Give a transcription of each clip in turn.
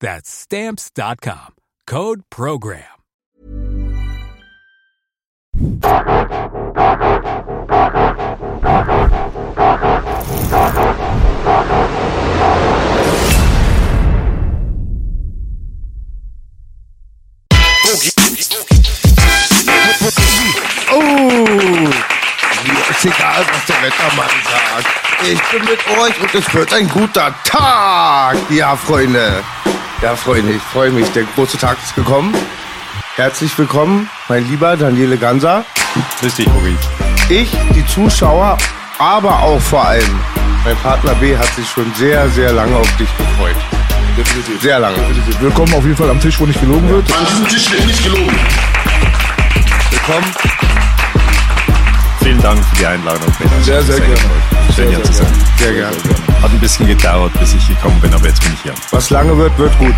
That's stamps.com. Code program. Oh, egal, was der Wettermann sagt. Ich bin mit euch und es wird ein guter Tag. Ja, Freunde. Ja, Freunde, ich freue mich. Der große Tag ist gekommen. Herzlich willkommen, mein lieber Daniele Ganser. Grüß dich, Boogie. Ich, die Zuschauer, aber auch vor allem mein Partner B hat sich schon sehr, sehr lange auf dich gefreut. Definitiv. Sehr lange. Definitiv. Willkommen auf jeden Fall am Tisch, wo nicht gelogen wird. An diesem Tisch wird nicht gelogen. Willkommen. Vielen Dank für die Einladung. Peter. Sehr, sehr gerne. Schön hier zu sein. Sehr gerne. Hat ein bisschen gedauert, bis ich gekommen bin, aber jetzt bin ich hier. Was lange wird, wird gut.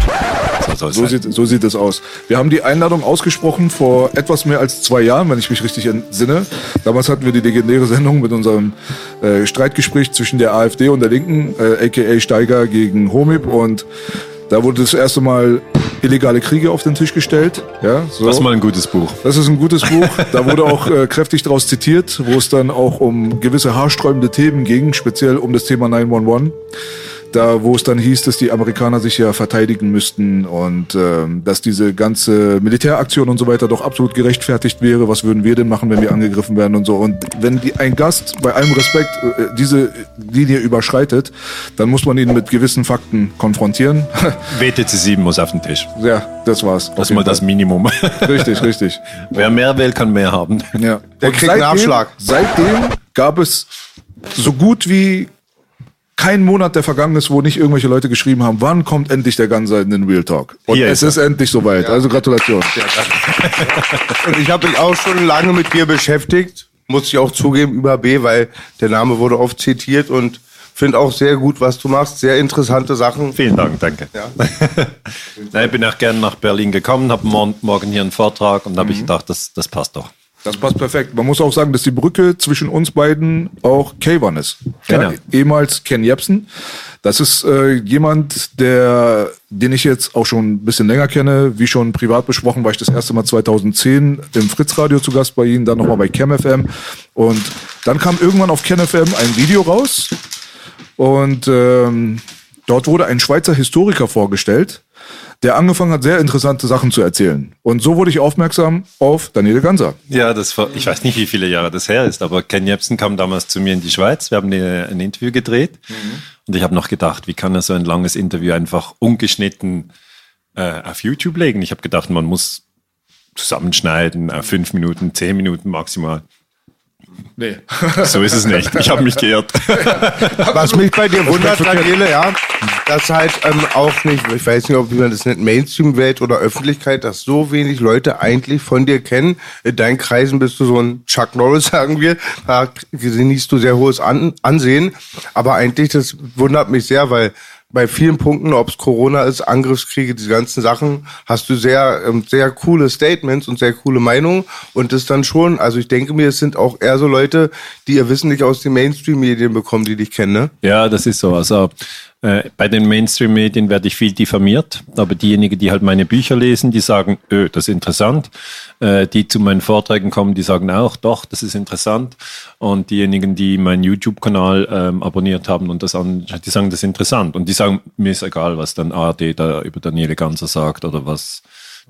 So So sieht, so sieht es aus. Wir haben die Einladung ausgesprochen vor etwas mehr als zwei Jahren, wenn ich mich richtig entsinne. Damals hatten wir die legendäre Sendung mit unserem äh, Streitgespräch zwischen der AfD und der Linken, äh, aka Steiger gegen Homib. Und da wurde das erste Mal illegale Kriege auf den Tisch gestellt. Ja, so. Das ist mal ein gutes Buch. Das ist ein gutes Buch. Da wurde auch äh, kräftig daraus zitiert, wo es dann auch um gewisse haarsträubende Themen ging, speziell um das Thema 911. Da, wo es dann hieß, dass die Amerikaner sich ja verteidigen müssten und ähm, dass diese ganze Militäraktion und so weiter doch absolut gerechtfertigt wäre. Was würden wir denn machen, wenn wir angegriffen werden und so? Und wenn die, ein Gast bei allem Respekt äh, diese Linie überschreitet, dann muss man ihn mit gewissen Fakten konfrontieren. WTC 7 muss auf den Tisch. ja, das war's. Das ist mal das Minimum. Richtig, richtig. Wer mehr will, kann mehr haben. Ja. Der Und kriegt einen Abschlag. Seitdem gab es so gut wie kein Monat, der vergangen ist, wo nicht irgendwelche Leute geschrieben haben, wann kommt endlich der Ganser in den Real Talk? Und Hier es ist ist endlich soweit. Also Gratulation. Und ich habe mich auch schon lange mit dir beschäftigt, muss ich auch zugeben, über B, weil der Name wurde oft zitiert und finde auch sehr gut, was du machst. Sehr interessante Sachen. Vielen Dank, danke. Ja. Nein, ich bin auch gerne nach Berlin gekommen, habe morgen, hier einen Vortrag und da habe ich gedacht, das, das passt doch. Das passt perfekt. Man muss auch sagen, dass die Brücke zwischen uns beiden auch K1 ist. Ja, Genau. ehemals Ken Jebsen. Das ist äh, jemand, der, den ich jetzt auch schon ein bisschen länger kenne. Wie schon privat besprochen, war ich das erste Mal 2010 im Fritz-Radio zu Gast bei Ihnen, dann nochmal bei ChemFM. Und dann kam irgendwann auf ChemFM ein Video raus. Und ähm, dort wurde ein Schweizer Historiker vorgestellt, der angefangen hat, sehr interessante Sachen zu erzählen. Und so wurde ich aufmerksam auf Daniele Ganser. Ja, das war, ich weiß nicht, wie viele Jahre das her ist, aber Ken Jebsen kam damals zu mir in die Schweiz. Wir haben eine, ein Interview gedreht und ich habe noch gedacht, wie kann er so ein langes Interview einfach ungeschnitten äh, auf YouTube legen? Ich habe gedacht, man muss zusammenschneiden, äh, fünf Minuten, zehn Minuten maximal. Nee. So ist es nicht. Ich habe mich geirrt. Was mich bei dir wundert, Daniele, ja, dass halt ähm, auch nicht, ich weiß nicht, ob man das nennt, Mainstream-Welt oder Öffentlichkeit, dass so wenig Leute eigentlich von dir kennen. In deinen Kreisen bist du so ein Chuck Norris, sagen wir. Da genießt du sehr hohes An Ansehen. Aber eigentlich, das wundert mich sehr, weil bei vielen Punkten, ob es Corona ist, Angriffskriege, diese ganzen Sachen, hast du sehr, ähm, sehr coole Statements und sehr coole Meinungen. Und das dann schon, also ich denke mir, es sind auch eher so Leute, die ihr Wissen nicht aus den Mainstream-Medien bekommen, die dich kennen, ne? Ja, das ist so. Also äh, bei den Mainstream-Medien werde ich viel diffamiert, aber diejenigen, die halt meine Bücher lesen, die sagen, öh, das ist interessant. Äh, die zu meinen Vorträgen kommen, die sagen auch, doch, das ist interessant. Und diejenigen, die meinen YouTube-Kanal ähm, abonniert haben und das an, die sagen, das ist interessant. Und die sagen, mir ist egal, was dann ARD da über Daniele Ganser sagt oder was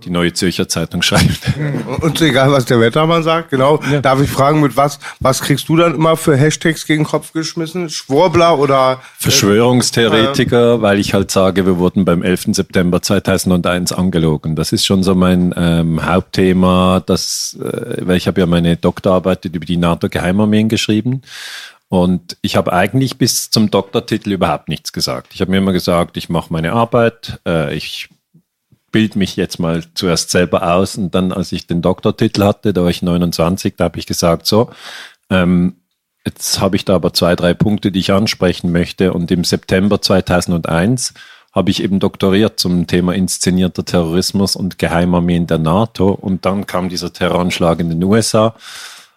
die Neue Zürcher Zeitung schreibt. Und egal, was der Wettermann sagt, genau. Ja. Darf ich fragen, mit was, was kriegst du dann immer für Hashtags gegen den Kopf geschmissen? Schwurbler oder? Verschwörungstheoretiker, äh, weil ich halt sage, wir wurden beim 11. September 2001 angelogen. Das ist schon so mein ähm, Hauptthema, das, äh, weil ich habe ja meine Doktorarbeit über die NATO-Geheimarmeen geschrieben. Und ich habe eigentlich bis zum Doktortitel überhaupt nichts gesagt. Ich habe mir immer gesagt, ich mache meine Arbeit, äh, ich bild mich jetzt mal zuerst selber aus und dann, als ich den Doktortitel hatte, da war ich 29, da habe ich gesagt, so, ähm, jetzt habe ich da aber zwei, drei Punkte, die ich ansprechen möchte und im September 2001 habe ich eben doktoriert zum Thema inszenierter Terrorismus und Geheimarmeen der NATO und dann kam dieser Terroranschlag in den USA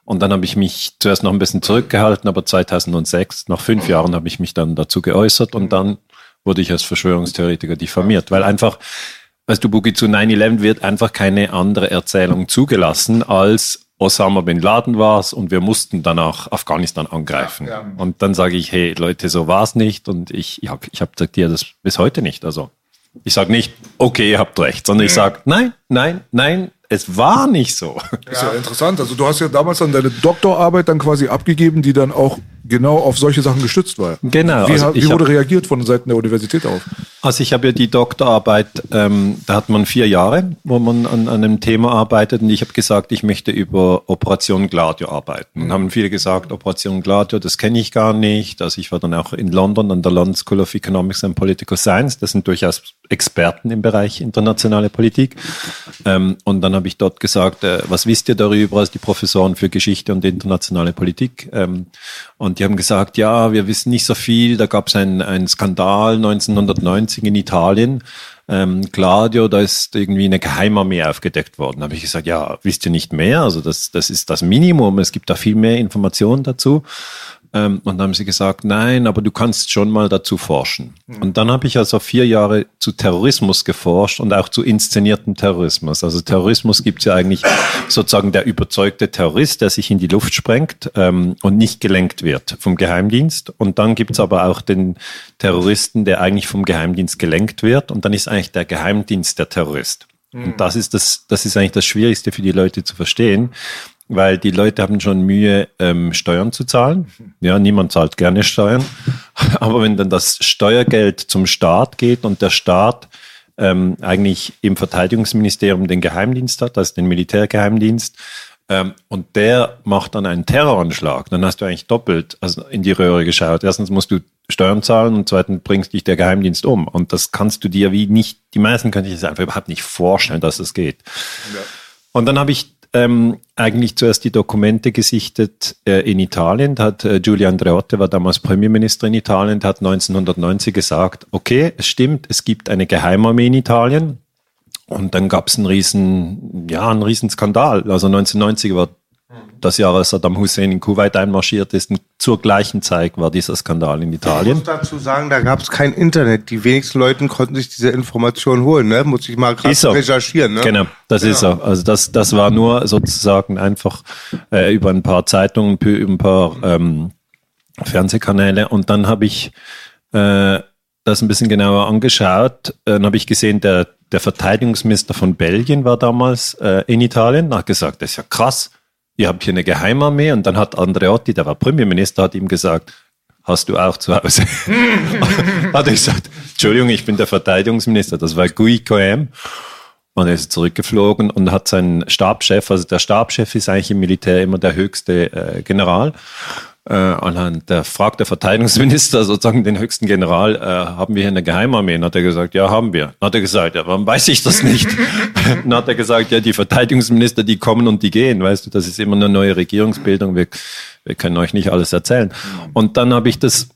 und dann habe ich mich zuerst noch ein bisschen zurückgehalten, aber 2006, nach fünf Jahren, habe ich mich dann dazu geäußert und dann wurde ich als Verschwörungstheoretiker diffamiert, weil einfach weißt du, Boogie, zu 9-11 wird einfach keine andere Erzählung zugelassen als Osama bin Laden war's und wir mussten danach Afghanistan angreifen. Ja, ja. Und dann sage ich, hey Leute, so war's nicht und ich, ich habe ich hab dir das bis heute nicht. Also ich sage nicht, okay, ihr habt recht, sondern ich sage, nein, nein, nein, es war nicht so. Ist ja interessant. Also du hast ja damals dann deine Doktorarbeit dann quasi abgegeben, die dann auch genau auf solche Sachen gestützt war. Genau. Wie, also wie wurde hab, reagiert von Seiten der Universität auf? Also ich habe ja die Doktorarbeit, ähm, da hat man vier Jahre, wo man an, an einem Thema arbeitet und ich habe gesagt, ich möchte über Operation Gladio arbeiten. Und haben viele gesagt, Operation Gladio, das kenne ich gar nicht. Also ich war dann auch in London an der London School of Economics and Political Science. Das sind durchaus Experten im Bereich internationale Politik. Ähm, und dann habe ich dort gesagt, äh, was wisst ihr darüber als die Professoren für Geschichte und internationale Politik? Ähm, und die haben gesagt, ja, wir wissen nicht so viel. Da gab es einen Skandal 1990 in Italien. Ähm, Claudio, da ist irgendwie eine Geheimarmee aufgedeckt worden. Da habe ich gesagt, ja, wisst ihr nicht mehr? Also das, das ist das Minimum. Es gibt da viel mehr Informationen dazu. Ähm, und dann haben sie gesagt, nein, aber du kannst schon mal dazu forschen. Mhm. Und dann habe ich also vier Jahre zu Terrorismus geforscht und auch zu inszenierten Terrorismus. Also Terrorismus gibt es ja eigentlich sozusagen der überzeugte Terrorist, der sich in die Luft sprengt ähm, und nicht gelenkt wird vom Geheimdienst. Und dann gibt es aber auch den Terroristen, der eigentlich vom Geheimdienst gelenkt wird. Und dann ist eigentlich der Geheimdienst der Terrorist. Und mhm. das ist das, das ist eigentlich das Schwierigste für die Leute zu verstehen, weil die Leute haben schon Mühe, ähm, Steuern zu zahlen. Ja, niemand zahlt gerne Steuern. Aber wenn dann das Steuergeld zum Staat geht und der Staat ähm, eigentlich im Verteidigungsministerium den Geheimdienst hat, also den Militärgeheimdienst, ähm, und der macht dann einen Terroranschlag, dann hast du eigentlich doppelt also in die Röhre geschaut. Erstens musst du Steuern zahlen und zweitens bringst dich der Geheimdienst um. Und das kannst du dir wie nicht, die meisten können sich das einfach überhaupt nicht vorstellen, dass es das geht. Ja. Und dann habe ich ähm, eigentlich zuerst die Dokumente gesichtet äh, in Italien. Da hat äh, Giulio Andreotti, war damals Premierminister in Italien, der hat 1990 gesagt, okay, es stimmt, es gibt eine Geheimarmee in Italien. Und dann gab es einen riesen, ja, einen riesen Skandal. Also 1990 war das Jahr, als Saddam Hussein in Kuwait einmarschiert ist, zur gleichen Zeit war dieser Skandal in Italien. Ich muss dazu sagen, da gab es kein Internet. Die wenigsten Leute konnten sich diese Informationen holen, ne? Muss ich mal gerade so. recherchieren, ne? Genau, das genau. ist so. Also das, das war nur sozusagen einfach äh, über ein paar Zeitungen, über ein paar ähm, Fernsehkanäle und dann habe ich äh, das ein bisschen genauer angeschaut. Dann habe ich gesehen, der, der Verteidigungsminister von Belgien war damals äh, in Italien, hat gesagt, das ist ja krass ihr habt hier eine Geheimarmee und dann hat Andreotti, der war Premierminister, hat ihm gesagt, hast du auch zu Hause? hat er gesagt, Entschuldigung, ich bin der Verteidigungsminister, das war Gui Coem. Und er ist zurückgeflogen und hat seinen Stabschef, also der Stabschef ist eigentlich im Militär immer der höchste äh, General. Äh, dann der fragt der Verteidigungsminister sozusagen den höchsten General, äh, haben wir hier eine Geheimarmee? Und hat er gesagt, ja, haben wir. Dann hat er gesagt, ja, warum weiß ich das nicht? dann hat er gesagt, ja, die Verteidigungsminister, die kommen und die gehen, weißt du, das ist immer eine neue Regierungsbildung, wir, wir können euch nicht alles erzählen. Und dann habe ich das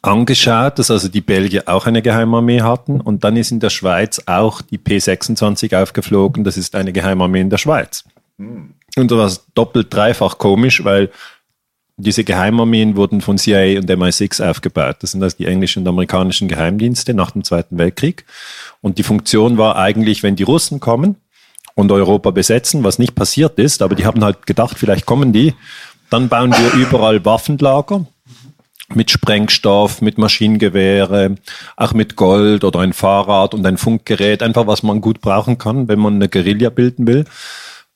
angeschaut, dass also die Belgier auch eine Geheimarmee hatten und dann ist in der Schweiz auch die P26 aufgeflogen, das ist eine Geheimarmee in der Schweiz. Und das war doppelt, dreifach komisch, weil diese Geheimarmeen wurden von CIA und MI6 aufgebaut. Das sind also die englischen und amerikanischen Geheimdienste nach dem Zweiten Weltkrieg. Und die Funktion war eigentlich, wenn die Russen kommen und Europa besetzen, was nicht passiert ist, aber die haben halt gedacht, vielleicht kommen die, dann bauen wir überall Waffenlager mit Sprengstoff, mit Maschinengewehre, auch mit Gold oder ein Fahrrad und ein Funkgerät, einfach was man gut brauchen kann, wenn man eine Guerilla bilden will.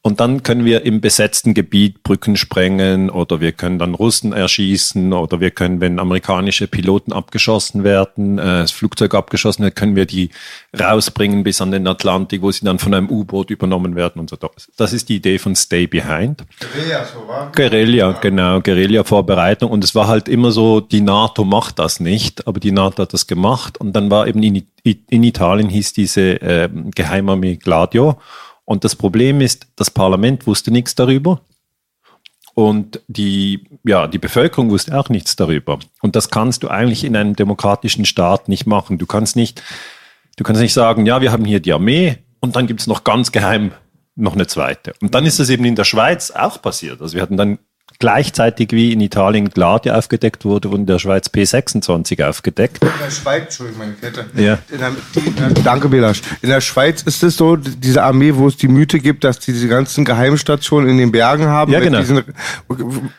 Und dann können wir im besetzten Gebiet Brücken sprengen oder wir können dann Russen erschießen oder wir können, wenn amerikanische Piloten abgeschossen werden, äh, das Flugzeug abgeschossen wird, können wir die rausbringen bis an den Atlantik, wo sie dann von einem U-Boot übernommen werden und so. Das ist die Idee von Stay Behind. Guerilla, so war? Guerilla, genau, Guerilla-Vorbereitung. Und es war halt immer so, die NATO macht das nicht, aber die NATO hat das gemacht. Und dann war eben in, in Italien hieß diese äh, Geheimarmee Gladio. Und das Problem ist, das Parlament wusste nichts darüber. Und die, ja, die Bevölkerung wusste auch nichts darüber. Und das kannst du eigentlich in einem demokratischen Staat nicht machen. Du kannst nicht, du kannst nicht sagen, ja, wir haben hier die Armee und dann gibt es noch ganz geheim noch eine zweite. Und dann ist das eben in der Schweiz auch passiert. Also wir hatten dann gleichzeitig wie in Italien Gladia aufgedeckt wurde, wurde in der Schweiz P26 aufgedeckt. In der Schweiz, Entschuldigung, meine Kette. Ja. Der, die, danke, Belasch. In der Schweiz ist es so, diese Armee, wo es die Mythe gibt, dass die diese ganzen Geheimstationen in den Bergen haben, ja, genau. mit diesen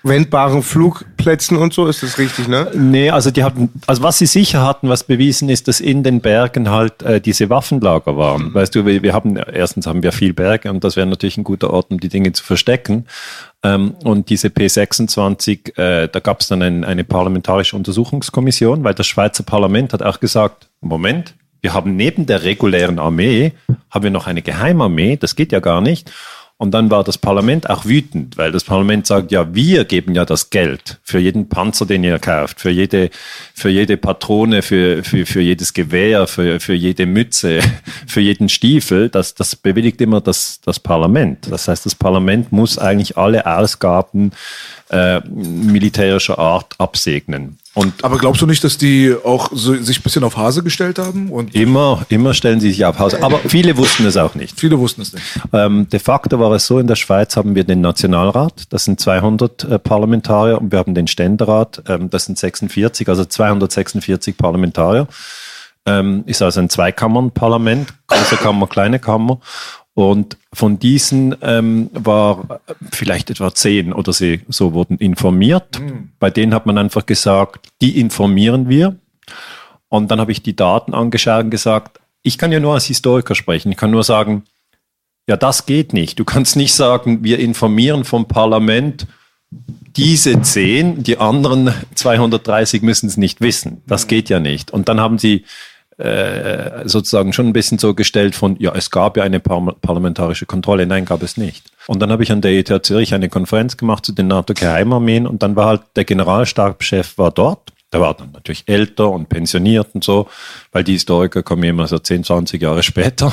wendbaren Flugplätzen und so, ist das richtig, ne? Nee, also die hatten, also was sie sicher hatten, was bewiesen ist, dass in den Bergen halt äh, diese Waffenlager waren. Mhm. Weißt du, wir, wir haben, erstens haben wir viel Berge und das wäre natürlich ein guter Ort, um die Dinge zu verstecken. Ähm, und diese P26, äh, da gab es dann ein, eine parlamentarische Untersuchungskommission, weil das Schweizer Parlament hat auch gesagt, Moment, wir haben neben der regulären Armee, haben wir noch eine Geheimarmee, das geht ja gar nicht. Und dann war das Parlament auch wütend, weil das Parlament sagt, ja, wir geben ja das Geld für jeden Panzer, den ihr kauft, für jede, für jede Patrone, für, für, für jedes Gewehr, für, für jede Mütze, für jeden Stiefel. Das, das bewilligt immer das, das Parlament. Das heißt, das Parlament muss eigentlich alle Ausgaben äh, militärischer Art absegnen. Und Aber glaubst du nicht, dass die auch so, sich ein bisschen auf Hase gestellt haben? Und immer, immer stellen sie sich auf Hase. Aber viele wussten es auch nicht. Viele wussten es nicht. Ähm, de facto war es so, in der Schweiz haben wir den Nationalrat, das sind 200 äh, Parlamentarier, und wir haben den Ständerat, ähm, das sind 46, also 246 Parlamentarier. Ähm, ist also ein Zweikammernparlament, große Kammer, kleine Kammer. Und von diesen ähm, war vielleicht etwa zehn oder sie so wurden informiert. Mhm. Bei denen hat man einfach gesagt, die informieren wir. Und dann habe ich die Daten angeschaut und gesagt, ich kann ja nur als Historiker sprechen. Ich kann nur sagen, ja, das geht nicht. Du kannst nicht sagen, wir informieren vom Parlament diese zehn, die anderen 230 müssen es nicht wissen. Das geht ja nicht. Und dann haben sie äh, sozusagen schon ein bisschen so gestellt von, ja, es gab ja eine par parlamentarische Kontrolle. Nein, gab es nicht. Und dann habe ich an der ETH Zürich eine Konferenz gemacht zu den NATO-Geheimarmeen und dann war halt der Generalstabschef war dort. Der war dann natürlich älter und pensioniert und so, weil die Historiker kommen immer so 10, 20 Jahre später.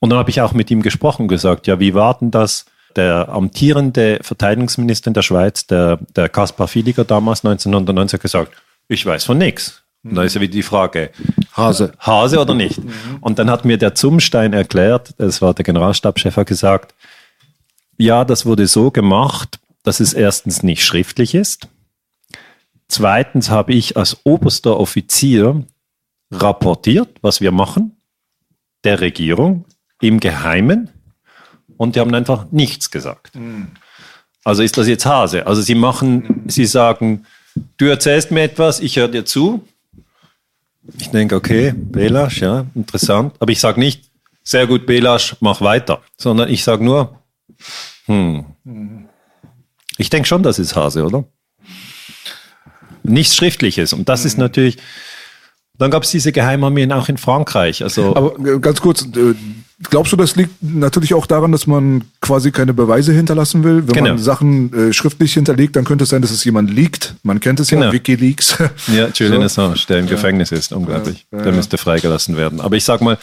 Und dann habe ich auch mit ihm gesprochen, gesagt, ja, wie war denn das? Der amtierende Verteidigungsminister in der Schweiz, der, der Kaspar Filiger damals 1990 hat gesagt, ich weiß von nichts. Und da ist ja wieder die Frage, Hase. Hase oder nicht? Mhm. Und dann hat mir der Zumstein erklärt, das war der Generalstabschef, hat gesagt, ja, das wurde so gemacht, dass es erstens nicht schriftlich ist. Zweitens habe ich als oberster Offizier rapportiert, was wir machen, der Regierung im Geheimen und die haben einfach nichts gesagt. Mhm. Also ist das jetzt Hase. Also sie machen, sie sagen, du erzählst mir etwas, ich höre dir zu ich denke, okay, Belasch, ja, interessant. Aber ich sage nicht, sehr gut, Belasch, mach weiter. Sondern ich sage nur, hm. Ich denke schon, das ist Hase, oder? Nichts Schriftliches. Und das ist natürlich, dann gab es diese Geheimarmeen auch in Frankreich. Also Aber äh, ganz kurz, äh, glaubst du, das liegt natürlich auch daran, dass man quasi keine Beweise hinterlassen will? Wenn genau. man Sachen äh, schriftlich hinterlegt, dann könnte es sein, dass es jemand liegt. Man kennt es genau. ja, Wikileaks. Ja, Julian so. Assange, der im ja. Gefängnis ist, unglaublich. Ja, ja, der müsste freigelassen werden. Aber ich sag mal,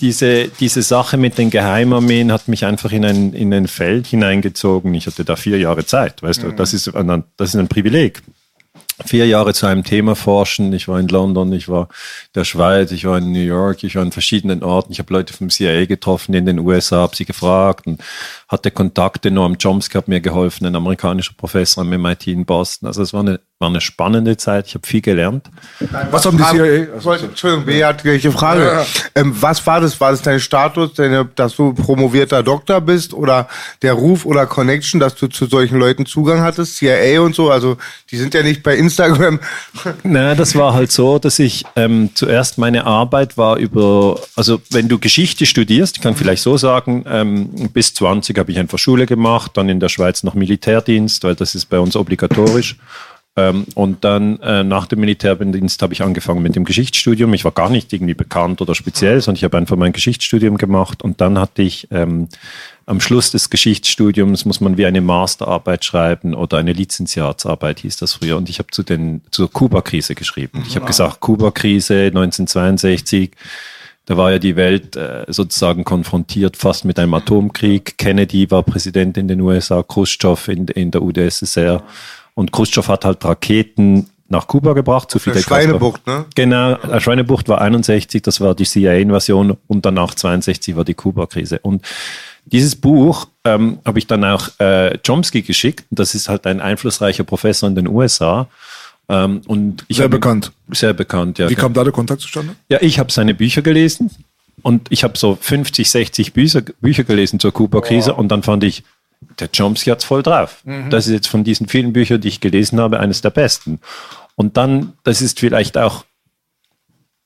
diese, diese Sache mit den Geheimarmeen hat mich einfach in ein, in ein Feld hineingezogen. Ich hatte da vier Jahre Zeit, weißt mhm. du, das ist, ein, das ist ein Privileg vier Jahre zu einem Thema forschen. Ich war in London, ich war in der Schweiz, ich war in New York, ich war in verschiedenen Orten. Ich habe Leute vom CIA getroffen in den USA, habe sie gefragt und hatte Kontakte. Noam Chomsky hat mir geholfen, ein amerikanischer Professor am MIT in Boston. Also es war eine, war eine spannende Zeit. Ich habe viel gelernt. Was haben die CIA? Entschuldigung, B hat gleiche Frage. Ja, ja. Ähm, was war das? War das dein Status, deine, dass du promovierter Doktor bist oder der Ruf oder Connection, dass du zu solchen Leuten Zugang hattest? CIA und so, also die sind ja nicht bei Instagram. Na, das war halt so, dass ich ähm, zuerst meine Arbeit war über, also wenn du Geschichte studierst, ich kann vielleicht so sagen, ähm, bis 20 habe ich einfach Schule gemacht, dann in der Schweiz noch Militärdienst, weil das ist bei uns obligatorisch. Ähm, und dann äh, nach dem Militärdienst habe ich angefangen mit dem Geschichtsstudium. Ich war gar nicht irgendwie bekannt oder speziell, sondern ich habe einfach mein Geschichtsstudium gemacht und dann hatte ich ähm, am Schluss des Geschichtsstudiums muss man wie eine Masterarbeit schreiben oder eine Lizenziatsarbeit hieß das früher. Und ich habe zu den zur Kuba-Krise geschrieben. Ich habe gesagt, Kuba-Krise 1962. Da war ja die Welt äh, sozusagen konfrontiert fast mit einem Atomkrieg. Kennedy war Präsident in den USA, Khrushchev in, in der UdSSR. Und Khrushchev hat halt Raketen nach Kuba gebracht, zu Fidel Der Schweinebucht, ne? Genau, äh, Schweinebucht war 61, das war die CIA-Invasion und danach 62 war die Kuba-Krise. Und dieses Buch ähm, habe ich dann auch äh, Chomsky geschickt. Das ist halt ein einflussreicher Professor in den USA. Ähm, und ich Sehr bekannt. Sehr bekannt, ja. Wie kam da der Kontakt zustande? Ja, ich habe seine Bücher gelesen und ich habe so 50, 60 Bücher, Bücher gelesen zur Kuba-Krise und dann fand ich, der Chomsky hat's voll drauf. Das ist jetzt von diesen vielen Büchern, die ich gelesen habe, eines der besten. Und dann, das ist vielleicht auch,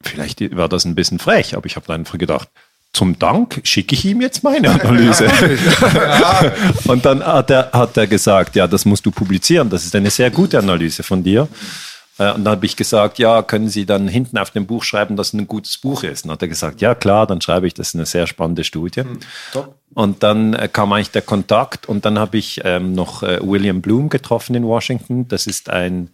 vielleicht war das ein bisschen frech, aber ich habe dann einfach gedacht, zum Dank schicke ich ihm jetzt meine Analyse. Und dann hat er, hat er gesagt, ja, das musst du publizieren. Das ist eine sehr gute Analyse von dir. Äh, Und dann habe ich gesagt, ja, können Sie dann hinten auf dem Buch schreiben, dass es ein gutes Buch ist? Und dann hat er gesagt, ja klar, dann schreibe ich, das ist eine sehr spannende Studie. Und dann äh, kam eigentlich der Kontakt und dann habe ich ähm, noch äh, William Bloom getroffen in Washington. Das ist ein,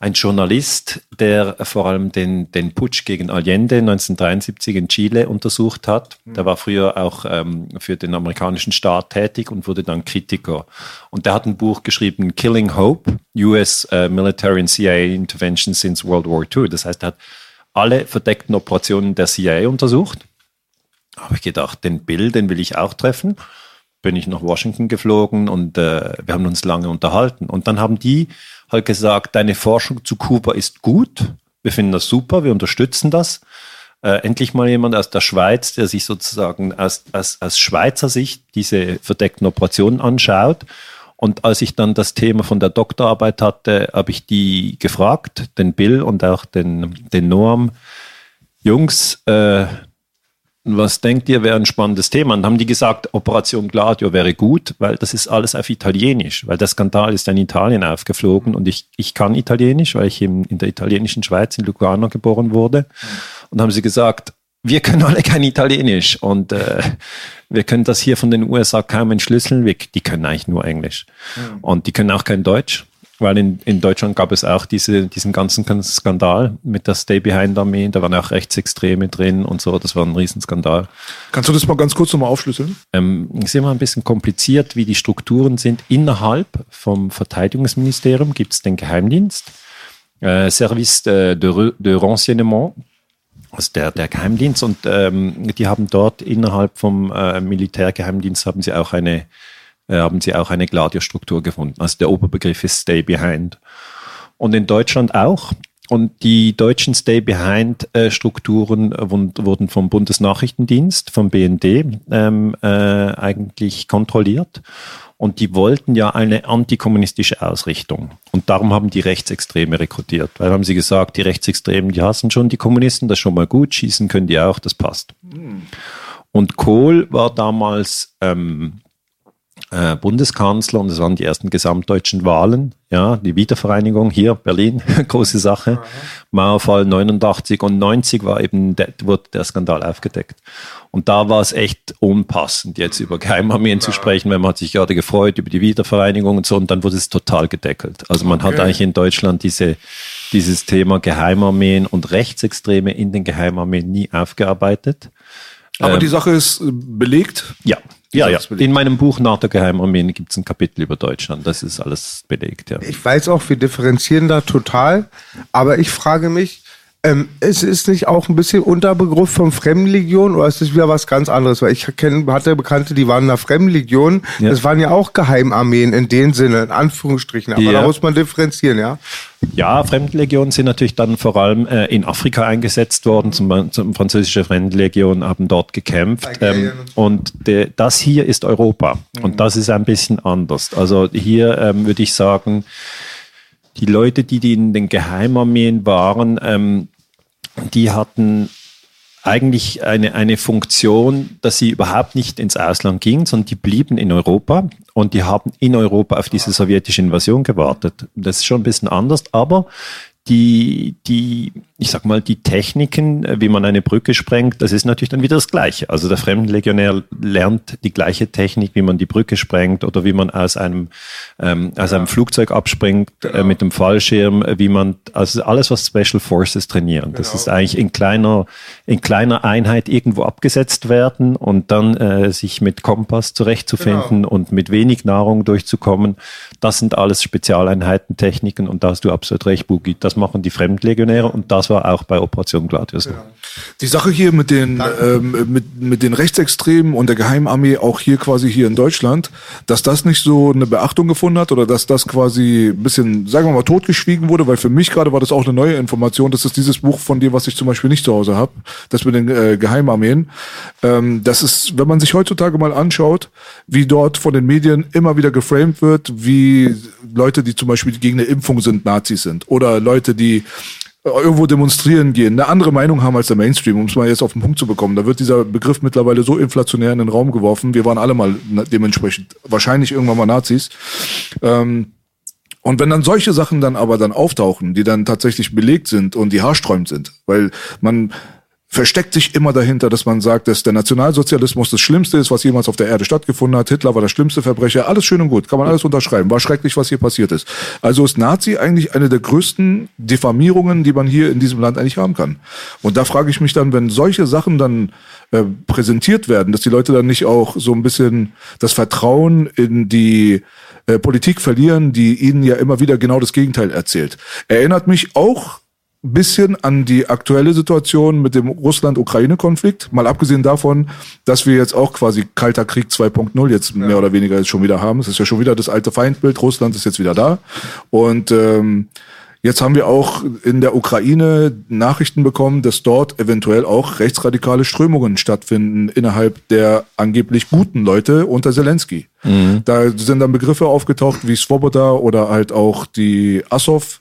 ein Journalist, der vor allem den, den Putsch gegen Allende 1973 in Chile untersucht hat. Der war früher auch ähm, für den amerikanischen Staat tätig und wurde dann Kritiker. Und der hat ein Buch geschrieben, Killing Hope, US äh, Military and CIA Intervention since World War II. Das heißt, er hat alle verdeckten Operationen der CIA untersucht. Habe ich gedacht, den Bill, den will ich auch treffen. Bin ich nach Washington geflogen und äh, wir haben uns lange unterhalten. Und dann haben die halt gesagt, deine Forschung zu Kuba ist gut. Wir finden das super, wir unterstützen das. Äh, endlich mal jemand aus der Schweiz, der sich sozusagen aus, aus, aus Schweizer Sicht diese verdeckten Operationen anschaut. Und als ich dann das Thema von der Doktorarbeit hatte, habe ich die gefragt, den Bill und auch den, den Noam, Jungs, äh, was denkt ihr, wäre ein spannendes Thema? Und haben die gesagt, Operation Gladio wäre gut, weil das ist alles auf Italienisch, weil der Skandal ist in Italien aufgeflogen und ich, ich kann Italienisch, weil ich in, in der italienischen Schweiz, in Lugano geboren wurde. Und haben sie gesagt, wir können alle kein Italienisch und äh, wir können das hier von den USA kaum entschlüsseln. Wir, die können eigentlich nur Englisch und die können auch kein Deutsch. Weil in, in Deutschland gab es auch diese, diesen ganzen Skandal mit der Stay-Behind-Armee. Da waren auch Rechtsextreme drin und so. Das war ein Riesenskandal. Kannst du das mal ganz kurz nochmal aufschlüsseln? Ähm, ist immer ein bisschen kompliziert, wie die Strukturen sind. Innerhalb vom Verteidigungsministerium gibt es den Geheimdienst, äh, Service de, de, Renseignement, also der, der Geheimdienst. Und ähm, die haben dort innerhalb vom äh, Militärgeheimdienst haben sie auch eine haben sie auch eine Gladio-Struktur gefunden. Also der Oberbegriff ist Stay Behind. Und in Deutschland auch. Und die deutschen Stay-Behind-Strukturen wurden vom Bundesnachrichtendienst, vom BND ähm, äh, eigentlich kontrolliert. Und die wollten ja eine antikommunistische Ausrichtung. Und darum haben die Rechtsextreme rekrutiert. Weil haben sie gesagt, die Rechtsextremen, die hassen schon die Kommunisten, das ist schon mal gut, schießen können die auch, das passt. Und Kohl war damals ähm, äh, Bundeskanzler und es waren die ersten gesamtdeutschen Wahlen, ja, die Wiedervereinigung hier, Berlin, große Sache, Mauerfall 89 und 90 war eben, der, wurde der Skandal aufgedeckt. Und da war es echt unpassend, jetzt über Geheimarmeen zu sprechen, weil man hat sich gerade gefreut über die Wiedervereinigung und so und dann wurde es total gedeckelt. Also man hat Okay. eigentlich in Deutschland diese, dieses Thema Geheimarmeen und Rechtsextreme in den Geheimarmeen nie aufgearbeitet. Aber Ähm, die Sache ist äh, belegt. Ja, ja, ja. In meinem Buch Nach der Geheimarmeen gibt es ein Kapitel über Deutschland. Das ist alles belegt, ja. Ich weiß auch, wir differenzieren da total, aber ich frage mich, Ähm, es ist nicht auch ein bisschen Unterbegriff von Fremdenlegion oder ist das wieder was ganz anderes? Weil ich kenn, hatte Bekannte, die waren in der Fremdenlegion. Ja. Das waren ja auch Geheimarmeen in dem Sinne, in Anführungsstrichen. Aber Ja. da muss man differenzieren, ja? Ja, Fremdenlegionen sind natürlich dann vor allem äh, in Afrika eingesetzt worden. Zum, zum französische Fremdenlegion haben dort gekämpft. Ähm, und de, das hier ist Europa. Und das ist ein bisschen anders. Also hier ähm, würde ich sagen, die Leute, die, die in den Geheimarmeen waren, ähm, die hatten eigentlich eine, eine Funktion, dass sie überhaupt nicht ins Ausland gingen, sondern die blieben in Europa und die haben in Europa auf diese sowjetische Invasion gewartet. Das ist schon ein bisschen anders, aber die, die, ich sag mal, die Techniken, äh, wie man eine Brücke sprengt, das ist natürlich dann wieder das Gleiche. Also der Fremdenlegionär lernt die gleiche Technik, wie man die Brücke sprengt oder wie man aus einem, ähm, aus einem Flugzeug abspringt äh, mit dem Fallschirm, äh, wie man, also alles, was Special Forces trainieren. Das ist eigentlich in kleiner, in kleiner Einheit irgendwo abgesetzt werden und dann äh, sich mit Kompass zurechtzufinden und mit wenig Nahrung durchzukommen. Das sind alles Spezialeinheiten, Techniken und da hast du absolut recht, Boogie. Das machen die Fremdenlegionäre und das war auch bei Operation Gladius. so. Die Sache hier mit den, ähm, mit, mit den Rechtsextremen und der Geheimarmee, auch hier quasi hier in Deutschland, dass das nicht so eine Beachtung gefunden hat oder dass das quasi ein bisschen, sagen wir mal, totgeschwiegen wurde, weil für mich gerade war das auch eine neue Information. Das ist dieses Buch von dir, was ich zum Beispiel nicht zu Hause habe, das mit den äh, Geheimarmeen. Ähm, das ist, wenn man sich heutzutage mal anschaut, wie dort von den Medien immer wieder geframed wird, wie Leute, die zum Beispiel gegen eine Impfung sind, Nazis sind oder Leute, die irgendwo demonstrieren gehen, eine andere Meinung haben als der Mainstream, um es mal jetzt auf den Punkt zu bekommen. Da wird dieser Begriff mittlerweile so inflationär in den Raum geworfen. Wir waren alle mal dementsprechend wahrscheinlich irgendwann mal Nazis. Ähm, und wenn dann solche Sachen dann aber dann auftauchen, die dann tatsächlich belegt sind und die haarsträubend sind, weil man versteckt sich immer dahinter, dass man sagt, dass der Nationalsozialismus das Schlimmste ist, was jemals auf der Erde stattgefunden hat. Hitler war der schlimmste Verbrecher. Alles schön und gut, kann man alles unterschreiben. War schrecklich, was hier passiert ist. Also ist Nazi eigentlich eine der größten Diffamierungen, die man hier in diesem Land eigentlich haben kann. Und da frage ich mich dann, wenn solche Sachen dann äh, präsentiert werden, dass die Leute dann nicht auch so ein bisschen das Vertrauen in die äh, Politik verlieren, die ihnen ja immer wieder genau das Gegenteil erzählt. Erinnert mich auch bisschen an die aktuelle Situation mit dem Russland-Ukraine-Konflikt. Mal abgesehen davon, dass wir jetzt auch quasi Kalter Krieg 2.0 jetzt mehr oder weniger jetzt schon wieder haben. Es ist ja schon wieder das alte Feindbild. Russland ist jetzt wieder da. Und ähm, jetzt haben wir auch in der Ukraine Nachrichten bekommen, dass dort eventuell auch rechtsradikale Strömungen stattfinden innerhalb der angeblich guten Leute unter Zelensky. Da sind dann Begriffe aufgetaucht wie Svoboda oder halt auch die Azov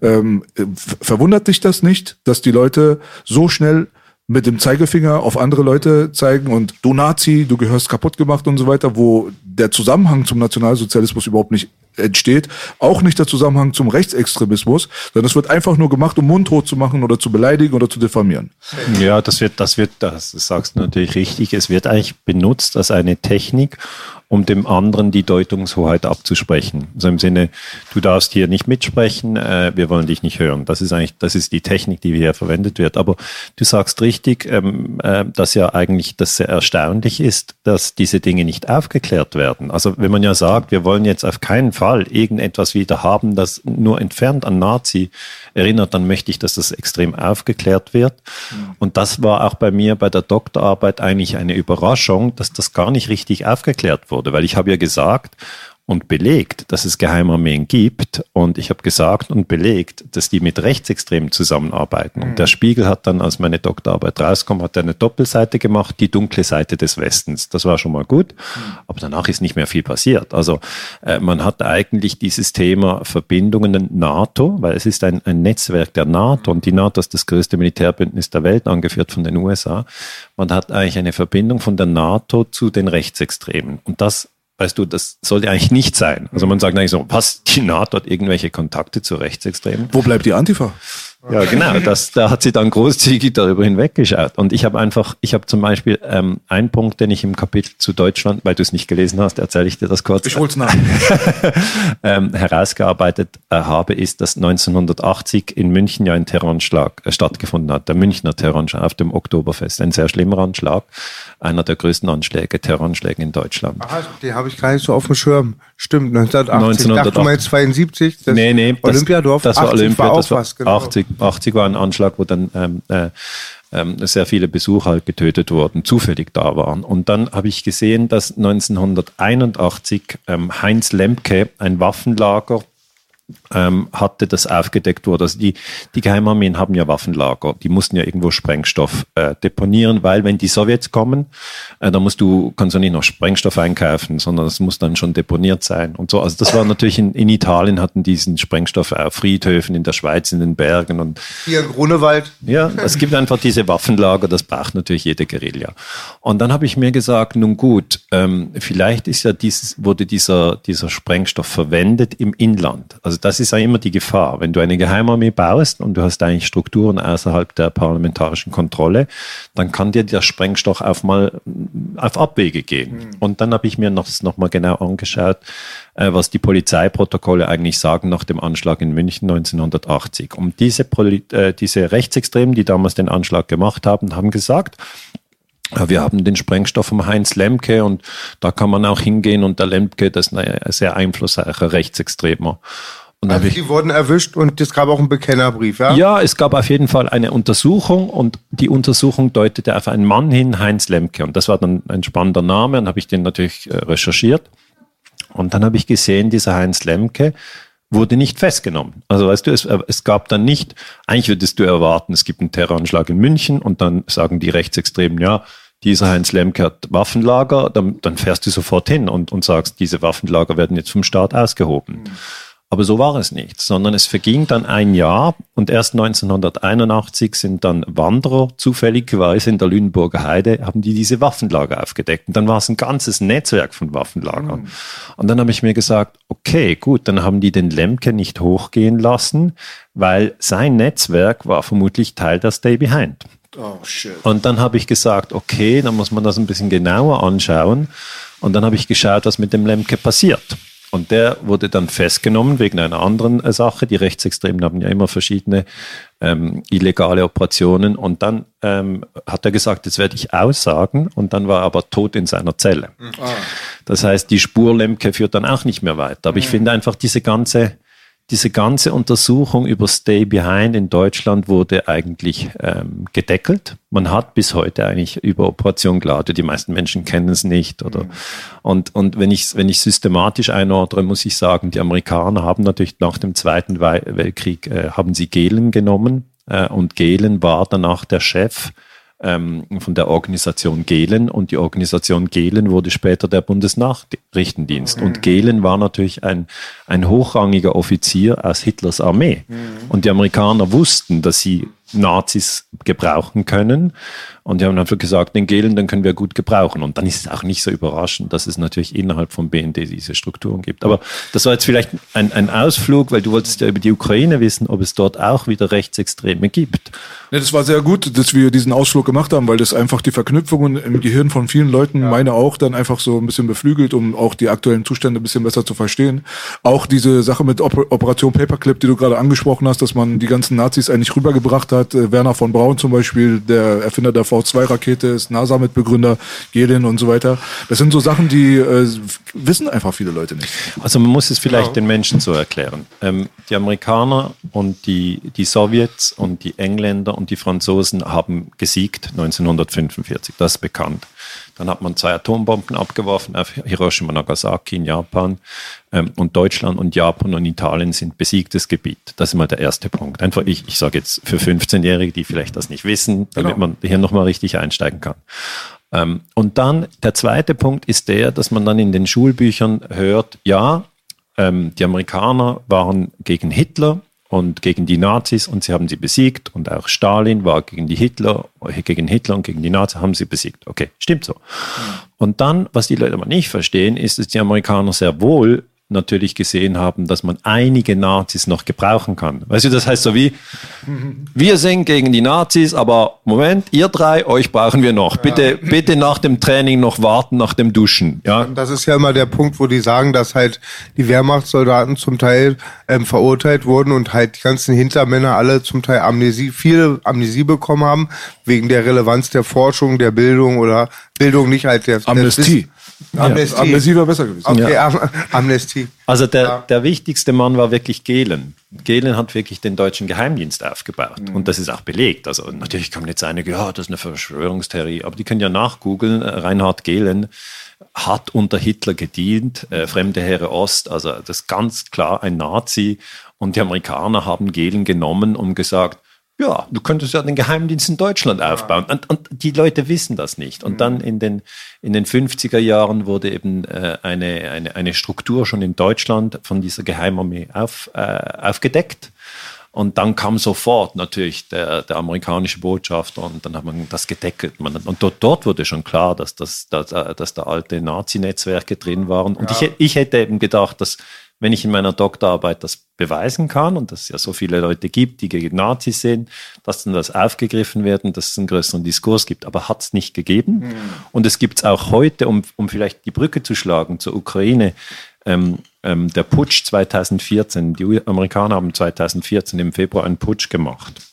ähm, f- verwundert dich das nicht, dass die Leute so schnell mit dem Zeigefinger auf andere Leute zeigen und du Nazi, du gehörst kaputt gemacht und so weiter, wo der Zusammenhang zum Nationalsozialismus überhaupt nicht entsteht, auch nicht der Zusammenhang zum Rechtsextremismus, sondern es wird einfach nur gemacht, um mundtot zu machen oder zu beleidigen oder zu diffamieren. Ja, das wird, das wird, das sagst du natürlich richtig. Es wird eigentlich benutzt als eine Technik, um dem anderen die Deutungshoheit abzusprechen. Also im Sinne, du darfst hier nicht mitsprechen, äh, wir wollen dich nicht hören. Das ist eigentlich, das ist die Technik, die hier verwendet wird. Aber du sagst richtig, ähm, äh, dass ja eigentlich das sehr erstaunlich ist, dass diese Dinge nicht aufgeklärt werden. Also wenn man ja sagt, wir wollen jetzt auf keinen Fall irgendetwas wieder haben, das nur entfernt an Nazi erinnert, dann möchte ich, dass das extrem aufgeklärt wird. Und das war auch bei mir bei der Doktorarbeit eigentlich eine Überraschung, dass das gar nicht richtig aufgeklärt wurde, weil ich habe ja gesagt, und belegt, dass es Geheimarmeen gibt. Und ich habe gesagt und belegt, dass die mit Rechtsextremen zusammenarbeiten. Und der Spiegel hat dann, als meine Doktorarbeit rauskommt, hat er eine Doppelseite gemacht, die dunkle Seite des Westens. Das war schon mal gut. Aber danach ist nicht mehr viel passiert. Also äh, man hat eigentlich dieses Thema Verbindungen NATO, weil es ist ein, ein Netzwerk der NATO und die NATO ist das größte Militärbündnis der Welt, angeführt von den USA. Man hat eigentlich eine Verbindung von der NATO zu den Rechtsextremen. Und das weißt du, das sollte eigentlich nicht sein. Also man sagt eigentlich so, was, die NATO hat irgendwelche Kontakte zu Rechtsextremen? Wo bleibt die Antifa? Ja, genau. Das, da hat sie dann großzügig darüber hinweggeschaut. Und ich habe einfach, ich habe zum Beispiel ähm, einen Punkt, den ich im Kapitel zu Deutschland, weil du es nicht gelesen hast, erzähle ich dir das kurz. Ich hol's nach. ähm, herausgearbeitet äh, habe, ist, dass 1980 in München ja ein Terroranschlag äh, stattgefunden hat, der Münchner Terroranschlag auf dem Oktoberfest. Ein sehr schlimmer Anschlag, einer der größten Anschläge, Terroranschläge in Deutschland. Aha, den habe ich gar nicht so auf dem Schirm. Stimmt, 1980. 1980. Ich dachte mal 72. Das nee, nee, das, Olympiadorf. das war 80 Olympia, war auch das war was, genau. 80. 80 war ein Anschlag, wo dann ähm, äh, ähm, sehr viele Besucher halt getötet wurden, zufällig da waren. Und dann habe ich gesehen, dass 1981 ähm, Heinz Lemke ein Waffenlager ähm, hatte, das aufgedeckt wurde. Also die, die Geheimarmeen haben ja Waffenlager, die mussten ja irgendwo Sprengstoff äh, deponieren, weil wenn die Sowjets kommen, äh, dann musst du, kannst du nicht noch Sprengstoff einkaufen, sondern es muss dann schon deponiert sein und so. Also das war natürlich in, in Italien hatten diesen Sprengstoff auf Friedhöfen, in der Schweiz, in den Bergen und hier in Grunewald. Ja, es gibt einfach diese Waffenlager, das braucht natürlich jede Guerilla. Und dann habe ich mir gesagt, nun gut, ähm, vielleicht ist ja dieses, wurde dieser, dieser Sprengstoff verwendet im Inland. Also das ist ja immer die Gefahr. Wenn du eine Geheimarmee baust und du hast eigentlich Strukturen außerhalb der parlamentarischen Kontrolle, dann kann dir der Sprengstoff auf mal auf Abwege gehen. Mhm. Und dann habe ich mir das nochmal genau angeschaut, äh, was die Polizeiprotokolle eigentlich sagen nach dem Anschlag in München 1980. Und diese, äh, diese Rechtsextremen, die damals den Anschlag gemacht haben, haben gesagt, wir haben den Sprengstoff vom Heinz Lemke und da kann man auch hingehen und der Lemke, das ist ein sehr einflussreicher Rechtsextremer. Und also die wurden erwischt und es gab auch einen Bekennerbrief, ja? Ja, es gab auf jeden Fall eine Untersuchung und die Untersuchung deutete auf einen Mann hin, Heinz Lemke. Und das war dann ein spannender Name und habe ich den natürlich äh, recherchiert. Und dann habe ich gesehen, dieser Heinz Lemke wurde nicht festgenommen. Also weißt du, es, äh, es gab dann nicht, eigentlich würdest du erwarten, es gibt einen Terroranschlag in München und dann sagen die Rechtsextremen, ja, dieser Heinz Lemke hat Waffenlager, dann, dann fährst du sofort hin und, und sagst, diese Waffenlager werden jetzt vom Staat ausgehoben. Mhm. Aber so war es nicht, sondern es verging dann ein Jahr und erst 1981 sind dann Wanderer zufälligerweise in der Lüneburger Heide, haben die diese Waffenlager aufgedeckt. Und dann war es ein ganzes Netzwerk von Waffenlagern. Mhm. Und dann habe ich mir gesagt, okay, gut, dann haben die den Lemke nicht hochgehen lassen, weil sein Netzwerk war vermutlich Teil der Stay Behind. Oh, shit. Und dann habe ich gesagt, okay, dann muss man das ein bisschen genauer anschauen. Und dann habe ich geschaut, was mit dem Lemke passiert. Und der wurde dann festgenommen wegen einer anderen äh, Sache. Die Rechtsextremen haben ja immer verschiedene ähm, illegale Operationen. Und dann ähm, hat er gesagt, jetzt werde ich aussagen. Und dann war er aber tot in seiner Zelle. Ah. Das heißt, die Spur Lemke führt dann auch nicht mehr weiter. Aber ich finde einfach diese ganze diese ganze Untersuchung über Stay Behind in Deutschland wurde eigentlich ähm, gedeckelt. Man hat bis heute eigentlich über Operation Gladio, die meisten Menschen kennen es nicht. Oder, mhm. und, und wenn ich wenn ich systematisch einordne, muss ich sagen, die Amerikaner haben natürlich nach dem Zweiten Weltkrieg, äh, haben sie Gehlen genommen. Äh, und Gehlen war danach der Chef ähm, von der Organisation Gehlen und die Organisation Gehlen wurde später der Bundesnachrichtendienst. Mhm. Und Gehlen war natürlich ein, ein hochrangiger Offizier aus Hitlers Armee. Mhm. Und die Amerikaner wussten, dass sie Nazis gebrauchen können. Und die haben einfach gesagt, den Gelen, den können wir gut gebrauchen. Und dann ist es auch nicht so überraschend, dass es natürlich innerhalb vom BND diese Strukturen gibt. Aber das war jetzt vielleicht ein, ein Ausflug, weil du wolltest ja über die Ukraine wissen, ob es dort auch wieder Rechtsextreme gibt. Ja, das war sehr gut, dass wir diesen Ausflug gemacht haben, weil das einfach die Verknüpfungen im Gehirn von vielen Leuten, ja. meine auch, dann einfach so ein bisschen beflügelt, um auch die aktuellen Zustände ein bisschen besser zu verstehen. Auch diese Sache mit Operation Paperclip, die du gerade angesprochen hast, dass man die ganzen Nazis eigentlich rübergebracht hat. Äh, Werner von Braun zum Beispiel, der Erfinder der V2-Rakete, ist NASA-Mitbegründer, Gelin und so weiter. Das sind so Sachen, die äh, wissen einfach viele Leute nicht. Also man muss es vielleicht ja. den Menschen so erklären. Ähm, die Amerikaner und die, die Sowjets und die Engländer und die Franzosen haben gesiegt 1945. Das ist bekannt. Dann hat man zwei Atombomben abgeworfen auf Hiroshima und Nagasaki in Japan. Ähm, und Deutschland und Japan und Italien sind besiegtes Gebiet. Das ist mal der erste Punkt. Einfach, ich, ich sage jetzt für 15-Jährige, die vielleicht das nicht wissen, damit genau. man hier nochmal richtig einsteigen kann. Ähm, und dann der zweite Punkt ist der, dass man dann in den Schulbüchern hört, ja, ähm, die Amerikaner waren gegen Hitler und gegen die Nazis und sie haben sie besiegt und auch Stalin war gegen die Hitler, gegen Hitler und gegen die Nazis haben sie besiegt. Okay, stimmt so. Und dann, was die Leute aber nicht verstehen, ist, dass die Amerikaner sehr wohl natürlich gesehen haben, dass man einige Nazis noch gebrauchen kann. Weißt du, das heißt so wie, wir sind gegen die Nazis, aber Moment, ihr drei, euch brauchen wir noch. Bitte, ja. bitte nach dem Training noch warten, nach dem Duschen. Ja. Das ist ja immer der Punkt, wo die sagen, dass halt die Wehrmachtssoldaten zum Teil ähm, verurteilt wurden und halt die ganzen Hintermänner alle zum Teil Amnesie, viele Amnesie bekommen haben, wegen der Relevanz der Forschung, der Bildung oder Bildung nicht halt der Amnestie. Der Amnestie. Amnesie wäre besser gewesen. Okay, Am Amnestie. Also der, Ja. der wichtigste Mann war wirklich Gehlen. Gehlen hat wirklich den deutschen Geheimdienst aufgebaut. Mhm. Und das ist auch belegt. Also natürlich kann man jetzt einige, ja, das ist eine Verschwörungstheorie, aber die können ja nachgoogeln. Äh, Reinhard Gehlen hat unter Hitler gedient, äh, Fremde Heere Ost, also das ist ganz klar ein Nazi. Und die Amerikaner haben Gehlen genommen und gesagt, ja, du könntest ja den Geheimdienst in Deutschland aufbauen. Und, und die Leute wissen das nicht. Und dann in den, in den 50er Jahren wurde eben äh, eine, eine, eine Struktur schon in Deutschland von dieser Geheimarmee auf, äh, aufgedeckt. Und dann kam sofort natürlich der, der amerikanische Botschafter und dann hat man das gedeckelt. Man, und dort, dort wurde schon klar, dass, das, dass, dass da alte Nazi-Netzwerke drin waren. Und ich, ich hätte eben gedacht, dass wenn ich in meiner Doktorarbeit das beweisen kann und dass es ja so viele Leute gibt, die gegen Nazis sind, dass dann das aufgegriffen wird und dass es einen größeren Diskurs gibt. Aber hat es nicht gegeben. Und es gibt es auch heute, um, um vielleicht die Brücke zu schlagen zur Ukraine. Ähm, ähm, der Putsch 2014, die Amerikaner haben 2014 im Februar einen Putsch gemacht.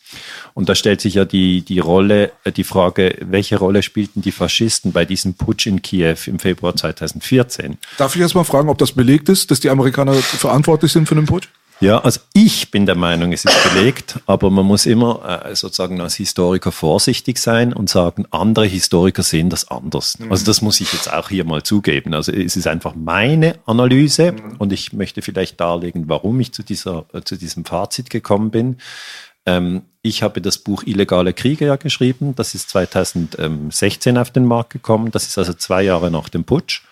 Und da stellt sich ja die, die Rolle, äh, die Frage, welche Rolle spielten die Faschisten bei diesem Putsch in Kiew im Februar 2014? Darf ich erst mal fragen, ob das belegt ist, dass die Amerikaner verantwortlich sind für den Putsch? Ja, also ich bin der Meinung, es ist belegt, aber man muss immer äh, sozusagen als Historiker vorsichtig sein und sagen, andere Historiker sehen das anders. Also das muss ich jetzt auch hier mal zugeben. Also es ist einfach meine Analyse und ich möchte vielleicht darlegen, warum ich zu, dieser, äh, zu diesem Fazit gekommen bin. Ähm, ich habe das Buch Illegale Kriege ja geschrieben. Das ist 2016 auf den Markt gekommen. Das ist also zwei Jahre nach dem Putsch.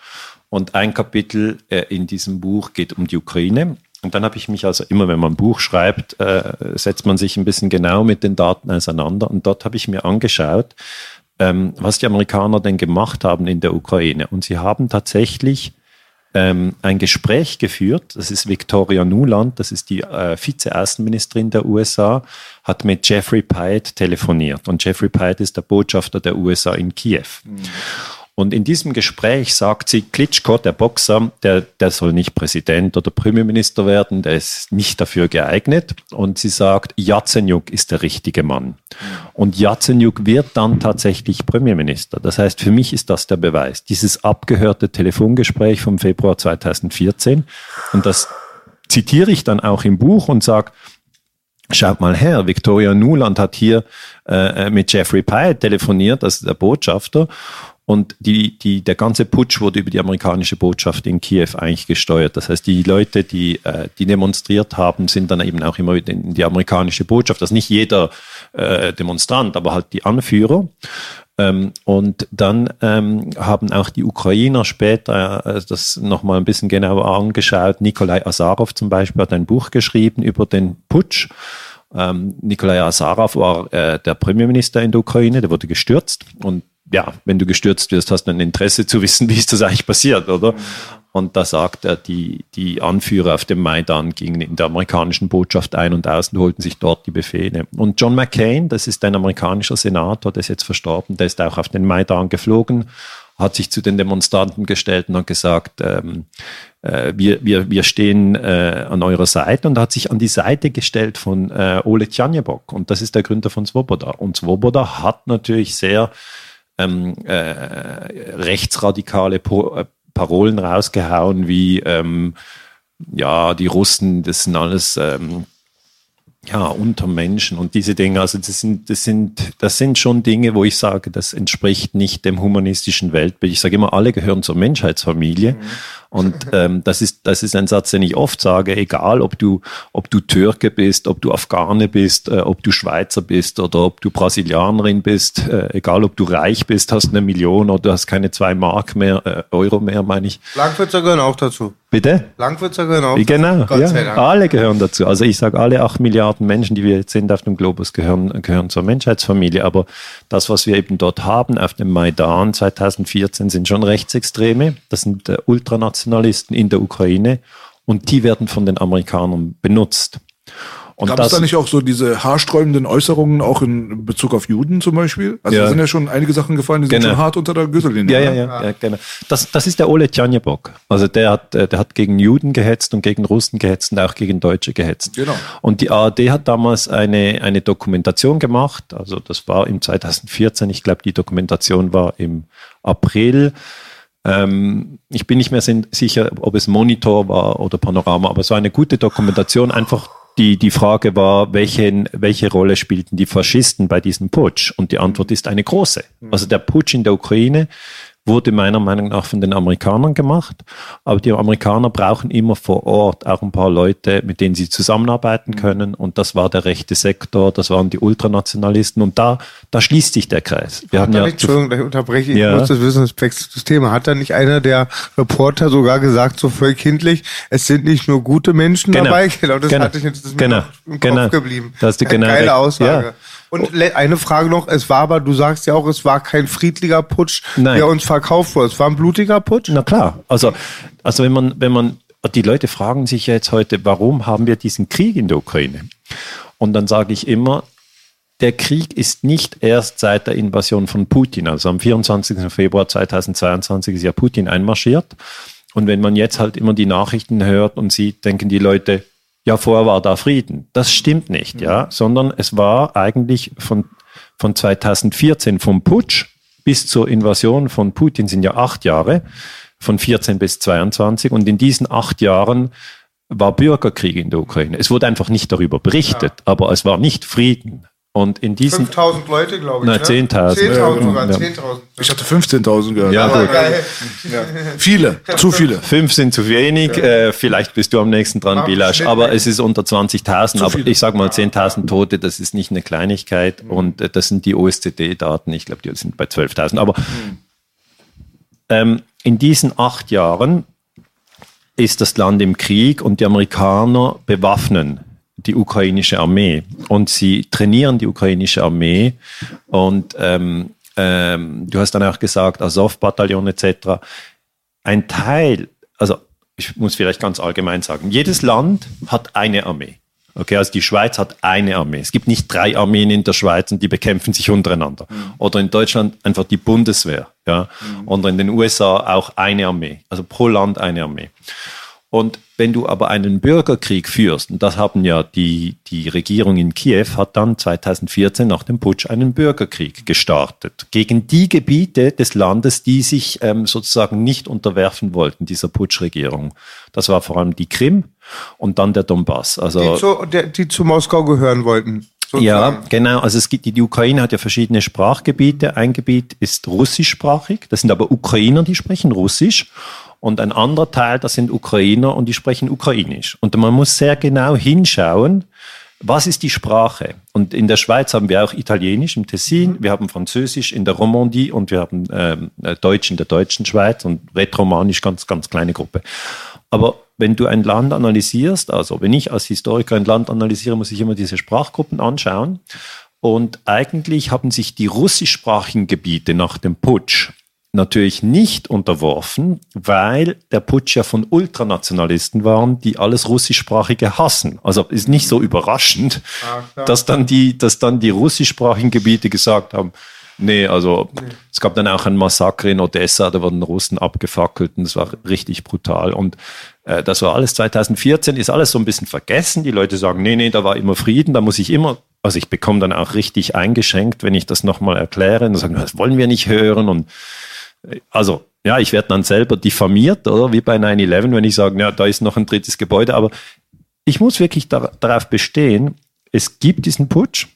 Und ein Kapitel äh, in diesem Buch geht um die Ukraine. Und dann habe ich mich also immer, wenn man ein Buch schreibt, äh, setzt man sich ein bisschen genau mit den Daten auseinander. Und dort habe ich mir angeschaut, ähm, was die Amerikaner denn gemacht haben in der Ukraine. Und sie haben tatsächlich ähm, ein Gespräch geführt. Das ist Victoria Nuland, das ist die äh, Vize-Außenministerin der USA, hat mit Jeffrey Pyatt telefoniert. Und Jeffrey Pyatt ist der Botschafter der USA in Kiew. Und in diesem Gespräch sagt sie, Klitschko, der Boxer, der, der soll nicht Präsident oder Premierminister werden, der ist nicht dafür geeignet. Und sie sagt, Yatsenyuk ist der richtige Mann. Und Yatsenyuk wird dann tatsächlich Premierminister. Das heißt, für mich ist das der Beweis. Dieses abgehörte Telefongespräch vom Februar 2014. Und das zitiere ich dann auch im Buch und sage, Schaut mal her, Victoria Nuland hat hier äh, mit Jeffrey Pyatt telefoniert, das ist der Botschafter. Und die, die, der ganze Putsch wurde über die amerikanische Botschaft in Kiew eigentlich gesteuert. Das heißt, die Leute, die, äh, die demonstriert haben, sind dann eben auch immer wieder in die amerikanische Botschaft. Das ist nicht jeder äh, Demonstrant, aber halt die Anführer. Ähm, und dann ähm, haben auch die Ukrainer später äh, das nochmal ein bisschen genauer angeschaut. Nikolai Azarov zum Beispiel hat ein Buch geschrieben über den Putsch. Ähm, Nikolai Azarov war äh, der Premierminister in der Ukraine, der wurde gestürzt. Und ja, wenn du gestürzt wirst, hast du ein Interesse zu wissen, wie ist das eigentlich passiert, oder? Und da sagt er, die, die Anführer auf dem Maidan gingen in der amerikanischen Botschaft ein und aus und holten sich dort die Befehle. Und John McCain, das ist ein amerikanischer Senator, der ist jetzt verstorben, der ist auch auf den Maidan geflogen, hat sich zu den Demonstranten gestellt und hat gesagt, ähm, äh, wir, wir, wir stehen äh, an eurer Seite und hat sich an die Seite gestellt von äh, Ole Tjanjebok. Und das ist der Gründer von Svoboda. Und Svoboda hat natürlich sehr ähm, äh, rechtsradikale po äh, Parolen rausgehauen, wie ähm, ja, die Russen, das sind alles ähm, ja, Untermenschen und diese Dinge. Also das sind, das sind, das sind schon Dinge, wo ich sage, das entspricht nicht dem humanistischen Weltbild. Ich sage immer, alle gehören zur Menschheitsfamilie. Mhm. Und ähm, das ist, das ist ein Satz, den ich oft sage, egal ob du, ob du Türke bist, ob du Afghane bist, äh, ob du Schweizer bist oder ob du Brasilianerin bist, äh, egal ob du reich bist, hast eine Million oder hast keine zwei Mark mehr, äh, Euro mehr, meine ich. Langwitzer gehören auch dazu. Bitte? Langwitzer gehören auch Genau, dazu. Ja, alle gehören dazu. Also ich sage, alle acht Milliarden Menschen, die wir jetzt sind auf dem Globus, gehören, gehören zur Menschheitsfamilie. Aber das, was wir eben dort haben auf dem Maidan 2014, sind schon Rechtsextreme. Das sind äh, Ultranationalisten in der Ukraine und die werden von den Amerikanern benutzt. Und Gab es da nicht auch so diese haarsträubenden Äußerungen auch in Bezug auf Juden zum Beispiel? Also Ja. da sind ja schon einige Sachen gefallen, die sind Genau. schon hart unter der Gürtellinie. Ja, ja, ne? ja, ja, genau. Das, das ist der Ole Tjanjebok. Also der hat, äh, der hat gegen Juden gehetzt und gegen Russen gehetzt und auch gegen Deutsche gehetzt. Genau. Und die ARD hat damals eine, eine Dokumentation gemacht. Also das war im 2014. Ich glaube, die Dokumentation war im April. Ähm, ich bin nicht mehr sicher, ob es Monitor war oder Panorama, aber es war eine gute Dokumentation, einfach die, die Frage war, welche, welche Rolle spielten die Faschisten bei diesem Putsch? Und die Antwort ist eine große. Also der Putsch in der Ukraine wurde meiner Meinung nach von den Amerikanern gemacht. Aber die Amerikaner brauchen immer vor Ort auch ein paar Leute, mit denen sie zusammenarbeiten können. Und das war der rechte Sektor, das waren die Ultranationalisten. Und da, da schließt sich der Kreis. Wir haben ja nicht, Entschuldigung, ich unterbreche, ich ja. muss das wissen, das Thema. Hat da nicht einer der Reporter sogar gesagt, so voll kindlich, es sind nicht nur gute Menschen genau. dabei? Genau, das genau. hatte ich jetzt das genau. im Kopf genau. geblieben. Das ist die genau Geile Aussage. Ja. Und eine Frage noch, es war aber, du sagst ja auch, es war kein friedlicher Putsch, Nein. der uns verkauft wurde. Es war ein blutiger Putsch? Na klar. Also, also wenn man, wenn man, die Leute fragen sich ja jetzt heute, warum haben wir diesen Krieg in der Ukraine? Und dann sage ich immer, der Krieg ist nicht erst seit der Invasion von Putin. Also am 24. Februar 2022 ist ja Putin einmarschiert. Und wenn man jetzt halt immer die Nachrichten hört und sieht, denken die Leute, ja, vorher war da Frieden. Das stimmt nicht, ja, sondern es war eigentlich von, von 2014 vom Putsch bis zur Invasion von Putin sind ja acht Jahre, von 14 bis 22 und in diesen acht Jahren war Bürgerkrieg in der Ukraine. Es wurde einfach nicht darüber berichtet, ja. aber es war nicht Frieden. Und in diesen 5000 Leute, glaube ich. Nein, 10.000. 10.000 ja, sogar, 10.000. Ich hatte 15.000 gehört. Ja, gut. Ja. Viele, zu viele. Fünf sind zu wenig. Ja. Äh, vielleicht bist du am nächsten dran, Bilasch. Aber es ist unter 20.000. Aber ich sag mal 10.000 Tote, das ist nicht eine Kleinigkeit. Mhm. Und äh, das sind die OSZE-Daten. Ich glaube, die sind bei 12.000. Aber mhm. ähm, in diesen acht Jahren ist das Land im Krieg und die Amerikaner bewaffnen die ukrainische Armee und sie trainieren die ukrainische Armee und ähm, ähm, du hast dann auch gesagt, Azov-Bataillon etc. Ein Teil, also ich muss vielleicht ganz allgemein sagen, jedes Land hat eine Armee. Okay, also die Schweiz hat eine Armee. Es gibt nicht drei Armeen in der Schweiz und die bekämpfen sich untereinander. Mhm. Oder in Deutschland einfach die Bundeswehr. Ja? Mhm. Oder in den USA auch eine Armee. Also pro Land eine Armee. Und wenn du aber einen Bürgerkrieg führst, und das haben ja die, die Regierung in Kiew, hat dann 2014 nach dem Putsch einen Bürgerkrieg gestartet gegen die Gebiete des Landes, die sich ähm, sozusagen nicht unterwerfen wollten, dieser Putschregierung. Das war vor allem die Krim und dann der Donbass. Also, die, zu, der, die zu Moskau gehören wollten. Sozusagen. Ja, genau. Also es gibt die, Ukraine hat ja verschiedene Sprachgebiete. Ein Gebiet ist russischsprachig. Das sind aber Ukrainer, die sprechen Russisch. Und ein anderer Teil, das sind Ukrainer und die sprechen Ukrainisch. Und man muss sehr genau hinschauen, was ist die Sprache? Und in der Schweiz haben wir auch Italienisch im Tessin, wir haben Französisch in der Romandie und wir haben ähm, Deutsch in der deutschen Schweiz und Rätoromanisch ganz, ganz kleine Gruppe. Aber wenn du ein Land analysierst, also wenn ich als Historiker ein Land analysiere, muss ich immer diese Sprachgruppen anschauen. Und eigentlich haben sich die russischsprachigen Gebiete nach dem Putsch natürlich nicht unterworfen, weil der Putsch ja von Ultranationalisten waren, die alles Russischsprachige hassen. Also ist nicht so überraschend, ah, dass dann die, dass dann die russischsprachigen Gebiete gesagt haben, nee, also nee. es gab dann auch ein Massaker in Odessa, da wurden Russen abgefackelt und das war richtig brutal. Und äh, das war alles 2014, ist alles so ein bisschen vergessen. Die Leute sagen, nee, nee, da war immer Frieden, da muss ich immer also ich bekomme dann auch richtig eingeschenkt, wenn ich das nochmal erkläre. Und sagen, das wollen wir nicht hören. Und also ja, ich werde dann selber diffamiert, oder wie bei 9-11, wenn ich sage, ja, da ist noch ein drittes Gebäude. Aber ich muss wirklich da, darauf bestehen, es gibt diesen Putsch,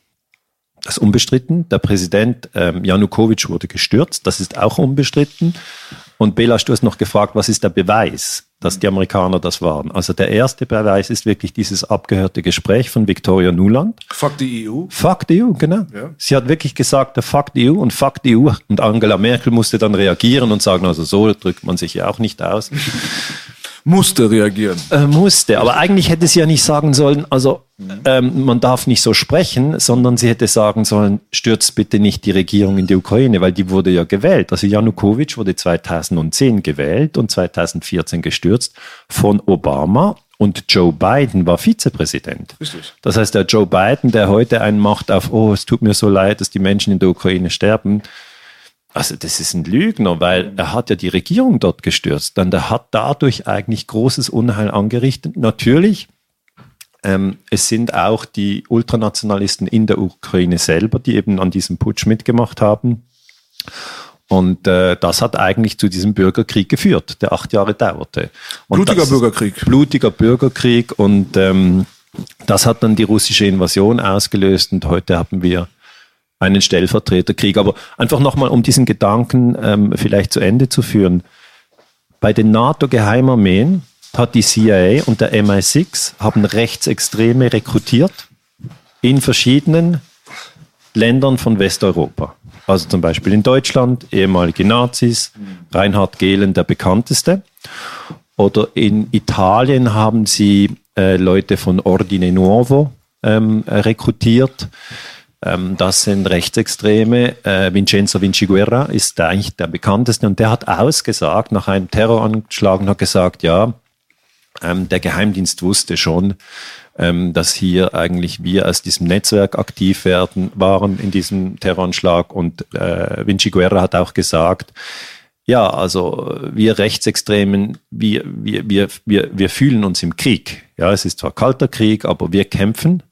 das ist unbestritten. Der Präsident ähm, Janukowitsch wurde gestürzt, das ist auch unbestritten. Und Belasch, du hast noch gefragt, was ist der Beweis, dass die Amerikaner das waren? Also der erste Beweis ist wirklich dieses abgehörte Gespräch von Victoria Nuland. Fuck die EU. Fuck die EU, genau. Ja. Sie hat wirklich gesagt, der Fuck die EU und Fuck die EU. Und Angela Merkel musste dann reagieren und sagen, also so drückt man sich ja auch nicht aus. Musste reagieren. Äh, musste, aber eigentlich hätte sie ja nicht sagen sollen, also ähm, man darf nicht so sprechen, sondern sie hätte sagen sollen, stürzt bitte nicht die Regierung in die Ukraine, weil die wurde ja gewählt. Also Janukowitsch wurde 2010 gewählt und 2014 gestürzt von Obama und Joe Biden war Vizepräsident. Richtig. Das heißt, der Joe Biden, der heute einen macht auf, oh, es tut mir so leid, dass die Menschen in der Ukraine sterben, also das ist ein Lügner, weil er hat ja die Regierung dort gestürzt. Dann der hat dadurch eigentlich großes Unheil angerichtet. Natürlich, ähm, es sind auch die Ultranationalisten in der Ukraine selber, die eben an diesem Putsch mitgemacht haben. Und äh, das hat eigentlich zu diesem Bürgerkrieg geführt, der acht Jahre dauerte. Und Blutiger Bürgerkrieg. Blutiger Bürgerkrieg und ähm, das hat dann die russische Invasion ausgelöst und heute haben wir einen Stellvertreterkrieg. Aber einfach nochmal, um diesen Gedanken ähm, vielleicht zu Ende zu führen. Bei den NATO-Geheimarmeen hat die CIA und der MI6 haben Rechtsextreme rekrutiert in verschiedenen Ländern von Westeuropa. Also zum Beispiel in Deutschland, ehemalige Nazis, Reinhard Gehlen, der bekannteste. Oder in Italien haben sie äh, Leute von Ordine Nuovo ähm, rekrutiert. Ähm, das sind Rechtsextreme. Äh, Vincenzo Vinciguerra ist eigentlich der bekannteste und der hat ausgesagt nach einem Terroranschlag hat gesagt, ja, ähm, der Geheimdienst wusste schon, ähm, dass hier eigentlich wir aus diesem Netzwerk aktiv werden, waren in diesem Terroranschlag. Und äh, Vinci Guerra hat auch gesagt, ja, also wir Rechtsextremen, wir, wir, wir, wir, wir fühlen uns im Krieg. Ja, es ist zwar kalter Krieg, aber wir kämpfen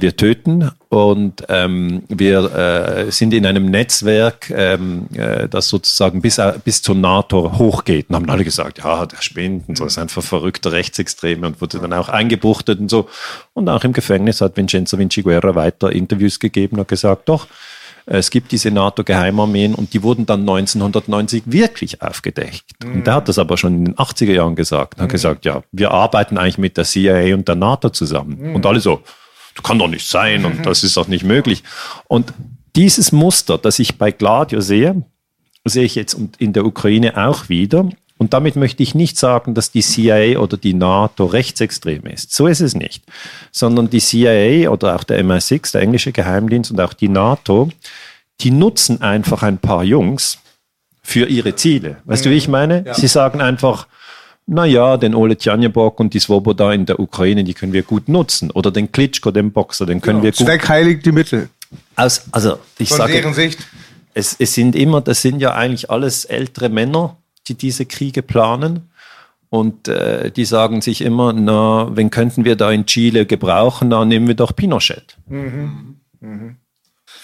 wir töten und ähm, wir äh, sind in einem Netzwerk, ähm, äh, das sozusagen bis, äh, bis zur NATO hochgeht. Und haben alle gesagt, ja, der spinnt und so, ist einfach verrückter Rechtsextreme und wurde dann auch eingebuchtet und so. Und auch im Gefängnis hat Vincenzo Vinciguerra weiter Interviews gegeben und gesagt, doch, es gibt diese NATO-Geheimarmeen und die wurden dann 1990 wirklich aufgedeckt. Mhm. Und der hat das aber schon in den 80er Jahren gesagt. Er hat mhm. gesagt, ja, wir arbeiten eigentlich mit der CIA und der NATO zusammen. Mhm. Und alle so, kann doch nicht sein und das ist doch nicht möglich. Und dieses Muster, das ich bei Gladio sehe, sehe ich jetzt in der Ukraine auch wieder. Und damit möchte ich nicht sagen, dass die CIA oder die NATO rechtsextrem ist. So ist es nicht. Sondern die CIA oder auch der MI6, der englische Geheimdienst und auch die NATO, die nutzen einfach ein paar Jungs für ihre Ziele. Weißt du, wie ich meine? Ja. Sie sagen einfach, naja, den Ole Tjanjebok und die Svoboda in der Ukraine, die können wir gut nutzen. Oder den Klitschko, den Boxer, den können ja, wir gut. Zweck heiligt die Mittel. Aus, also ich Von sage, deren Sicht. Es, es sind immer, das sind ja eigentlich alles ältere Männer, die diese Kriege planen. Und äh, die sagen sich immer, na, wen könnten wir da in Chile gebrauchen? Na, nehmen wir doch Pinochet. Mhm. Mhm.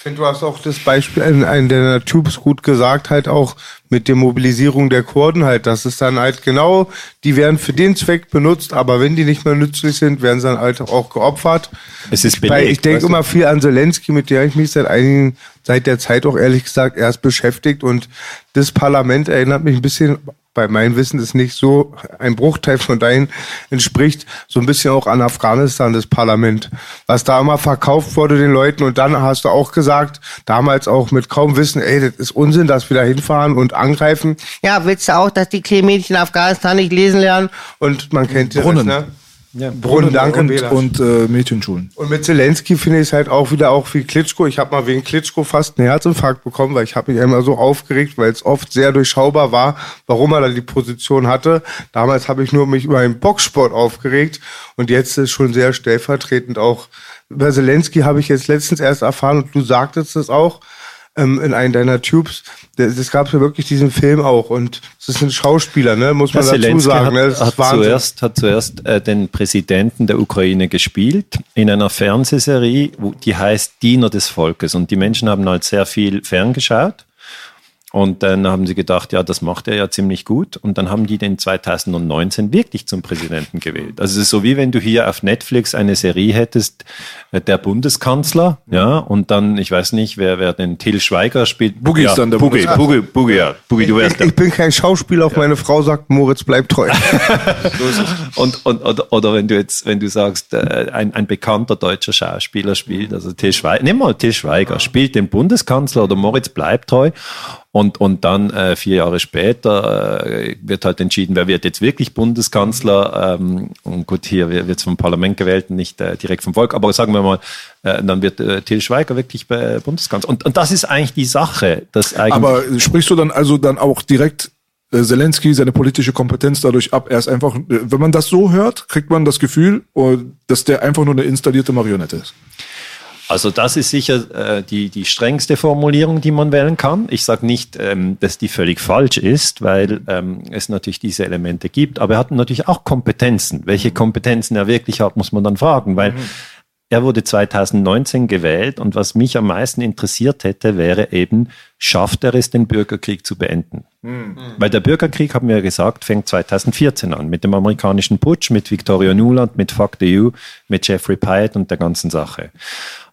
Ich finde, du hast auch das Beispiel in einem der Tubes gut gesagt, halt auch mit der Mobilisierung der Kurden halt. Das ist dann halt genau, die werden für den Zweck benutzt, aber wenn die nicht mehr nützlich sind, werden sie dann halt auch geopfert. Es ist belegt, ich denke immer viel an Zelensky, mit der ich mich seit einigen, seit der Zeit auch ehrlich gesagt erst beschäftigt und das Parlament erinnert mich ein bisschen bei meinem Wissen ist nicht so ein Bruchteil von deinen entspricht, so ein bisschen auch an Afghanistan, das Parlament. Was da immer verkauft wurde den Leuten und dann hast du auch gesagt, damals auch mit kaum Wissen, ey, das ist Unsinn, dass wir da hinfahren und angreifen. Ja, willst du auch, dass die kleinen Mädchen Afghanistan nicht lesen lernen? Und man kennt ja das, ne? Ja, Brunnen, danke. Und, und äh, Mädchenschulen. Und mit Zelensky finde ich es halt auch wieder auch wie Klitschko. Ich habe mal wegen Klitschko fast einen Herzinfarkt bekommen, weil ich habe mich immer so aufgeregt, weil es oft sehr durchschaubar war, warum er da die Position hatte. Damals habe ich nur mich über den Boxsport aufgeregt und jetzt ist schon sehr stellvertretend auch. Über Zelensky habe ich jetzt letztens erst erfahren und du sagtest es auch, ähm, in einem deiner Tubes. Das gab ja wirklich diesen Film auch und es ist ein Schauspieler, ne? muss man Herr dazu Zelensky sagen. Hat, ne? hat zuerst, hat zuerst äh, den Präsidenten der Ukraine gespielt in einer Fernsehserie, die heißt Diener des Volkes und die Menschen haben halt sehr viel ferngeschaut und dann haben sie gedacht, ja, das macht er ja ziemlich gut. Und dann haben die den 2019 wirklich zum Präsidenten gewählt. Also es ist so wie wenn du hier auf Netflix eine Serie hättest, äh, der Bundeskanzler, ja, und dann, ich weiß nicht, wer, wer den Till Schweiger spielt. Boogie ja, ist dann der Boogie, Boogie, Boogie, ja. Boogie, du wärst ich, ich bin kein Schauspieler, auch ja. meine Frau sagt, Moritz bleibt treu. Und, und, oder, oder wenn du jetzt, wenn du sagst, äh, ein, ein bekannter deutscher Schauspieler spielt, also Till Schweiger, nimm mal Till Schweiger, spielt den Bundeskanzler oder Moritz bleibt treu und, und dann äh, vier Jahre später äh, wird halt entschieden, wer wird jetzt wirklich Bundeskanzler. Ähm, und gut, hier wird es vom Parlament gewählt, nicht äh, direkt vom Volk. Aber sagen wir mal, äh, dann wird äh, Till Schweiger wirklich äh, Bundeskanzler. Und, und das ist eigentlich die Sache. Dass eigentlich Aber sprichst du dann also dann auch direkt äh, Zelensky seine politische Kompetenz dadurch ab. Er ist einfach, äh, wenn man das so hört, kriegt man das Gefühl, dass der einfach nur eine installierte Marionette ist. Also das ist sicher äh, die, die strengste Formulierung, die man wählen kann. Ich sage nicht, ähm, dass die völlig falsch ist, weil ähm, es natürlich diese Elemente gibt. Aber er hat natürlich auch Kompetenzen. Welche Kompetenzen er wirklich hat, muss man dann fragen, weil mhm. er wurde 2019 gewählt und was mich am meisten interessiert hätte, wäre eben, schafft er es, den Bürgerkrieg zu beenden? Mhm. Weil der Bürgerkrieg, haben wir ja gesagt, fängt 2014 an mit dem amerikanischen Putsch, mit Victoria Nuland, mit Fuck the U, mit Jeffrey Pyatt und der ganzen Sache.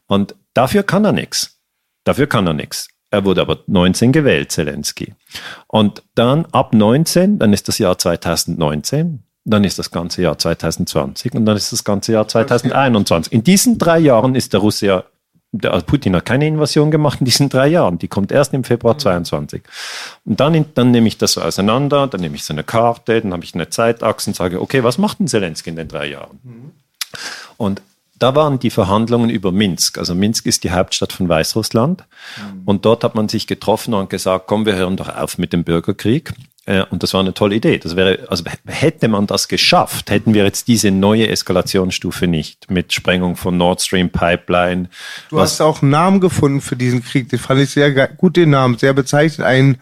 Und dafür kann er nichts. Dafür kann er nichts. Er wurde aber 19 gewählt, Zelensky. Und dann ab 19, dann ist das Jahr 2019, dann ist das ganze Jahr 2020 und dann ist das ganze Jahr 2021. In diesen drei Jahren ist der Russe ja, der Putin hat keine Invasion gemacht in diesen drei Jahren. Die kommt erst im Februar 22. Und dann, dann nehme ich das so auseinander, dann nehme ich so eine Karte, dann habe ich eine Zeitachse und sage, okay, was macht denn Zelensky in den drei Jahren? Und da waren die Verhandlungen über Minsk. Also Minsk ist die Hauptstadt von Weißrussland. Mhm. Und dort hat man sich getroffen und gesagt, komm, wir hören doch auf mit dem Bürgerkrieg. Äh, und das war eine tolle Idee. Das wäre, also hätte man das geschafft, hätten wir jetzt diese neue Eskalationsstufe nicht mit Sprengung von Nord Stream Pipeline. Du hast auch einen Namen gefunden für diesen Krieg. Den fand ich sehr gut, den Namen, sehr bezeichnet. Ein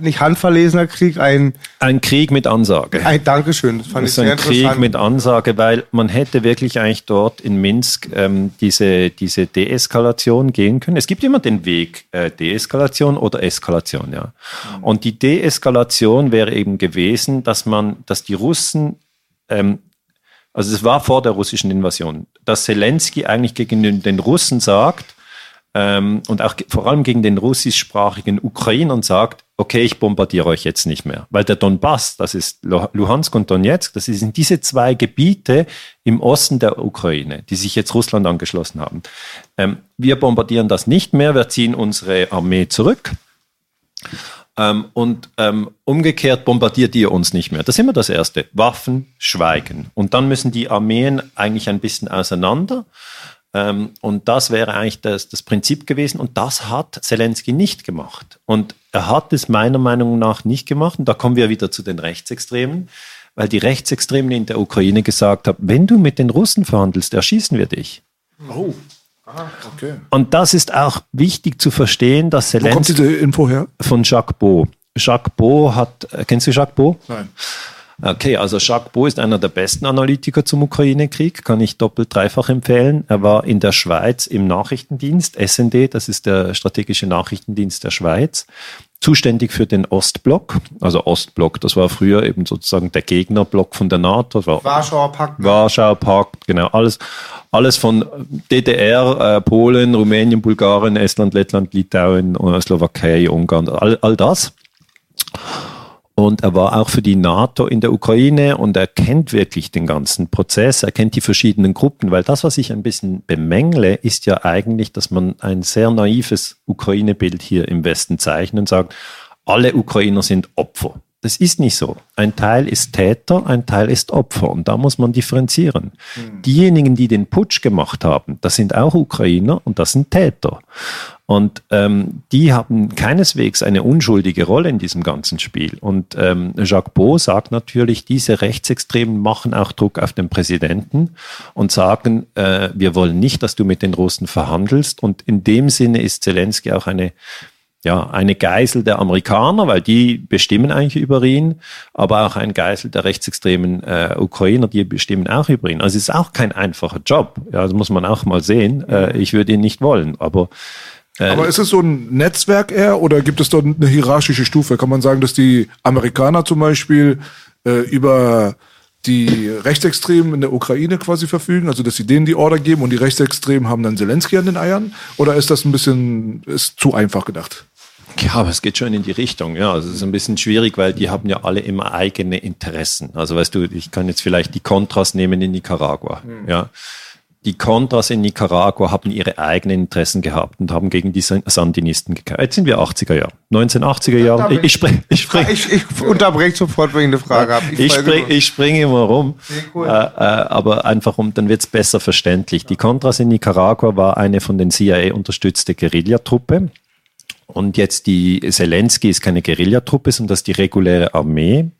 nicht handverlesener Krieg, ein ein Krieg mit Ansage. Ein Dankeschön, das fand das ich sehr ein Krieg mit Ansage, weil man hätte wirklich eigentlich dort in Minsk ähm, diese diese Deeskalation gehen können. Es gibt immer den Weg äh, Deeskalation oder Eskalation, ja. Mhm. Und die Deeskalation wäre eben gewesen, dass man, dass die Russen ähm, also es war vor der russischen Invasion, dass Zelensky eigentlich gegen den Russen sagt, ähm, und auch vor allem gegen den russischsprachigen Ukrainern sagt, okay, ich bombardiere euch jetzt nicht mehr. Weil der Donbass, das ist Luhansk und Donetsk, das sind diese zwei Gebiete im Osten der Ukraine, die sich jetzt Russland angeschlossen haben. Ähm, wir bombardieren das nicht mehr, wir ziehen unsere Armee zurück. Ähm, und ähm, umgekehrt bombardiert ihr uns nicht mehr. Das ist immer das Erste. Waffen, Schweigen. Und dann müssen die Armeen eigentlich ein bisschen auseinander. Ähm, und das wäre eigentlich das, das Prinzip gewesen. Und das hat Zelensky nicht gemacht. Und er hat es meiner Meinung nach nicht gemacht. Und da kommen wir wieder zu den Rechtsextremen, weil die Rechtsextremen in der Ukraine gesagt haben, wenn du mit den Russen verhandelst, erschießen wir dich. Oh. Ah, okay. Und das ist auch wichtig zu verstehen, dass Zelensky. Wo kommt diese Info her? Von Jacques Beau. Jacques Beau hat, äh, kennst du Jacques Beau? Nein. Okay, also Jacques Beau ist einer der besten Analytiker zum Ukraine-Krieg, kann ich doppelt dreifach empfehlen. Er war in der Schweiz im Nachrichtendienst, SND, das ist der strategische Nachrichtendienst der Schweiz, zuständig für den Ostblock, also Ostblock, das war früher eben sozusagen der Gegnerblock von der NATO. Das war Warschauer Pakt. Warschauer Pakt, genau, alles, alles von DDR, äh, Polen, Rumänien, Bulgarien, Estland, Lettland, Litauen, Slowakei, Ungarn, all, all das. Und er war auch für die NATO in der Ukraine und er kennt wirklich den ganzen Prozess, er kennt die verschiedenen Gruppen, weil das, was ich ein bisschen bemängle, ist ja eigentlich, dass man ein sehr naives Ukraine-Bild hier im Westen zeichnet und sagt, alle Ukrainer sind Opfer. Das ist nicht so. Ein Teil ist Täter, ein Teil ist Opfer und da muss man differenzieren. Mhm. Diejenigen, die den Putsch gemacht haben, das sind auch Ukrainer und das sind Täter. Und ähm, die haben keineswegs eine unschuldige Rolle in diesem ganzen Spiel. Und ähm, Jacques Beau sagt natürlich, diese Rechtsextremen machen auch Druck auf den Präsidenten und sagen, äh, wir wollen nicht, dass du mit den Russen verhandelst. Und in dem Sinne ist Zelensky auch eine ja, eine Geisel der Amerikaner, weil die bestimmen eigentlich über ihn, aber auch ein Geisel der rechtsextremen äh, Ukrainer, die bestimmen auch über ihn. Also es ist auch kein einfacher Job. Ja, das muss man auch mal sehen. Äh, ich würde ihn nicht wollen, aber äh, aber ist es so ein Netzwerk eher oder gibt es dort eine hierarchische Stufe? Kann man sagen, dass die Amerikaner zum Beispiel äh, über die Rechtsextremen in der Ukraine quasi verfügen, also dass sie denen die Order geben und die Rechtsextremen haben dann Zelensky an den Eiern? Oder ist das ein bisschen, ist zu einfach gedacht? Ja, aber es geht schon in die Richtung. Ja, also es ist ein bisschen schwierig, weil die haben ja alle immer eigene Interessen. Also weißt du, ich kann jetzt vielleicht die Kontras nehmen in Nicaragua. Mhm. Ja, die Contras in Nicaragua haben ihre eigenen Interessen gehabt und haben gegen die Sandinisten gekämpft. Jetzt sind wir 80er Jahre, 1980er Jahre. Ich, ich, spring, ich, spring, ich, ich unterbreche sofort, wenn ich eine Frage habe. Ich, ich, spring, ich springe immer rum, cool. äh, äh, aber einfach um, dann wird es besser verständlich. Die Contras in Nicaragua war eine von den CIA unterstützte Guerillatruppe. Und jetzt die Zelensky ist keine Guerillatruppe, sondern das ist die reguläre Armee. Mhm.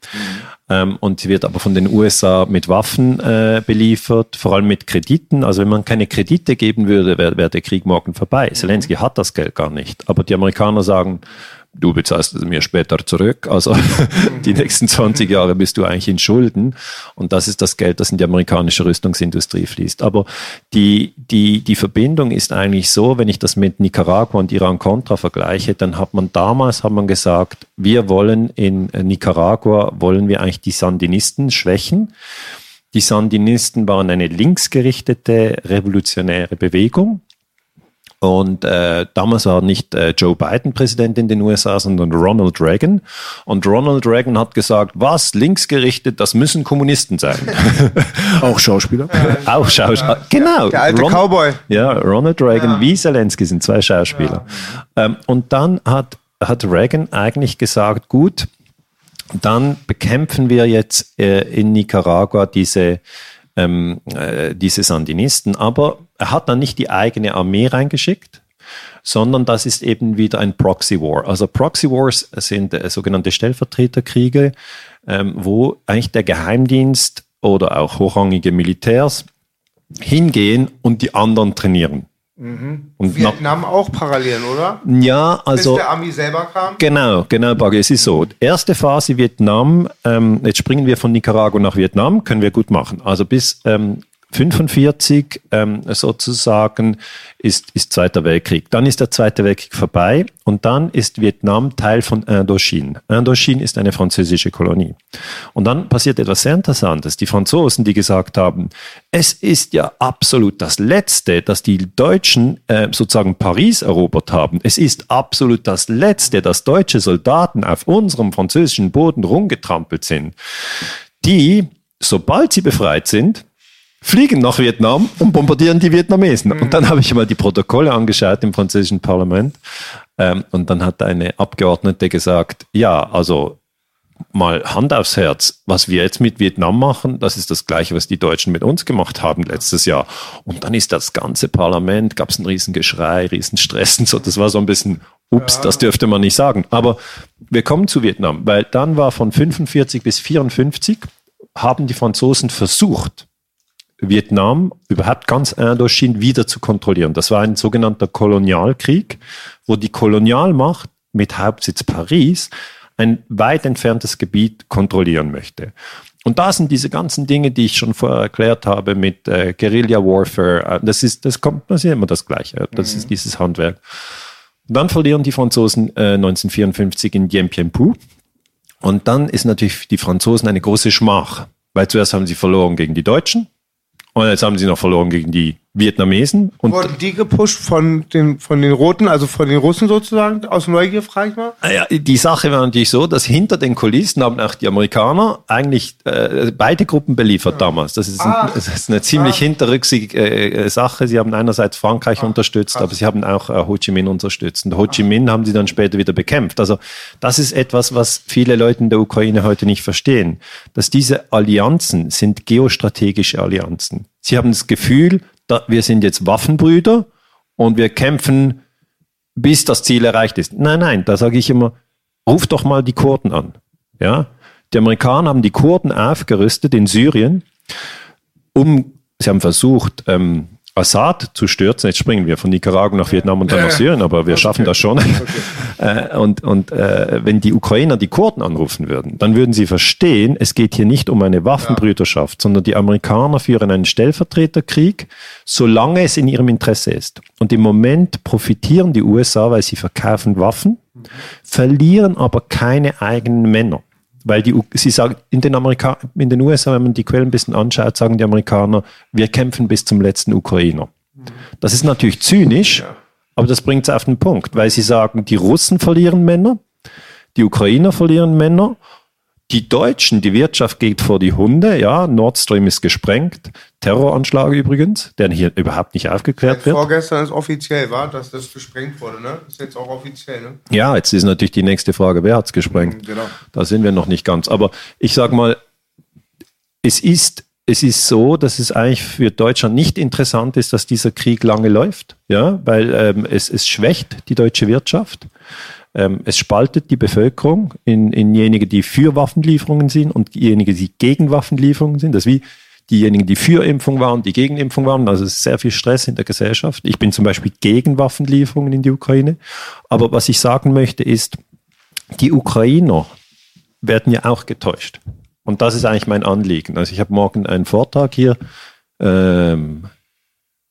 Ähm, und sie wird aber von den USA mit Waffen äh, beliefert, vor allem mit Krediten. Also wenn man keine Kredite geben würde, wäre wär der Krieg morgen vorbei. Mhm. Zelensky hat das Geld gar nicht. Aber die Amerikaner sagen, du bezahlst es mir später zurück. Also die nächsten 20 Jahre bist du eigentlich in Schulden. Und das ist das Geld, das in die amerikanische Rüstungsindustrie fließt. Aber die, die, die Verbindung ist eigentlich so, wenn ich das mit Nicaragua und Iran-Contra vergleiche, dann hat man damals, hat man gesagt, wir wollen in Nicaragua, wollen wir eigentlich die Sandinisten schwächen. Die Sandinisten waren eine linksgerichtete revolutionäre Bewegung und äh, damals war nicht äh, Joe Biden Präsident in den USA, sondern Ronald Reagan. Und Ronald Reagan hat gesagt, was linksgerichtet, das müssen Kommunisten sein. Auch Schauspieler. Auch Schauspieler. Genau. Der alte Ron Cowboy. Ja, Ronald Reagan wie Zelensky sind zwei Schauspieler. Ähm, und dann hat, hat Reagan eigentlich gesagt, gut, dann bekämpfen wir jetzt äh, in Nicaragua diese ähm, äh, diese Sandinisten. Aber er hat dann nicht die eigene Armee reingeschickt, sondern das ist eben wieder ein Proxy War. Also Proxy Wars sind äh, sogenannte Stellvertreterkriege, ähm, wo eigentlich der Geheimdienst oder auch hochrangige Militärs hingehen und die anderen trainieren. Mhm. Und na- Vietnam auch parallel, oder? ja, also Bis der Ami selber kam? Genau, genau, Bagge. Es ist so. Erste Phase Vietnam, ähm, jetzt springen wir von Nicaragua nach Vietnam, können wir gut machen. Also bis ähm, 45 ähm, sozusagen ist, ist Zweiter Weltkrieg. Dann ist der Zweite Weltkrieg vorbei und dann ist Vietnam Teil von Indochine. Indochine ist eine französische Kolonie. Und dann passiert etwas sehr Interessantes. Die Franzosen, die gesagt haben, es ist ja absolut das Letzte, dass die Deutschen äh, sozusagen Paris erobert haben. Es ist absolut das Letzte, dass deutsche Soldaten auf unserem französischen Boden rumgetrampelt sind. Die, sobald sie befreit sind, fliegen nach Vietnam und bombardieren die Vietnamesen. Und dann habe ich mal die Protokolle angeschaut im französischen Parlament. Ähm, und dann hat eine Abgeordnete gesagt, ja, also mal Hand aufs Herz, was wir jetzt mit Vietnam machen, das ist das Gleiche, was die Deutschen mit uns gemacht haben letztes Jahr. Und dann ist das ganze Parlament, gab es einen riesen Geschrei, riesen Stress und so. Das war so ein bisschen, ups, das dürfte man nicht sagen. Aber wir kommen zu Vietnam, weil dann war von 45 bis 54 haben die Franzosen versucht, Vietnam, überhaupt ganz Indochine wieder zu kontrollieren. Das war ein sogenannter Kolonialkrieg, wo die Kolonialmacht mit Hauptsitz Paris ein weit entferntes Gebiet kontrollieren möchte. Und da sind diese ganzen Dinge, die ich schon vorher erklärt habe mit äh, Guerilla Warfare. Äh, das ist, das kommt, das ist immer das Gleiche. Das ist dieses Handwerk. Und dann verlieren die Franzosen äh, 1954 in Dien Bien Phu. Und dann ist natürlich die Franzosen eine große Schmach, weil zuerst haben sie verloren gegen die Deutschen und jetzt haben sie noch verloren gegen die Vietnamesen. Und Wurden die gepusht von den, von den Roten, also von den Russen sozusagen? Aus Neugier, frage ich mal. Ja, die Sache war natürlich so, dass hinter den Kulissen haben auch die Amerikaner eigentlich äh, beide Gruppen beliefert damals. Das ist, ein, Ah. das ist eine ziemlich hinterrücksige äh, Sache. Sie haben einerseits Frankreich unterstützt, aber sie haben auch äh, Ho Chi Minh unterstützt. Und Ho Chi Minh haben sie dann später wieder bekämpft. Also das ist etwas, was viele Leute in der Ukraine heute nicht verstehen. Dass diese Allianzen sind geostrategische Allianzen. Sie haben das Gefühl, da, wir sind jetzt Waffenbrüder und wir kämpfen bis das Ziel erreicht ist. Nein, nein, da sage ich immer, ruf doch mal die Kurden an. Ja? Die Amerikaner haben die Kurden aufgerüstet in Syrien, um, sie haben versucht, ähm, Assad zu stürzen. Jetzt springen wir von Nicaragua nach Vietnam und dann nach Syrien, aber wir schaffen das schon. Äh, und und äh, wenn die Ukrainer die Kurden anrufen würden, dann würden sie verstehen, es geht hier nicht um eine Waffenbrüderschaft, sondern die Amerikaner führen einen Stellvertreterkrieg, solange es in ihrem Interesse ist. Und im Moment profitieren die USA, weil sie verkaufen Waffen, verlieren aber keine eigenen Männer. Weil die, sie sagen, in den, Amerika in den USA, wenn man die Quellen ein bisschen anschaut, sagen die Amerikaner, wir kämpfen bis zum letzten Ukrainer. Das ist natürlich zynisch, aber das bringt es auf den Punkt, weil sie sagen, die Russen verlieren Männer, die Ukrainer verlieren Männer, die Deutschen, die Wirtschaft geht vor die Hunde, ja, Nord Stream ist gesprengt, Terroranschlag übrigens, der hier überhaupt nicht aufgeklärt wird. Vorgestern ist offiziell, war, dass das gesprengt wurde, ne? Ist jetzt auch offiziell, ne? Ja, jetzt ist natürlich die nächste Frage, wer hat's gesprengt? Genau. Da sind wir noch nicht ganz. Aber ich sag mal, es ist, es ist so, dass es eigentlich für Deutschland nicht interessant ist, dass dieser Krieg lange läuft, ja, weil ähm, es, es schwächt die deutsche Wirtschaft. Ähm, es spaltet die Bevölkerung in, in diejenigen, die für Waffenlieferungen sind und diejenigen, die gegen Waffenlieferungen sind. Das ist wie diejenigen, die für Impfung waren, die gegen Impfung waren. Also es ist sehr viel Stress in der Gesellschaft. Ich bin zum Beispiel gegen Waffenlieferungen in die Ukraine. Aber was ich sagen möchte ist, die Ukrainer werden ja auch getäuscht. Und das ist eigentlich mein Anliegen. Also ich habe morgen einen Vortrag hier. Ähm,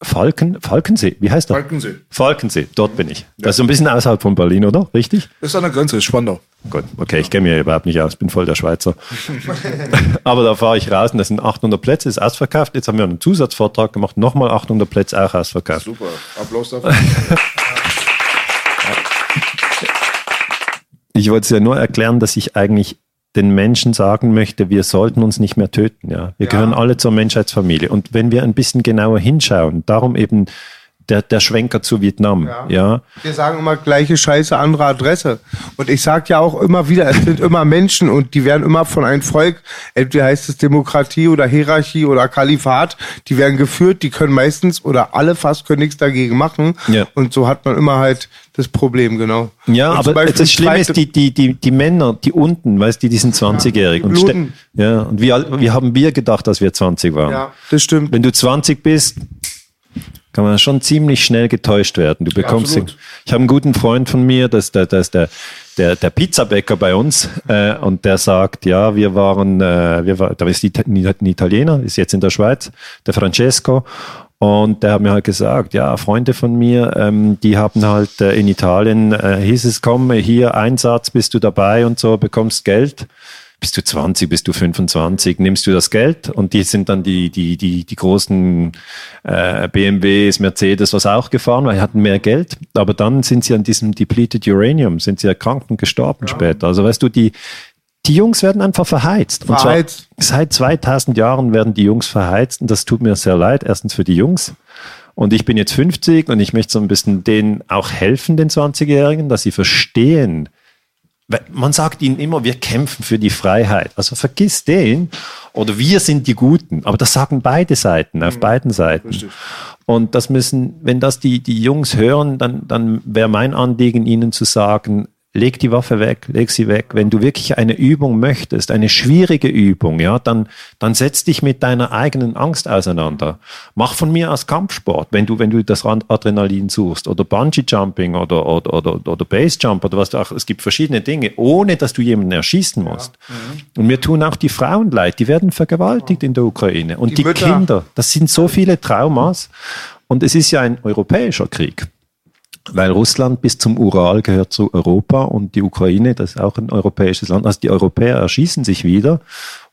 Falken, Falkensee, wie heißt der? Falkensee. Falkensee, dort bin ich. Das ist so ein bisschen außerhalb von Berlin, oder? Richtig? Das ist an der Grenze, ist Spandau. Gut, okay, ich kenne mich überhaupt nicht aus, bin voll der Schweizer. Aber da fahre ich raus und das sind 800 Plätze, ist ausverkauft. Jetzt haben wir einen Zusatzvortrag gemacht, nochmal 800 Plätze auch ausverkauft. Super. Applaus dafür. Ich wollte es ja nur erklären, dass ich eigentlich den Menschen sagen möchte, wir sollten uns nicht mehr töten. Ja, wir Ja. gehören alle zur Menschheitsfamilie. Und wenn wir ein bisschen genauer hinschauen, darum eben der, der Schwenker zu Vietnam. Ja. Ja, Wir sagen immer gleiche Scheiße, andere Adresse. Und ich sage ja auch immer wieder, es sind immer Menschen und die werden immer von einem Volk, entweder heißt es Demokratie oder Hierarchie oder Kalifat, die werden geführt, die können meistens oder alle fast können nichts dagegen machen. Ja. Und so hat man immer halt das Problem, genau. Ja, und aber das Schlimme ist, die, die, die, die Männer, die unten, weißt du, die sind 20-jährig. die und, ja, und wie, alt- wie haben wir gedacht, dass wir 20 waren? Ja, das stimmt. Wenn du 20 bist, kann man schon ziemlich schnell getäuscht werden. Du bekommst, absolut. ich habe einen guten Freund von mir, das, das, das der, der, der Pizzabäcker bei uns, äh, und der sagt, ja, wir waren, äh, wir war, da ist ein Italiener, ist jetzt in der Schweiz, der Francesco, und der hat mir halt gesagt, ja, Freunde von mir, ähm, die haben halt äh, in Italien, äh, hieß es, komm, hier Einsatz, bist du dabei und so, bekommst Geld. Bist du 20, bist du 25, nimmst du das Geld und die sind dann die, die, die, die großen äh, BMWs, Mercedes, was auch gefahren, weil die hatten mehr Geld. Aber dann sind sie an diesem depleted Uranium, sind sie erkrankt und gestorben später. Also weißt du, die, die Jungs werden einfach verheizt. Und Verheizt. zwar seit 2000 Jahren werden die Jungs verheizt und das tut mir sehr leid. Erstens für die Jungs. Und ich bin jetzt 50 und ich möchte so ein bisschen denen auch helfen, den 20-Jährigen, dass sie verstehen, man sagt ihnen immer, wir kämpfen für die Freiheit. Also vergiss den oder wir sind die Guten. Aber das sagen beide Seiten, auf beiden Seiten. Und das müssen, wenn das die, die Jungs hören, dann, dann wäre mein Anliegen, ihnen zu sagen, leg die Waffe weg, leg sie weg. Wenn du wirklich eine Übung möchtest, eine schwierige Übung, ja, dann, dann setz dich mit deiner eigenen Angst auseinander. Mach von mir aus Kampfsport, wenn du, wenn du das Adrenalin suchst oder Bungee Jumping oder, oder, oder, oder Base Jump oder was auch, es gibt verschiedene Dinge, ohne dass du jemanden erschießen musst. Und mir tun auch die Frauen leid, die werden vergewaltigt in der Ukraine. Und Die die. Kinder, das sind so viele Traumas. Und es ist ja ein europäischer Krieg. Weil Russland bis zum Ural gehört zu Europa und die Ukraine, das ist auch ein europäisches Land. Also die Europäer erschießen sich wieder.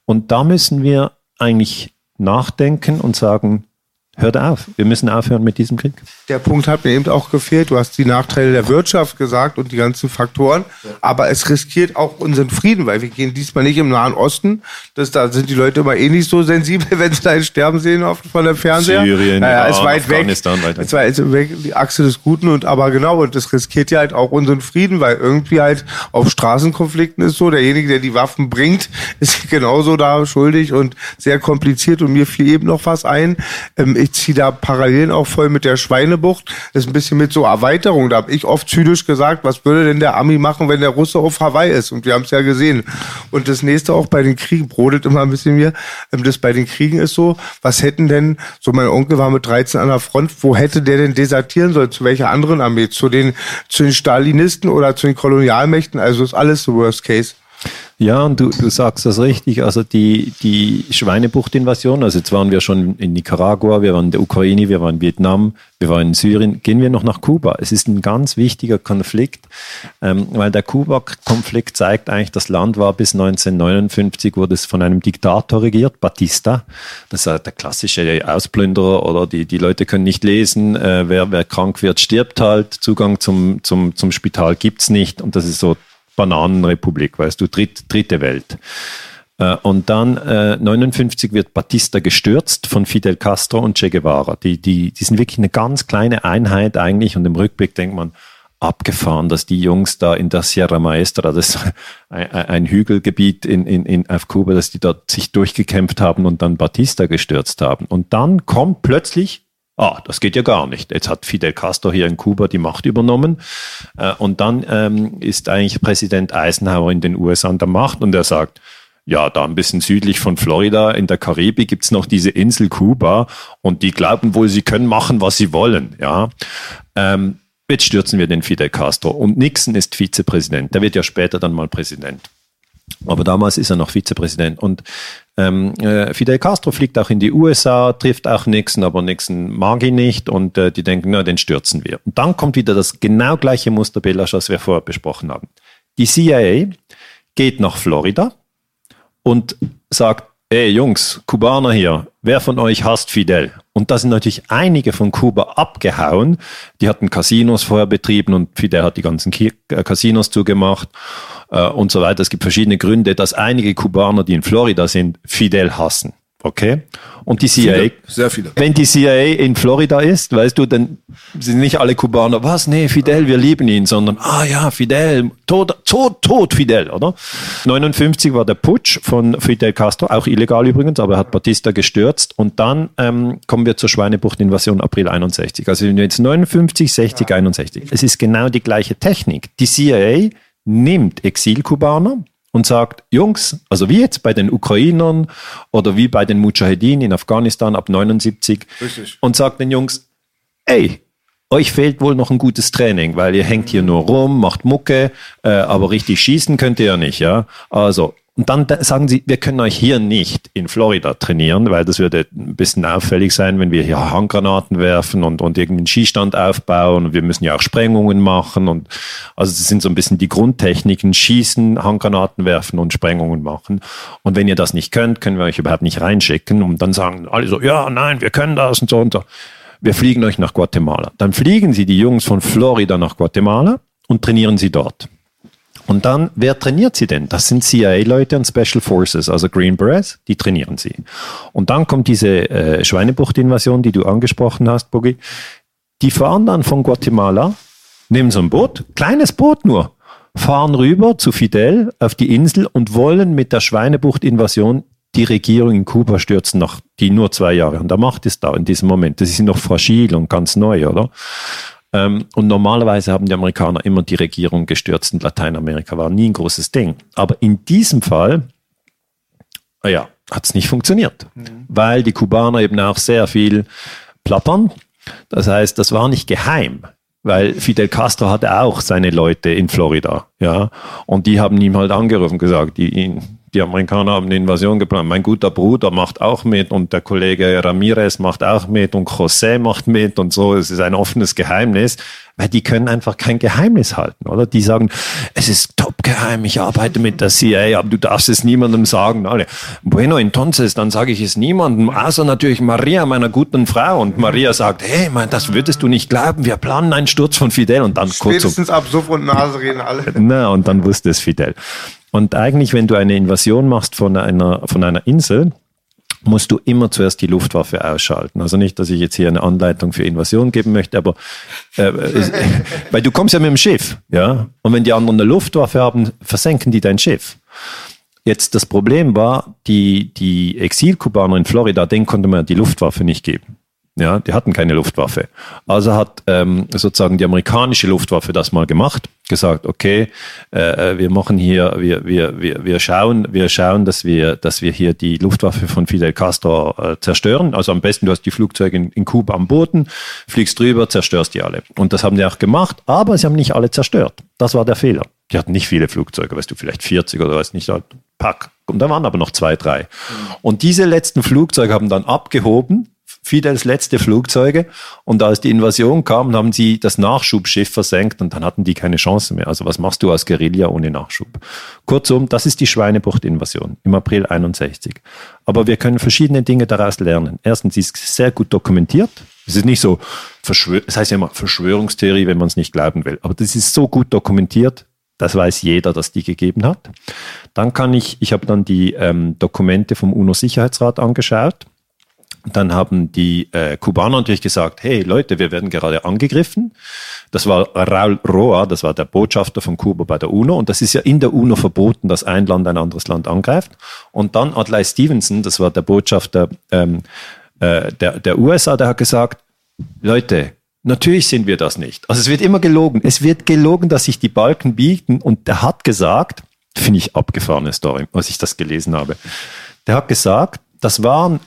Und da müssen wir eigentlich nachdenken und sagen, hört auf, wir müssen aufhören mit diesem Krieg. Der Punkt hat mir eben auch gefehlt. Du hast die Nachteile der Wirtschaft gesagt und die ganzen Faktoren. Aber es riskiert auch unseren Frieden, weil wir gehen diesmal nicht im Nahen Osten. Das, da sind die Leute immer eh nicht so sensibel, wenn sie da ein Sterben sehen auf, von der Fernseher. Syrien, naja, ist weit weg. Es war weg, die Achse des Guten und aber genau, und das riskiert ja halt auch unseren Frieden, weil irgendwie halt auf Straßenkonflikten ist so, derjenige, der die Waffen bringt, ist genauso da schuldig und sehr kompliziert und mir fiel eben noch was ein. Ähm, ich ziehe da Parallelen auch voll mit der Schweinebucht. Das ist ein bisschen mit so Erweiterung. Da habe ich oft zynisch gesagt, was würde denn der Ami machen, wenn der Russe auf Hawaii ist? Und wir haben es ja gesehen. Und das nächste auch bei den Kriegen, brodelt immer ein bisschen mir, ähm, das bei den Kriegen ist so, was hätten denn, so mein Onkel war mit 13 an der Front, wo hätte der denn desertieren sollen? Zu welcher anderen Armee? Zu den, zu den Stalinisten oder zu den Kolonialmächten? Also ist alles so Worst Case. Ja, und du, du sagst das richtig. Also die, die Schweinebucht-Invasion, also jetzt waren wir schon in Nicaragua, wir waren in der Ukraine, wir waren in Vietnam, wir waren in Syrien. Gehen wir noch nach Kuba. Es ist ein ganz wichtiger Konflikt, ähm, weil der Kuba-Konflikt zeigt eigentlich, das Land war bis 1959, wurde es von einem Diktator regiert, Batista. Das ist der klassische Ausplünderer oder die, die Leute können nicht lesen. Äh, wer, wer krank wird, stirbt halt. Zugang zum, zum, zum Spital gibt's nicht. Und das ist so Bananenrepublik, weißt du, dritt, dritte Welt. Äh, Und dann äh, 59 wird Batista gestürzt von Fidel Castro und Che Guevara. Die, die, die sind wirklich eine ganz kleine Einheit eigentlich und im Rückblick denkt man, abgefahren, dass die Jungs da in der Sierra Maestra, das ist ein, ein Hügelgebiet in, in, in, auf Kuba, dass die dort sich durchgekämpft haben und dann Batista gestürzt haben. Und dann kommt plötzlich Ah, das geht ja gar nicht. Jetzt hat Fidel Castro hier in Kuba die Macht übernommen. Äh, und dann ähm, ist eigentlich Präsident Eisenhower in den USA an der Macht und er sagt, ja, da ein bisschen südlich von Florida in der Karibik gibt's noch diese Insel Kuba und die glauben wohl, sie können machen, was sie wollen. Ja, ähm, jetzt stürzen wir den Fidel Castro. Und Nixon ist Vizepräsident. Der wird ja später dann mal Präsident. Aber damals ist er noch Vizepräsident. Und ähm, äh, Fidel Castro fliegt auch in die USA, trifft auch Nixon, aber Nixon mag ihn nicht und äh, die denken, na, den stürzen wir. Und dann kommt wieder das genau gleiche Muster, Belasch, was wir vorher besprochen haben. Die CIA geht nach Florida und sagt, ey Jungs, Kubaner hier, wer von euch hasst Fidel? Und da sind natürlich einige von Kuba abgehauen. Die hatten Casinos vorher betrieben und Fidel hat die ganzen äh, Casinos zugemacht äh, und so weiter. Es gibt verschiedene Gründe, dass einige Kubaner, die in Florida sind, Fidel hassen. Okay? Und die CIA, Viele, sehr viele. wenn die CIA in Florida ist, weißt du, dann sind nicht alle Kubaner, was, nee, Fidel, wir lieben ihn, sondern, ah ja, Fidel, tot, tot, tot Fidel, oder? 59 war der Putsch von Fidel Castro, auch illegal übrigens, aber er hat Batista gestürzt und dann ähm, kommen wir zur Schweinebucht-Invasion April 61. Also jetzt 59, 60, ja. 61. Es ist genau die gleiche Technik. Die CIA nimmt Exilkubaner, und sagt, Jungs, also wie jetzt bei den Ukrainern oder wie bei den Mujahedin in Afghanistan ab 79 Richtig. und sagt den Jungs, ey, euch fehlt wohl noch ein gutes Training, weil ihr hängt hier nur rum, macht Mucke, äh, aber richtig schießen könnt ihr ja nicht, ja. Also und dann sagen sie, wir können euch hier nicht in Florida trainieren, weil das würde ein bisschen auffällig sein, wenn wir hier Handgranaten werfen und, und irgendeinen Skistand aufbauen. Und wir müssen ja auch Sprengungen machen. Und also das sind so ein bisschen die Grundtechniken, schießen, Handgranaten werfen und Sprengungen machen. Und wenn ihr das nicht könnt, können wir euch überhaupt nicht reinschicken. Und dann sagen alle so, ja, nein, wir können das und so und so. Wir fliegen euch nach Guatemala. Dann fliegen sie die Jungs von Florida nach Guatemala und trainieren sie dort. Und dann, wer trainiert sie denn? Das sind CIA-Leute und Special Forces, also Green Berets, die trainieren sie. Und dann kommt diese äh, Schweinebucht-Invasion, die du angesprochen hast, Boogie. Die fahren dann von Guatemala, nehmen so ein Boot, kleines Boot nur, fahren rüber zu Fidel auf die Insel und wollen mit der Schweinebucht-Invasion die Regierung in Kuba stürzen, nach die nur zwei Jahre an der Macht ist da in diesem Moment. Das ist noch fragil und ganz neu, oder? Ähm, und normalerweise haben die Amerikaner immer die Regierung gestürzt in Lateinamerika, war nie ein großes Ding. Aber in diesem Fall, ah ja, hat es nicht funktioniert, mhm. weil die Kubaner eben auch sehr viel plappern. Das heißt, das war nicht geheim weil Fidel Castro hatte auch seine Leute in Florida, ja, und die haben ihm halt angerufen und gesagt, die ihn die Amerikaner haben eine Invasion geplant. Mein guter Bruder macht auch mit und der Kollege Ramirez macht auch mit und José macht mit und so. Es ist ein offenes Geheimnis, weil die können einfach kein Geheimnis halten, oder? Die sagen, es ist top geheim, ich arbeite mit der CIA, aber du darfst es niemandem sagen. Alle, bueno, entonces, dann sage ich es niemandem, außer natürlich Maria, meiner guten Frau. Und Maria sagt, hey, mein, das würdest du nicht glauben, wir planen einen Sturz von Fidel. Und dann Spätestens kurz so, ab Suff und Nase reden alle. Na, und dann wusste es Fidel. Und eigentlich, wenn du eine Invasion machst von einer, von einer Insel, musst du immer zuerst die Luftwaffe ausschalten. Also nicht, dass ich jetzt hier eine Anleitung für Invasion geben möchte, aber äh, weil du kommst ja mit dem Schiff, ja. Und wenn die anderen eine Luftwaffe haben, versenken die dein Schiff. Jetzt das Problem war, die, die Exilkubaner in Florida, denen konnte man die Luftwaffe nicht geben. Ja, die hatten keine Luftwaffe. Also hat ähm, sozusagen die amerikanische Luftwaffe das mal gemacht, gesagt, okay, äh, wir machen hier, wir, wir, wir, wir schauen, wir schauen, dass wir, dass wir hier die Luftwaffe von Fidel Castro äh, zerstören. Also am besten, du hast die Flugzeuge in, in Kuba am Boden, fliegst drüber, zerstörst die alle. Und das haben die auch gemacht, aber sie haben nicht alle zerstört. Das war der Fehler. Die hatten nicht viele Flugzeuge, weißt du, vielleicht 40 oder weiß nicht, halt, Pack. Und da waren aber noch zwei, drei. Und diese letzten Flugzeuge haben dann abgehoben Fidels letzte Flugzeuge. Und als die Invasion kam, haben sie das Nachschubschiff versenkt und dann hatten die keine Chance mehr. Also was machst du als Guerilla ohne Nachschub? Kurzum, das ist die Schweinebucht-Invasion im April 61. Aber wir können verschiedene Dinge daraus lernen. Erstens, sie ist sehr gut dokumentiert. Es ist nicht so, es heißt ja immer Verschwörungstheorie, wenn man es nicht glauben will. Aber das ist so gut dokumentiert, das weiß jeder, dass die gegeben hat. Dann kann ich, ich habe dann die ähm, Dokumente vom UNO-Sicherheitsrat angeschaut dann haben die äh, Kubaner natürlich gesagt, hey Leute, wir werden gerade angegriffen. Das war Raul Roa, das war der Botschafter von Kuba bei der UNO. Und das ist ja in der UNO verboten, dass ein Land ein anderes Land angreift. Und dann Adlai Stevenson, das war der Botschafter ähm, äh, der, der USA, der hat gesagt, Leute, natürlich sind wir das nicht. Also es wird immer gelogen. Es wird gelogen, dass sich die Balken bieten. Und der hat gesagt, finde ich abgefahrene Story, als ich das gelesen habe. Der hat gesagt, das waren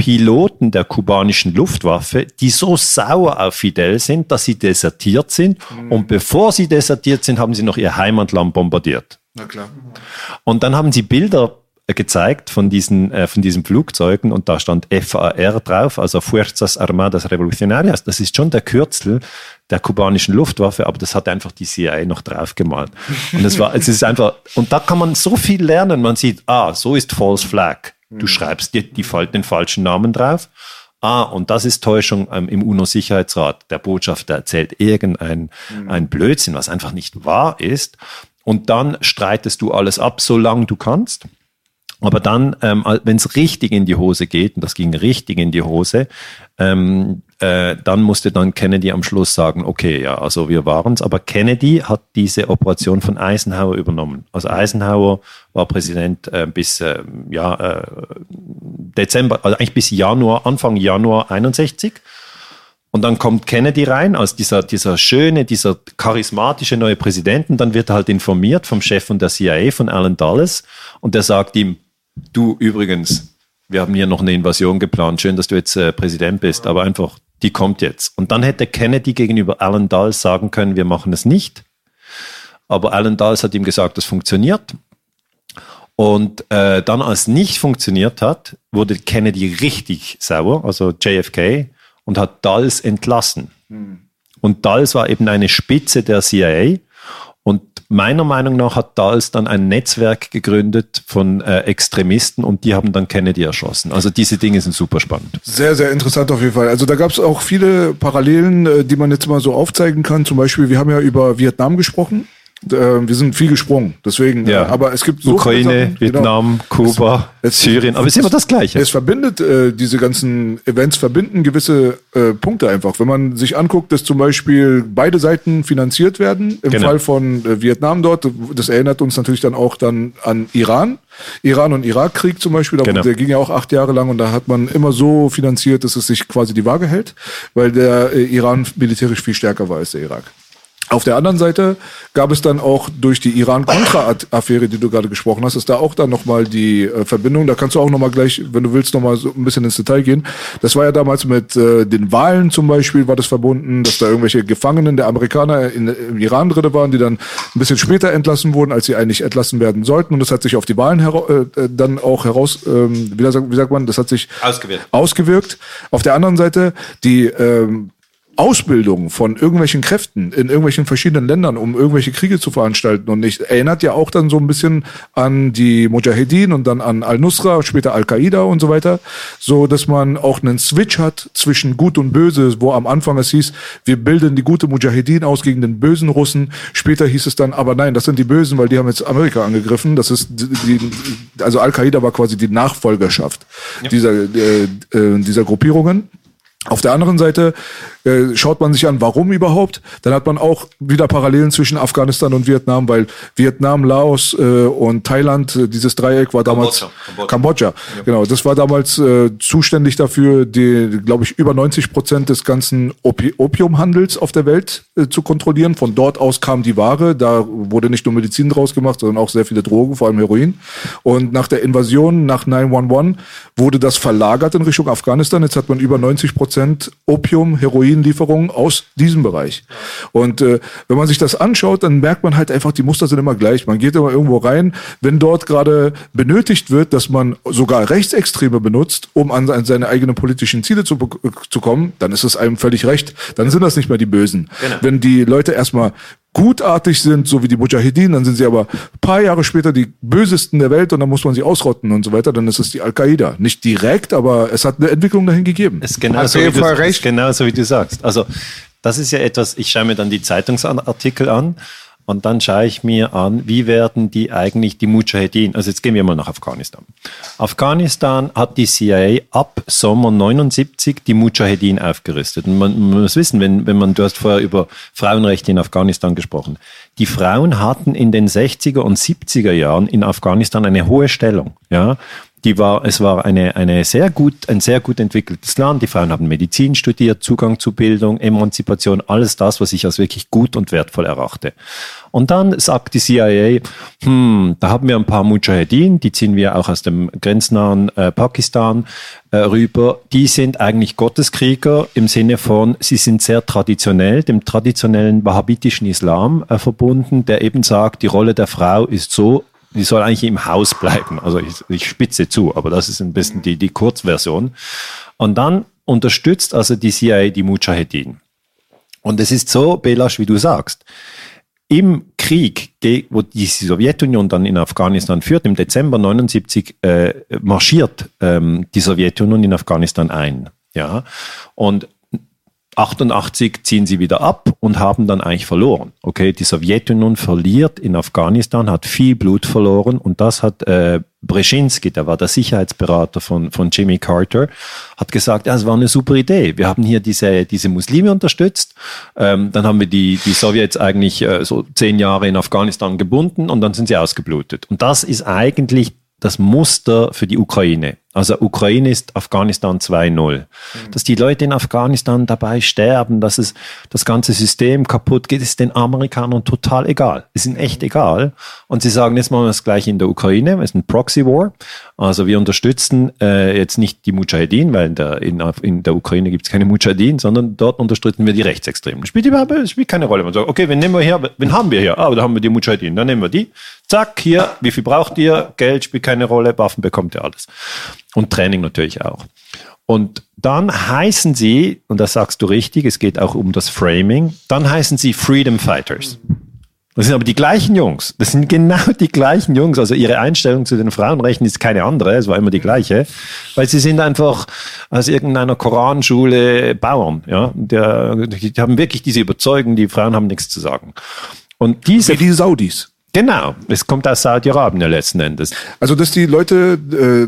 Piloten der kubanischen Luftwaffe, die so sauer auf Fidel sind, dass sie desertiert sind. Mhm. Und bevor sie desertiert sind, haben sie noch ihr Heimatland bombardiert. Na klar. Und dann haben sie Bilder gezeigt von diesen, äh, von diesen Flugzeugen und da stand FAR drauf, also Fuerzas Armadas Revolucionarias. Das ist schon der Kürzel der kubanischen Luftwaffe, aber das hat einfach die CIA noch draufgemalt. Und es war, es ist einfach, und da kann man so viel lernen. Man sieht, ah, so ist False Flag. Du schreibst dir die, den falschen Namen drauf. Ah, und das ist Täuschung ähm, im UNO-Sicherheitsrat. Der Botschafter erzählt irgendein mhm. ein Blödsinn, was einfach nicht wahr ist. Und dann streitest du alles ab, solange du kannst. Aber dann, ähm, wenn es richtig in die Hose geht, und das ging richtig in die Hose, ähm, äh, dann musste dann Kennedy am Schluss sagen, okay, ja, also wir waren's. Aber Kennedy hat diese Operation von Eisenhower übernommen. Also Eisenhower war Präsident äh, bis äh, ja, äh, Dezember, also eigentlich bis Januar, Anfang Januar 61. Und dann kommt Kennedy rein als dieser, dieser schöne, dieser charismatische neue Präsident. Und dann wird er halt informiert vom Chef von der CIA, von Alan Dulles. Und der sagt ihm, du übrigens, wir haben hier noch eine Invasion geplant. Schön, dass du jetzt äh, Präsident bist, aber einfach, die kommt jetzt. Und dann hätte Kennedy gegenüber Alan Dulles sagen können, wir machen es nicht. Aber Alan Dulles hat ihm gesagt, das funktioniert. Und äh, dann, als nicht funktioniert hat, wurde Kennedy richtig sauer, also JFK, und hat Dulles entlassen. Hm. Und Dulles war eben eine Spitze der CIA und meiner Meinung nach hat Dals dann ein Netzwerk gegründet von äh, Extremisten und die haben dann Kennedy erschossen. Also diese Dinge sind super spannend. Sehr, sehr interessant auf jeden Fall. Also da gab es auch viele Parallelen, äh, die man jetzt mal so aufzeigen kann. Zum Beispiel, wir haben ja über Vietnam gesprochen. Äh, wir sind viel gesprungen, deswegen. Ja. Aber es gibt so Ukraine, Sachen, genau. Vietnam, genau. Kuba, es, Syrien, aber es ist immer das Gleiche. Es verbindet, äh, diese ganzen Events verbinden gewisse äh, Punkte einfach. Wenn man sich anguckt, dass zum Beispiel beide Seiten finanziert werden, im genau. Fall von äh, Vietnam dort, das erinnert uns natürlich dann auch dann an Iran. Iran- und Irakkrieg zum Beispiel, genau. der ging ja auch acht Jahre lang und da hat man immer so finanziert, dass es sich quasi die Waage hält, weil der äh, Iran militärisch viel stärker war als der Irak. Auf der anderen Seite gab es dann auch durch die Iran-Contra-Affäre, die du gerade gesprochen hast, ist da auch dann nochmal die äh, Verbindung. Da kannst du auch nochmal gleich, wenn du willst, nochmal so ein bisschen ins Detail gehen. Das war ja damals mit äh, den Wahlen zum Beispiel, war das verbunden, dass da irgendwelche Gefangenen der Amerikaner in, im Iran drin waren, die dann ein bisschen später entlassen wurden, als sie eigentlich entlassen werden sollten. Und das hat sich auf die Wahlen äh, dann auch heraus, ähm, wie, sagt, wie sagt man, das hat sich ausgewirkt. ausgewirkt. Auf der anderen Seite, die ähm, Ausbildung von irgendwelchen Kräften in irgendwelchen verschiedenen Ländern, um irgendwelche Kriege zu veranstalten. Und ich erinnert ja auch dann so ein bisschen an die Mujahedin und dann an Al-Nusra, später Al-Qaida und so weiter, so dass man auch einen Switch hat zwischen Gut und Böse, wo am Anfang es hieß, wir bilden die gute Mujahedin aus gegen den bösen Russen. Später hieß es dann, aber nein, das sind die Bösen, weil die haben jetzt Amerika angegriffen. Das ist die, also Al-Qaida war quasi die Nachfolgerschaft ja. dieser, äh, äh, dieser Gruppierungen. Auf der anderen Seite äh, schaut man sich an, warum überhaupt. Dann hat man auch wieder Parallelen zwischen Afghanistan und Vietnam, weil Vietnam, Laos äh, und Thailand, äh, dieses Dreieck war damals Kambodscha. Kambodscha. Ja. Genau, das war damals äh, zuständig dafür, die, glaube ich, über 90 Prozent des ganzen Opi Opiumhandels auf der Welt äh, zu kontrollieren. Von dort aus kam die Ware. Da wurde nicht nur Medizin draus gemacht, sondern auch sehr viele Drogen, vor allem Heroin. Und nach der Invasion, nach 911, wurde das verlagert in Richtung Afghanistan. Jetzt hat man über 90 Prozent Prozent Opium, Heroinlieferungen aus diesem Bereich. Und äh, wenn man sich das anschaut, dann merkt man halt einfach, die Muster sind immer gleich. Man geht immer irgendwo rein, wenn dort gerade benötigt wird, dass man sogar Rechtsextreme benutzt, um an seine eigenen politischen Ziele zu, zu kommen, dann ist es einem völlig recht. Dann sind das nicht mehr die Bösen. Genau. Wenn die Leute erstmal gutartig sind, so wie die Mujahideen, dann sind sie aber paar Jahre später die bösesten der Welt und dann muss man sie ausrotten und so weiter, dann ist es die Al-Qaida. Nicht direkt, aber es hat eine Entwicklung dahin gegeben. Ist genau, so, wie du, ist genau so, wie du sagst. Also das ist ja etwas, ich schaue mir dann die Zeitungsartikel an und dann schaue ich mir an, wie werden die eigentlich die Mujahedin, also jetzt gehen wir mal nach Afghanistan. Afghanistan hat die CIA ab Sommer 79 die Mujahedin aufgerüstet. Und man, man muss wissen, wenn, wenn man, du hast vorher über Frauenrechte in Afghanistan gesprochen. Die Frauen hatten in den 60er und 70er Jahren in Afghanistan eine hohe Stellung, ja. Die war, es war eine, eine sehr gut, ein sehr gut entwickeltes Land. Die Frauen haben Medizin studiert, Zugang zu Bildung, Emanzipation, alles das, was ich als wirklich gut und wertvoll erachte. Und dann sagt die CIA, hm, da haben wir ein paar Mujahedin, die ziehen wir auch aus dem grenznahen äh, Pakistan äh, rüber. Die sind eigentlich Gotteskrieger im Sinne von, sie sind sehr traditionell, dem traditionellen wahhabitischen Islam äh, verbunden, der eben sagt, die Rolle der Frau ist so, die soll eigentlich im Haus bleiben. Also ich, ich spitze zu, aber das ist ein bisschen die, die Kurzversion. Und dann unterstützt also die CIA die Mujahedin. Und es ist so, Belasch, wie du sagst, im Krieg, wo die Sowjetunion dann in Afghanistan führt, im Dezember 79 äh, marschiert ähm, die Sowjetunion in Afghanistan ein. Ja, und 88 ziehen sie wieder ab und haben dann eigentlich verloren. Okay, die Sowjetunion verliert in Afghanistan, hat viel Blut verloren und das hat äh, Brzezinski, der war der Sicherheitsberater von, von Jimmy Carter, hat gesagt, es war eine super Idee. Wir haben hier diese, diese Muslime unterstützt, ähm, dann haben wir die, die Sowjets eigentlich äh, so zehn Jahre in Afghanistan gebunden und dann sind sie ausgeblutet. Und das ist eigentlich das Muster für die Ukraine. Also Ukraine ist Afghanistan 2.0. Mhm. Dass die Leute in Afghanistan dabei sterben, dass es das ganze System kaputt geht, ist den Amerikanern total egal. Ist ihnen echt egal. Und sie sagen, jetzt machen wir das gleich in der Ukraine. Es ist ein Proxy War. Also wir unterstützen äh, jetzt nicht die Mujahedin, weil in der, in, in der Ukraine gibt es keine Mujahedin, sondern dort unterstützen wir die Rechtsextremen. Spielt überhaupt spielt keine Rolle. Man sagt, okay, wen nehmen wir hier? Wen haben wir hier? Ah, da haben wir die Mujahedin. Dann nehmen wir die. Zack, hier, wie viel braucht ihr? Geld spielt keine Rolle, Waffen bekommt ihr alles. Und Training natürlich auch. Und dann heißen sie, und das sagst du richtig, es geht auch um das Framing, dann heißen sie Freedom Fighters. Das sind aber die gleichen Jungs. Das sind genau die gleichen Jungs. Also ihre Einstellung zu den Frauenrechten ist keine andere. Es war immer die gleiche. Weil sie sind einfach aus irgendeiner Koranschule Bauern. Ja, der, die haben wirklich diese Überzeugung, die Frauen haben nichts zu sagen. Und diese. Wie die Saudis. Genau, es kommt aus Saudi-Arabien letzten Endes. Also, dass die Leute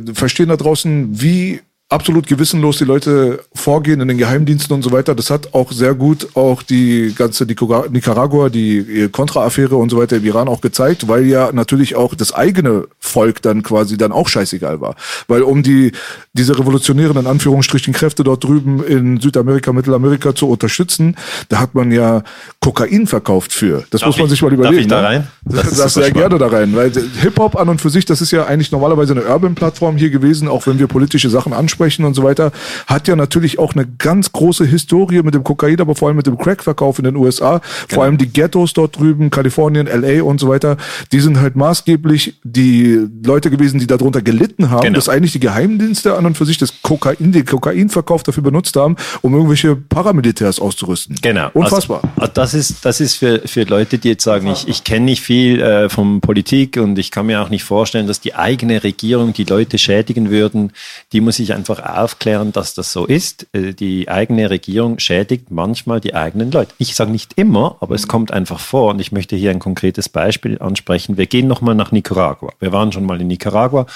äh, verstehen da draußen, wie absolut gewissenlos die Leute vorgehen in den Geheimdiensten und so weiter. Das hat auch sehr gut auch die ganze Nicaragua, die Contra-Affäre und so weiter im Iran auch gezeigt, weil ja natürlich auch das eigene Volk dann quasi dann auch scheißegal war. Weil um die, diese revolutionären, in Anführungsstrichen, Kräfte dort drüben in Südamerika, Mittelamerika zu unterstützen, da hat man ja Kokain verkauft für. Das darf muss man ich, sich mal überlegen. Darf ich da ne? rein? Das, das, das sehr spannend. gerne da rein. Weil Hip-Hop an und für sich, das ist ja eigentlich normalerweise eine Urban-Plattform hier gewesen, auch wenn wir politische Sachen ansprechen sprechen und so weiter, hat ja natürlich auch eine ganz große Historie mit dem Kokain, aber vor allem mit dem Crackverkauf in den USA. Genau. Vor allem die Ghettos dort drüben, Kalifornien, LA und so weiter, die sind halt maßgeblich die Leute gewesen, die darunter gelitten haben, genau. dass eigentlich die Geheimdienste an und für sich das Kokain, den Kokainverkauf dafür benutzt haben, um irgendwelche Paramilitärs auszurüsten. Genau. Unfassbar. Also, also das ist, das ist für, für Leute, die jetzt sagen, ich, ich kenne nicht viel äh, von Politik und ich kann mir auch nicht vorstellen, dass die eigene Regierung die Leute schädigen würden, die muss ich einfach einfach aufklären, dass das so ist. Äh, die eigene Regierung schädigt manchmal die eigenen Leute. Ich sage nicht immer, aber es kommt einfach vor. Und ich möchte hier ein konkretes Beispiel ansprechen. Wir gehen nochmal nach Nicaragua. Wir waren schon mal in Nicaragua.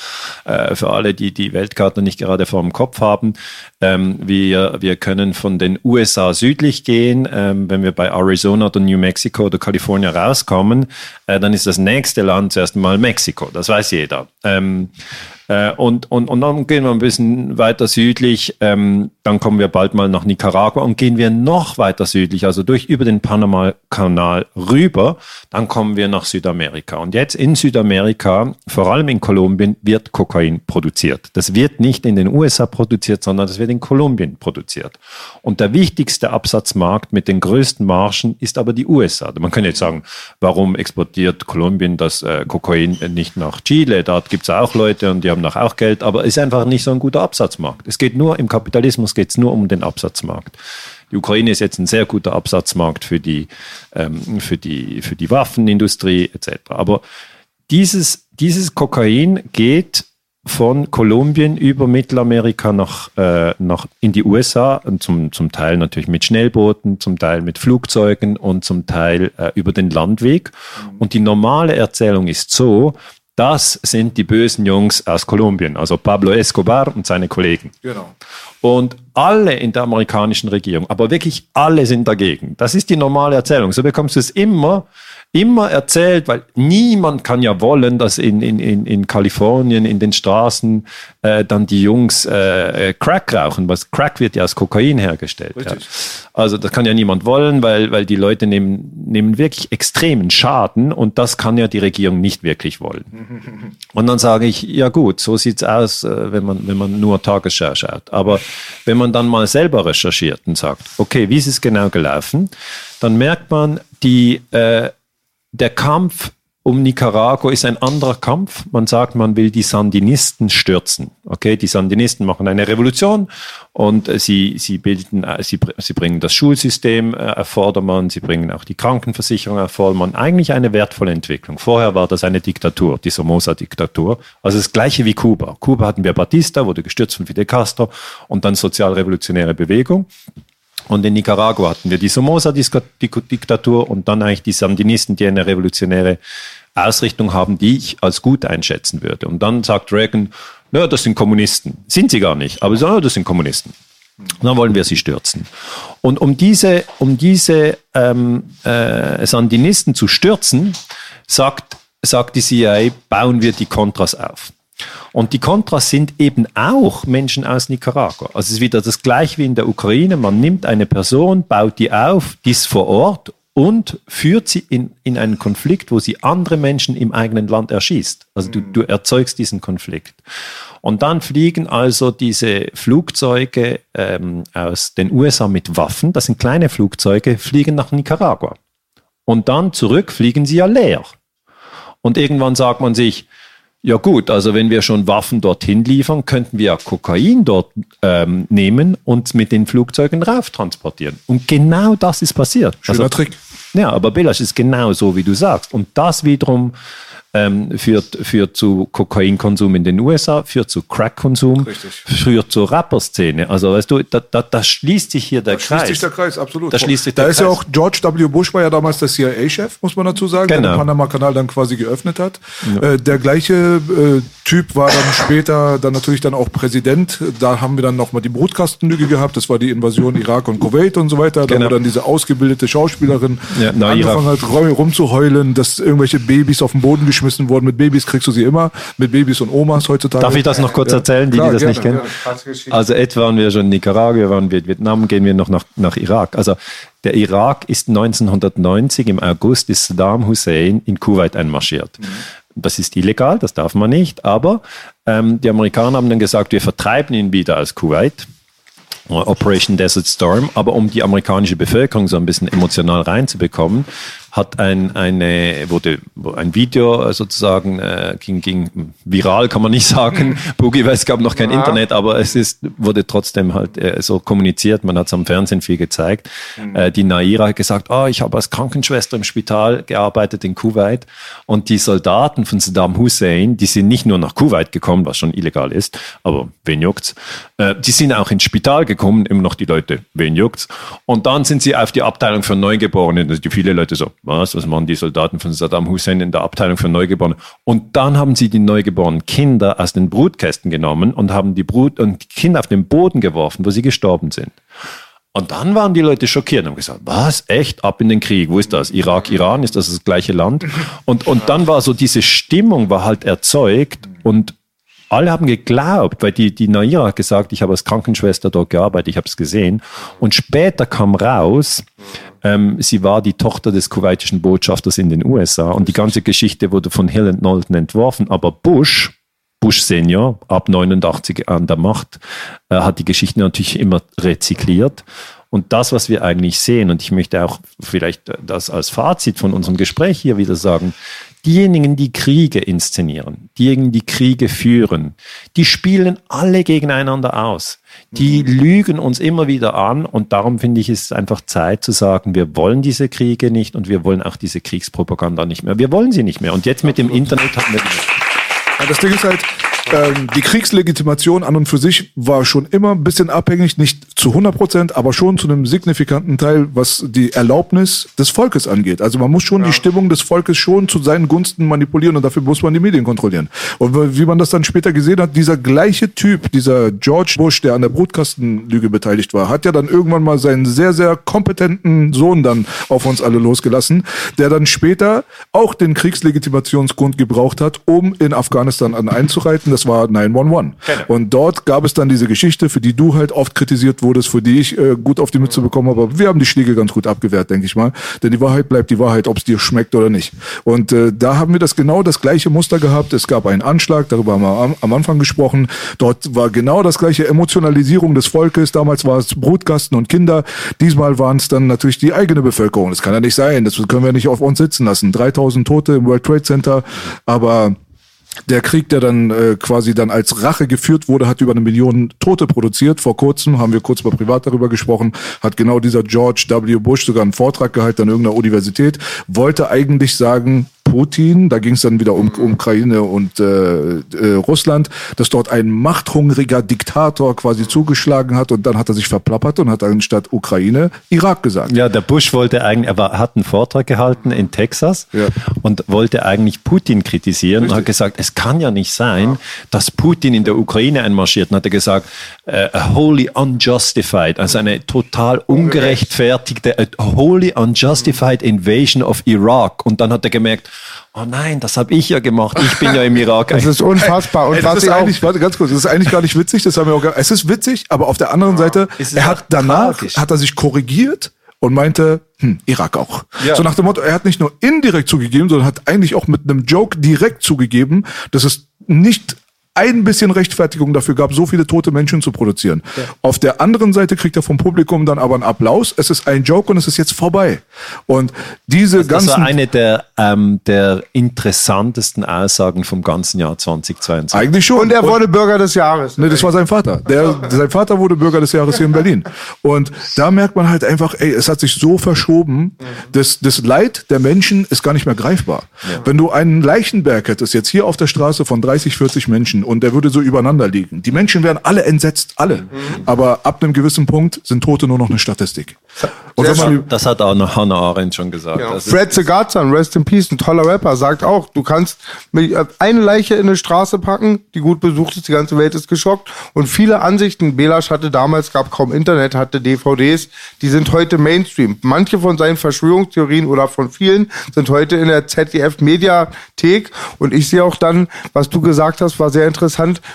Äh, für alle, die die Weltkarte nicht gerade vor dem Kopf haben. Ähm, wir, wir können von den USA südlich gehen. Ähm, wenn wir bei Arizona oder New Mexico oder Kalifornien rauskommen, äh, dann ist das nächste Land zuerst mal Mexiko. Das weiß jeder. Äh, und, und, und dann gehen wir ein bisschen weiter südlich, ähm, dann kommen wir bald mal nach Nicaragua und gehen wir noch weiter südlich, also durch über den Panama-Kanal rüber, dann kommen wir nach Südamerika. Und jetzt in Südamerika, vor allem in Kolumbien, wird Kokain produziert. Das wird nicht in den USA produziert, sondern das wird in Kolumbien produziert. Und der wichtigste Absatzmarkt mit den größten Margen ist aber die USA. Man kann jetzt sagen, warum exportiert Kolumbien das äh, Kokain nicht nach Chile? Dort gibt es auch Leute und die haben noch auch Geld, aber ist einfach nicht so ein guter Absatzmarkt. Es geht nur, im Kapitalismus geht es nur um den Absatzmarkt. Die Ukraine ist jetzt ein sehr guter Absatzmarkt für die, ähm, für die, für die Waffenindustrie etc. Aber dieses, dieses Kokain geht von Kolumbien über Mittelamerika nach, äh, nach in die USA, und zum, zum Teil natürlich mit Schnellbooten, zum Teil mit Flugzeugen und zum Teil äh, über den Landweg. Und die normale Erzählung ist so, das sind die bösen Jungs aus Kolumbien, also Pablo Escobar und seine Kollegen. Genau. Und alle in der amerikanischen Regierung, aber wirklich alle sind dagegen. Das ist die normale Erzählung. So bekommst du es immer immer erzählt, weil niemand kann ja wollen, dass in, in, in, in Kalifornien, in den Straßen äh, dann die Jungs äh, Crack rauchen, was Crack wird ja aus Kokain hergestellt. Ja. Also das kann ja niemand wollen, weil, weil die Leute nehmen, nehmen wirklich extremen Schaden und das kann ja die Regierung nicht wirklich wollen. Und dann sage ich, ja gut, so sieht's aus, äh, wenn man, wenn man nur Tagesschau schaut. Aber wenn man dann mal selber recherchiert und sagt, okay, wie ist es genau gelaufen, dann merkt man, die äh, der Kampf um Nicaragua ist ein anderer Kampf. Man sagt, man will die Sandinisten stürzen. Okay, die Sandinisten machen eine Revolution und äh, sie, sie bilden, äh, sie, sie bringen das Schulsystem äh, auf sie bringen auch die Krankenversicherung auf. Eigentlich eine wertvolle Entwicklung. Vorher war das eine Diktatur, die Somoza-Diktatur. Also das gleiche wie Kuba. Kuba hatten wir Batista, wurde gestürzt von Fidel Castro und dann sozialrevolutionäre Bewegung. Und in Nicaragua hatten wir die Somoza-Diktatur und dann eigentlich die Sandinisten, die eine revolutionäre Ausrichtung haben, die ich als gut einschätzen würde. Und dann sagt Reagan, naja, das sind Kommunisten. Sind sie gar nicht, aber so, das sind Kommunisten. Und dann wollen wir sie stürzen. Und um diese, um diese ähm, äh, Sandinisten zu stürzen, sagt, sagt die CIA, bauen wir die Contras auf. Und die Contras sind eben auch Menschen aus Nicaragua. Also es ist wieder das gleiche wie in der Ukraine. Man nimmt eine Person, baut die auf, die ist vor Ort und führt sie in, in einen Konflikt, wo sie andere Menschen im eigenen Land erschießt. Also du, du erzeugst diesen Konflikt. Und dann fliegen also diese Flugzeuge ähm, aus den USA mit Waffen, das sind kleine Flugzeuge, fliegen nach Nicaragua. Und dann zurück fliegen sie ja leer. Und irgendwann sagt man sich, ja gut, also wenn wir schon Waffen dorthin liefern, könnten wir ja Kokain dort ähm, nehmen und mit den Flugzeugen rauf transportieren. Und genau das ist passiert. Schöner also, Trick. Ja, aber Belasch ist genau so, wie du sagst. Und das wiederum ähm, führt, führt zu Kokainkonsum in den USA, führt zu Crack-Konsum, führt zur Rapper-Szene. Also weißt du, da, da, da schließt sich hier der da Kreis. Da schließt sich der Kreis, absolut. Da, schließt sich da der ist Kreis. ja auch George W. Bush war ja damals der CIA-Chef, muss man dazu sagen, genau. der den Panama-Kanal dann quasi geöffnet hat. Ja. Äh, der gleiche äh, Typ war dann später dann natürlich dann auch Präsident. Da haben wir dann nochmal die Brutkastenlüge gehabt. Das war die Invasion Irak und Kuwait und so weiter. Da genau. wo dann diese ausgebildete Schauspielerin ja, angefangen hat, rumzuheulen, dass irgendwelche Babys auf den Boden geschmissen wurden. Mit Babys kriegst du sie immer, mit Babys und Omas heutzutage. Darf ich das noch kurz ja. erzählen, die, Klar, die das gerne, nicht kennen? Also etwa waren wir schon in Nicaragua, waren wir in Vietnam, gehen wir noch nach, nach Irak. Also der Irak ist 1990 im August ist Saddam Hussein in Kuwait einmarschiert. Mhm. Das ist illegal, das darf man nicht, aber ähm, die Amerikaner haben dann gesagt, wir vertreiben ihn wieder aus Kuwait. Operation Desert Storm, aber um die amerikanische Bevölkerung so ein bisschen emotional reinzubekommen, hat ein, eine, wurde ein Video sozusagen, äh, ging, ging viral, kann man nicht sagen, Boogie, weil es gab noch kein ja. Internet, aber es ist, wurde trotzdem halt äh, so kommuniziert, man hat es am Fernsehen viel gezeigt. Mhm. Äh, die Naira hat gesagt, oh, ich habe als Krankenschwester im Spital gearbeitet in Kuwait und die Soldaten von Saddam Hussein, die sind nicht nur nach Kuwait gekommen, was schon illegal ist, aber wen juckt's, äh, die sind auch ins Spital gekommen, immer noch die Leute, wen juckt's, und dann sind sie auf die Abteilung für Neugeborene, also die viele Leute so, was, was machen die Soldaten von Saddam Hussein in der Abteilung für Neugeborene? Und dann haben sie die neugeborenen Kinder aus den Brutkästen genommen und haben die Brut und Kinder auf den Boden geworfen, wo sie gestorben sind. Und dann waren die Leute schockiert und haben gesagt, was, echt, ab in den Krieg, wo ist das? Irak, Iran, ist das das gleiche Land? Und, und dann war so diese Stimmung war halt erzeugt und alle haben geglaubt, weil die, die Naira hat gesagt, ich habe als Krankenschwester dort gearbeitet, ich habe es gesehen. Und später kam raus, ähm, sie war die Tochter des kuwaitischen Botschafters in den USA und die ganze Geschichte wurde von Hill und Knowlton entworfen. Aber Bush, Bush Senior, ab 89 an der Macht, äh, hat die Geschichte natürlich immer rezykliert. Und das, was wir eigentlich sehen, und ich möchte auch vielleicht das als Fazit von unserem Gespräch hier wieder sagen, diejenigen, die Kriege inszenieren, diejenigen, die Kriege führen, die spielen alle gegeneinander aus. Die mhm. lügen uns immer wieder an und darum finde ich, ist es einfach Zeit zu sagen, wir wollen diese Kriege nicht und wir wollen auch diese Kriegspropaganda nicht mehr. Wir wollen sie nicht mehr. Und jetzt mit dem Internet haben wir die. Ja, das Ding ist halt, ähm, die Kriegslegitimation an und für sich war schon immer ein bisschen abhängig, nicht zu 100 Prozent, aber schon zu einem signifikanten Teil, was die Erlaubnis des Volkes angeht. Also man muss schon ja. die Stimmung des Volkes schon zu seinen Gunsten manipulieren und dafür muss man die Medien kontrollieren. Und wie man das dann später gesehen hat, dieser gleiche Typ, dieser George Bush, der an der Brutkastenlüge beteiligt war, hat ja dann irgendwann mal seinen sehr, sehr kompetenten Sohn dann auf uns alle losgelassen, der dann später auch den Kriegslegitimationsgrund gebraucht hat, um in Afghanistan an einzureiten. Das war 911. Genau. Und dort gab es dann diese Geschichte, für die du halt oft kritisiert wurdest, für die ich äh, gut auf die Mütze bekommen habe. Aber wir haben die Schläge ganz gut abgewehrt, denke ich mal. Denn die Wahrheit bleibt die Wahrheit, ob es dir schmeckt oder nicht. Und äh, da haben wir das genau das gleiche Muster gehabt. Es gab einen Anschlag, darüber haben wir am, am Anfang gesprochen. Dort war genau das gleiche Emotionalisierung des Volkes. Damals war es Brutgasten und Kinder. Diesmal waren es dann natürlich die eigene Bevölkerung. Das kann ja nicht sein. Das können wir nicht auf uns sitzen lassen. 3000 Tote im World Trade Center. Aber der Krieg, der dann äh, quasi dann als Rache geführt wurde, hat über eine Million Tote produziert. Vor kurzem haben wir kurz mal privat darüber gesprochen, hat genau dieser George W. Bush sogar einen Vortrag gehalten an irgendeiner Universität, wollte eigentlich sagen, Putin, da ging es dann wieder um, um Ukraine und äh, äh, Russland, dass dort ein machthungriger Diktator quasi zugeschlagen hat und dann hat er sich verplappert und hat dann statt Ukraine Irak gesagt. Ja, der Bush wollte eigentlich, er war, hat einen Vortrag gehalten in Texas ja. und wollte eigentlich Putin kritisieren Richtig. und hat gesagt, es kann ja nicht sein, ja. dass Putin in der Ukraine einmarschiert. Und hat er gesagt, uh, a wholly unjustified, also eine total ungerechtfertigte, a wholly unjustified invasion of Iraq. Und dann hat er gemerkt, oh nein, das habe ich ja gemacht. Ich bin ja im Irak. Das ist unfassbar. Und Ey, was ist eigentlich, warte, ganz kurz, das ist eigentlich gar nicht witzig. Das haben wir auch, es ist witzig, aber auf der anderen Seite, er hat danach, tragisch. hat er sich korrigiert und meinte, hm, Irak auch. Ja. So nach dem Motto, er hat nicht nur indirekt zugegeben, sondern hat eigentlich auch mit einem Joke direkt zugegeben, dass es nicht ein bisschen Rechtfertigung dafür gab, so viele tote Menschen zu produzieren. Ja. Auf der anderen Seite kriegt er vom Publikum dann aber einen Applaus. Es ist ein Joke und es ist jetzt vorbei. Und diese also ganzen. Das war eine der, ähm, der interessantesten Aussagen vom ganzen Jahr 2022. Eigentlich schon. Und er wurde Bürger des Jahres. Nee, das war sein Vater. Der, sein Vater wurde Bürger des Jahres hier in Berlin. Und da merkt man halt einfach, ey, es hat sich so verschoben. Mhm. Das, das Leid der Menschen ist gar nicht mehr greifbar. Ja. Wenn du einen Leichenberg hättest, jetzt hier auf der Straße von 30, 40 Menschen und der würde so übereinander liegen. Die Menschen wären alle entsetzt, alle. Mhm. Aber ab einem gewissen Punkt sind Tote nur noch eine Statistik. Und das, hat, das hat auch noch Hannah Arendt schon gesagt. Ja. Fred Segatsan, Rest in Peace, ein toller Rapper, sagt auch, du kannst eine Leiche in eine Straße packen, die gut besucht ist, die ganze Welt ist geschockt. Und viele Ansichten, Belasch hatte damals, gab kaum Internet, hatte DVDs, die sind heute Mainstream. Manche von seinen Verschwörungstheorien oder von vielen sind heute in der ZDF-Mediathek. Und ich sehe auch dann, was du gesagt hast, war sehr interessant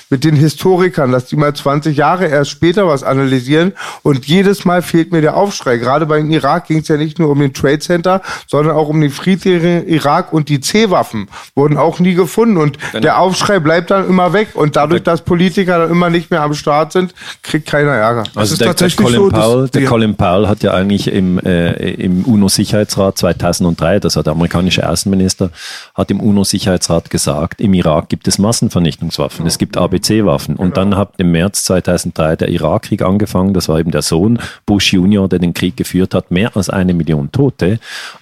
mit den Historikern, dass die mal 20 Jahre erst später was analysieren. Und jedes Mal fehlt mir der Aufschrei. Gerade beim Irak ging es ja nicht nur um den Trade Center, sondern auch um den friedlichen Irak und die C-Waffen wurden auch nie gefunden. Und genau. der Aufschrei bleibt dann immer weg. Und dadurch, dass Politiker dann immer nicht mehr am Start sind, kriegt keiner Ärger. Also der, der, Colin so, Powell, der Colin Powell hat ja eigentlich im, äh, im UNO-Sicherheitsrat 2003, das hat der amerikanische Außenminister, hat im UNO-Sicherheitsrat gesagt, im Irak gibt es Massenvernichtungswaffen, es gibt ABC-Waffen. Und dann hat im März 2003 der Irakkrieg angefangen, das war eben der Sohn Bush Junior, der den Krieg geführt hat, mehr als eine Million Tote.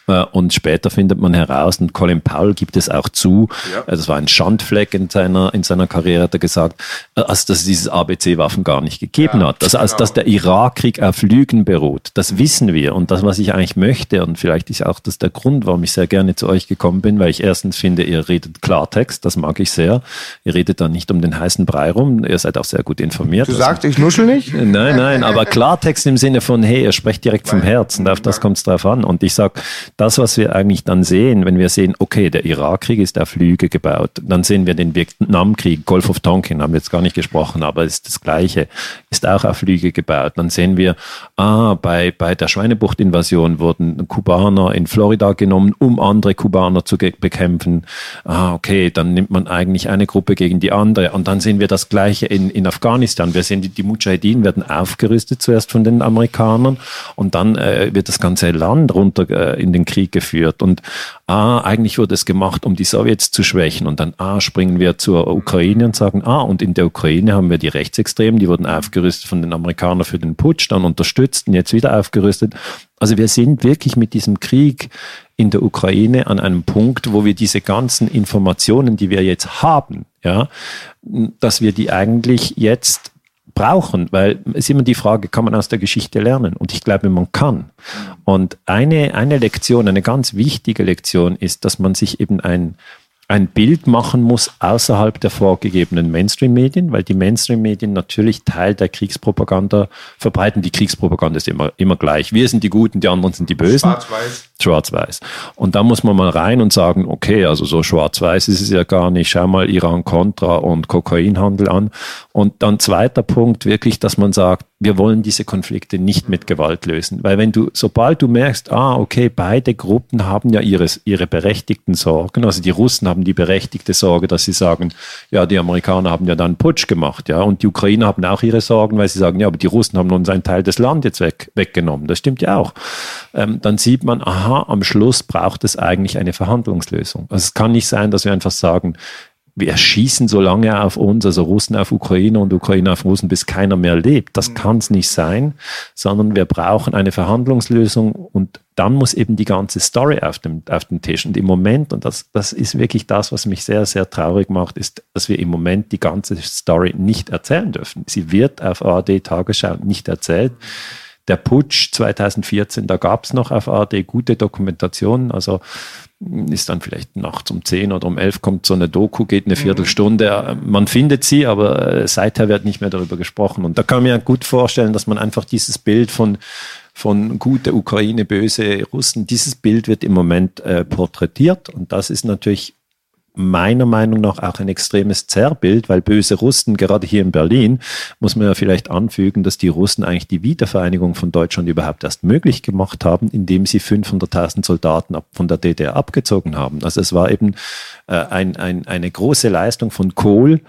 Äh, und später findet man heraus, und Colin Powell gibt es auch zu, ja. Äh, das war ein Schandfleck in seiner, in seiner Karriere, hat er gesagt, äh, als dass es dieses ABC-Waffen gar nicht gegeben ja, hat. Also, als genau. dass der Irakkrieg auf Lügen beruht. Das wissen wir. Und das, was ich eigentlich möchte, und vielleicht ist auch das der Grund, warum ich sehr gerne zu euch gekommen bin, weil ich erstens finde, ihr redet Klartext, das mag ich sehr. Ihr redet dann nicht um den heißen Brei rum, ihr seid auch sehr gut informiert. Du sagst, ich nuschel nicht? Nein, nein, aber Klartext im Sinne von, hey, ihr sprecht direkt vom Herzen, auf das kommt es drauf an. Und ich sage, das, was wir eigentlich dann sehen, wenn wir sehen, okay, der Irakkrieg ist auf Lüge gebaut, dann sehen wir den Vietnamkrieg, Golf of Tonkin, haben wir jetzt gar nicht gesprochen, aber ist das Gleiche, ist auch auf Lüge gebaut. Dann sehen wir, ah, bei, bei der Schweinebucht-Invasion wurden Kubaner in Florida genommen, um andere Kubaner zu bekämpfen. Ah, okay, dann nimmt man eigentlich eine Gruppe gegen die andere. Und dann sehen wir das Gleiche in, in Afghanistan. Wir sehen, die, die Mujahideen werden aufgerüstet zuerst von den Amerikanern und dann äh, wird das ganze Land runter äh, in den Krieg geführt. Und ah, eigentlich wurde es gemacht, um die Sowjets zu schwächen. Und dann ah, springen wir zur Ukraine und sagen, ah, und in der Ukraine haben wir die Rechtsextremen, die wurden aufgerüstet von den Amerikanern für den Putsch, dann unterstützt und jetzt wieder aufgerüstet. Also wir sind wirklich mit diesem Krieg in der Ukraine an einem Punkt, wo wir diese ganzen Informationen, die wir jetzt haben, ja, dass wir die eigentlich jetzt brauchen, weil es ist immer die Frage, kann man aus der Geschichte lernen? Und ich glaube, man kann. Und eine, eine Lektion, eine ganz wichtige Lektion ist, dass man sich eben ein, ein Bild machen muss außerhalb der vorgegebenen Mainstream-Medien, weil die Mainstream-Medien natürlich Teil der Kriegspropaganda verbreiten. Die Kriegspropaganda ist immer, immer gleich. Wir sind die Guten, die anderen sind die Bösen. Schwarz-Weiß. Schwarz-Weiß. Und da muss man mal rein und sagen, okay, also so schwarz-weiß ist es ja gar nicht. Schau mal Iran-Contra und Kokainhandel an. Und dann zweiter Punkt wirklich, dass man sagt, wir wollen diese Konflikte nicht mit Gewalt lösen. Weil wenn du, sobald du merkst, ah, okay, beide Gruppen haben ja ihre, ihre berechtigten Sorgen, also die Russen haben die berechtigte Sorge, dass sie sagen, ja, die Amerikaner haben ja dann Putsch gemacht, ja, und die Ukrainer haben auch ihre Sorgen, weil sie sagen, ja, aber die Russen haben uns einen Teil des Landes weg, weggenommen. Das stimmt ja auch. Ähm, dann sieht man, aha, am Schluss braucht es eigentlich eine Verhandlungslösung. Also es kann nicht sein, dass wir einfach sagen, wir schießen so lange auf uns, also Russen auf Ukraine und Ukraine auf Russen, bis keiner mehr lebt. Das mhm. kann es nicht sein, sondern wir brauchen eine Verhandlungslösung und dann muss eben die ganze Story auf dem, auf dem Tisch. Und im Moment, und das, das ist wirklich das, was mich sehr, sehr traurig macht, ist, dass wir im Moment die ganze Story nicht erzählen dürfen. Sie wird auf ARD Tagesschau nicht erzählt. Der Putsch 2014, da gab es noch auf ARD gute Dokumentationen. Also ist dann vielleicht nachts um 10 oder um 11 kommt so eine Doku, geht eine Viertelstunde. Man findet sie, aber äh, seither wird nicht mehr darüber gesprochen. Und da kann man ja gut vorstellen, dass man einfach dieses Bild von von gute Ukraine, böse Russen, dieses Bild wird im Moment äh, porträtiert und das ist natürlich meiner Meinung nach auch ein extremes Zerrbild, weil böse Russen, gerade hier in Berlin, muss man ja vielleicht anfügen, dass die Russen eigentlich die Wiedervereinigung von Deutschland überhaupt erst möglich gemacht haben, indem sie 500.000 Soldaten von der DDR abgezogen haben. Also es war eben äh, ein, ein, eine große Leistung von Kohl,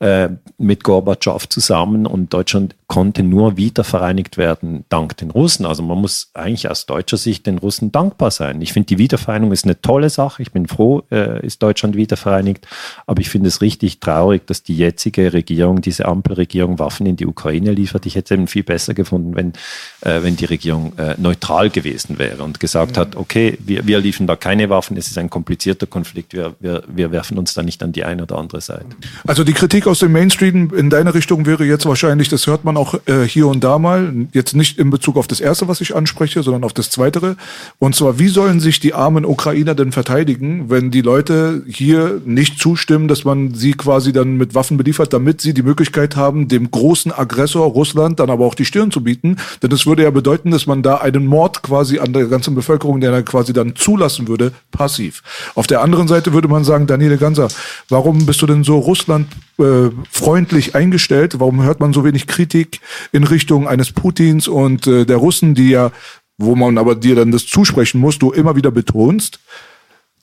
äh, mit Gorbatschow zusammen und Deutschland konnte nur wieder vereinigt werden dank den Russen. Also man muss eigentlich aus deutscher Sicht den Russen dankbar sein. Ich finde, die Wiedervereinigung ist eine tolle Sache. Ich bin froh, äh, ist Deutschland wieder vereinigt. Aber ich finde es richtig traurig, dass die jetzige Regierung, diese Ampelregierung, Waffen in die Ukraine liefert. Ich hätte es eben viel besser gefunden, wenn, äh, wenn die Regierung äh, neutral gewesen wäre und gesagt mhm. hat, okay, wir, wir liefern da keine Waffen, es ist ein komplizierter Konflikt, wir, wir, wir werfen uns da nicht an die eine oder andere Seite. Also die Kritik aus dem Mainstream in deine Richtung wäre jetzt wahrscheinlich, das hört man auch äh, hier und da mal, jetzt nicht in Bezug auf das erste, was ich anspreche, sondern auf das zweitere. Und zwar, wie sollen sich die armen Ukrainer denn verteidigen, wenn die Leute hier nicht zustimmen, dass man sie quasi dann mit Waffen beliefert, damit sie die Möglichkeit haben, dem großen Aggressor Russland dann aber auch die Stirn zu bieten? Denn das würde ja bedeuten, dass man da einen Mord quasi an der ganzen Bevölkerung, der dann quasi dann zulassen würde, passiv. Auf der anderen Seite würde man sagen, Daniele Ganser, warum bist du denn so Russland äh, freundlich eingestellt? Warum hört man so wenig Kritik in Richtung eines Putins und äh, der Russen, die ja, wo man aber dir dann das zusprechen muss, du immer wieder betonst,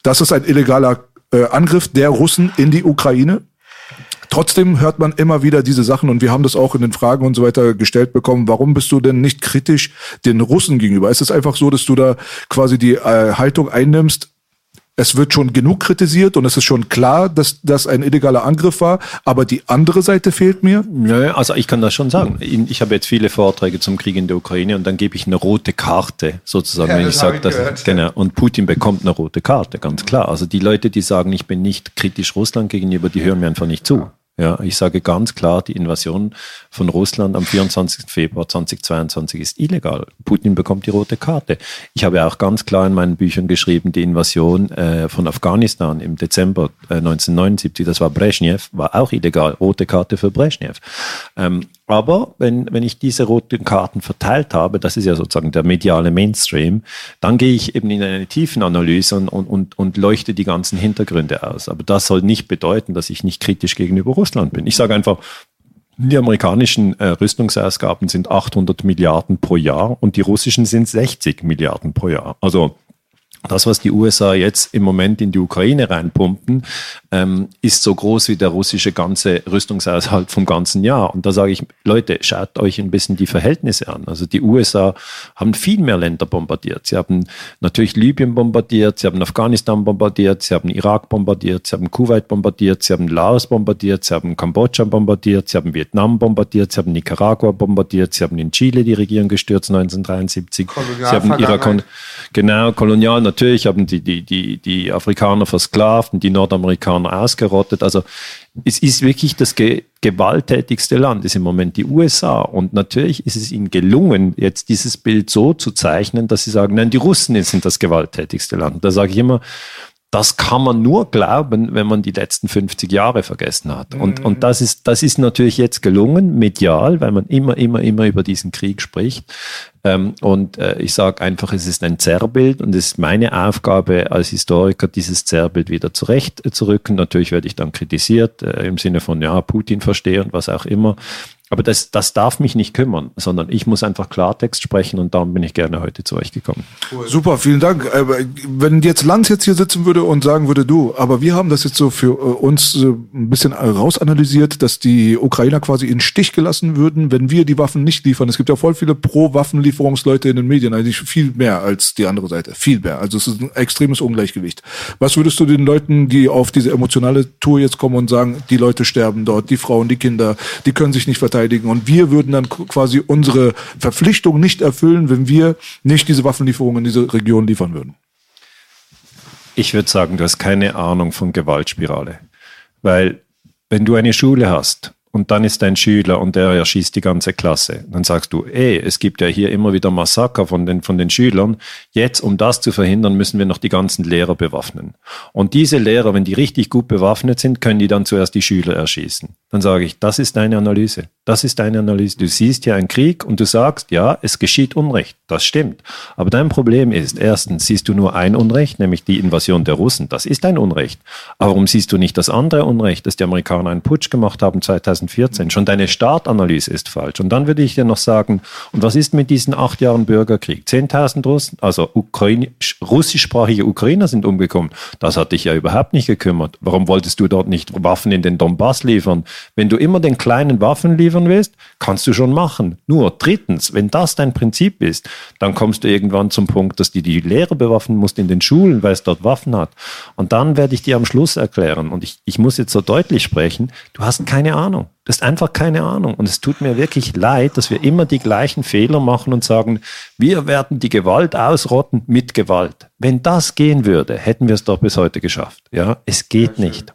das ist ein illegaler äh, Angriff der Russen in die Ukraine? Trotzdem hört man immer wieder diese Sachen und wir haben das auch in den Fragen und so weiter gestellt bekommen. Warum bist du denn nicht kritisch den Russen gegenüber? Ist es einfach so, dass du da quasi die äh, Haltung einnimmst? Es wird schon genug kritisiert und es ist schon klar, dass das ein illegaler Angriff war, aber die andere Seite fehlt mir. Ja, also ich kann das schon sagen. Ich habe jetzt viele Vorträge zum Krieg in der Ukraine und dann gebe ich eine rote Karte sozusagen, ja, wenn ich sage, dass genau und Putin bekommt eine rote Karte, ganz klar. Also die Leute, die sagen, ich bin nicht kritisch Russland gegenüber, die hören mir einfach nicht zu. Ja, ich sage ganz klar, die Invasion von Russland am 24. Februar 2022 ist illegal. Putin bekommt die rote Karte. Ich habe auch ganz klar in meinen Büchern geschrieben, die Invasion äh, von Afghanistan im Dezember äh, 1979, das war Brezhnev, war auch illegal. Rote Karte für Brezhnev. Ähm, aber wenn, wenn ich diese roten Karten verteilt habe, das ist ja sozusagen der mediale Mainstream, dann gehe ich eben in eine Tiefenanalyse und, und, und leuchte die ganzen Hintergründe aus. Aber das soll nicht bedeuten, dass ich nicht kritisch gegenüber Russland bin. Ich sage einfach, die amerikanischen äh, Rüstungsausgaben sind 800 Milliarden pro Jahr und die russischen sind 60 Milliarden pro Jahr. Also das, was die USA jetzt im Moment in die Ukraine reinpumpen, ähm, ist so groß wie der russische ganze Rüstungshaushalt vom ganzen Jahr. Und da sage ich, Leute, schaut euch ein bisschen die Verhältnisse an. Also die USA haben viel mehr Länder bombardiert. Sie haben natürlich Libyen bombardiert, sie haben Afghanistan bombardiert, sie haben Irak bombardiert, sie haben Kuwait bombardiert, sie haben Laos bombardiert, sie haben Kambodscha bombardiert, sie haben Vietnam bombardiert, sie haben Nicaragua bombardiert, sie haben in Chile die Regierung gestürzt 1973, sie haben Irak, genau, kolonial natürlich haben die, die, die, die Afrikaner versklavt und die Nordamerikaner ausgerottet. Also es ist wirklich das ge gewalttätigste Land, ist im Moment die USA. Und natürlich ist es ihnen gelungen, jetzt dieses Bild so zu zeichnen, dass sie sagen, nein, die Russen sind das gewalttätigste Land. Da sage ich immer, das kann man nur glauben, wenn man die letzten 50 Jahre vergessen hat. Und, und das, ist, das ist natürlich jetzt gelungen, medial, weil man immer, immer, immer über diesen Krieg spricht. Ähm, und äh, ich sage einfach, es ist ein Zerrbild und es ist meine Aufgabe als Historiker, dieses Zerrbild wieder zurechtzurücken. Natürlich werde ich dann kritisiert äh, im Sinne von, ja, Putin verstehe und was auch immer. Aber das, das darf mich nicht kümmern, sondern ich muss einfach Klartext sprechen und darum bin ich gerne heute zu euch gekommen. Cool. Super, vielen Dank. Wenn jetzt Lanz jetzt hier sitzen würde und sagen würde, du, aber wir haben das jetzt so für äh, uns ein bisschen rausanalysiert, dass die Ukrainer quasi in Stich gelassen würden, wenn wir die Waffen nicht liefern. Es gibt ja voll viele Pro-Waffenlieferungsleute in den Medien, eigentlich viel mehr als die andere Seite. Viel mehr. Also es ist ein extremes Ungleichgewicht. Was würdest du den Leuten, die auf diese emotionale Tour jetzt kommen und sagen, die Leute sterben dort, die Frauen, die Kinder, die können sich nicht verteidigen, verteidigen. Und wir würden dann quasi unsere Verpflichtung nicht erfüllen, wenn wir nicht diese Waffenlieferungen in diese Region liefern würden. Ich würde sagen, du hast keine Ahnung von Gewaltspirale. Weil wenn du eine Schule hast und dann ist ein Schüler und der erschießt die ganze Klasse. Dann sagst du, ey, es gibt ja hier immer wieder Massaker von den, von den Schülern. Jetzt, um das zu verhindern, müssen wir noch die ganzen Lehrer bewaffnen. Und diese Lehrer, wenn die richtig gut bewaffnet sind, können die dann zuerst die Schüler erschießen. Dann sage ich, das ist deine Analyse. Das ist deine Analyse. Du siehst hier einen Krieg und du sagst, ja, es geschieht Unrecht. Das stimmt. Aber dein Problem ist, erstens siehst du nur ein Unrecht, nämlich die Invasion der Russen. Das ist ein Unrecht. Aber warum siehst du nicht das andere Unrecht, dass die Amerikaner einen Putsch gemacht haben 2014? Schon deine Startanalyse ist falsch. Und dann würde ich dir noch sagen, und was ist mit diesen acht Jahren Bürgerkrieg? 10.000 Russen, also Ukrainisch, russischsprachige Ukrainer sind umgekommen. Das hat dich ja überhaupt nicht gekümmert. Warum wolltest du dort nicht Waffen in den Donbass liefern? Wenn du immer den kleinen Waffen liefern willst, kannst du schon machen. Nur drittens, wenn das dein Prinzip ist, dann kommst du irgendwann zum Punkt, dass du die Lehrer bewaffnen musst in den Schulen, weil es dort Waffen hat. Und dann werde ich dir am Schluss erklären, und ich, ich muss jetzt so deutlich sprechen, du hast keine Ahnung. Du hast einfach keine Ahnung. Und es tut mir wirklich leid, dass wir immer die gleichen Fehler machen und sagen, wir werden die Gewalt ausrotten mit Gewalt. Wenn das gehen würde, hätten wir es doch bis heute geschafft. Ja, es geht nicht.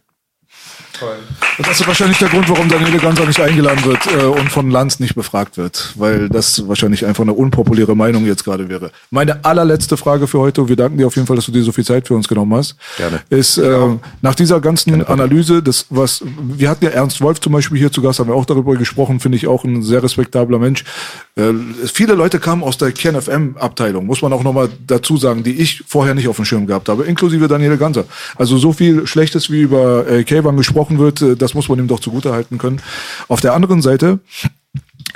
Toll. Das ist wahrscheinlich der Grund, warum Daniele Ganser nicht eingeladen wird äh, und von Lanz nicht befragt wird, weil das wahrscheinlich einfach eine unpopuläre Meinung jetzt gerade wäre. Meine allerletzte Frage für heute, wir danken dir auf jeden Fall, dass du dir so viel Zeit für uns genommen hast, Gerne. ist äh, nach dieser ganzen Gerne. Analyse, das was wir hatten ja Ernst Wolf zum Beispiel hier zu Gast, haben wir auch darüber gesprochen, finde ich auch ein sehr respektabler Mensch. Äh, viele Leute kamen aus der KernFM-Abteilung, muss man auch nochmal dazu sagen, die ich vorher nicht auf dem Schirm gehabt habe, inklusive Daniele Ganser. Also so viel Schlechtes wie über äh, K-One gesprochen wird, äh, das muss man ihm doch zugutehalten können. Auf der anderen Seite,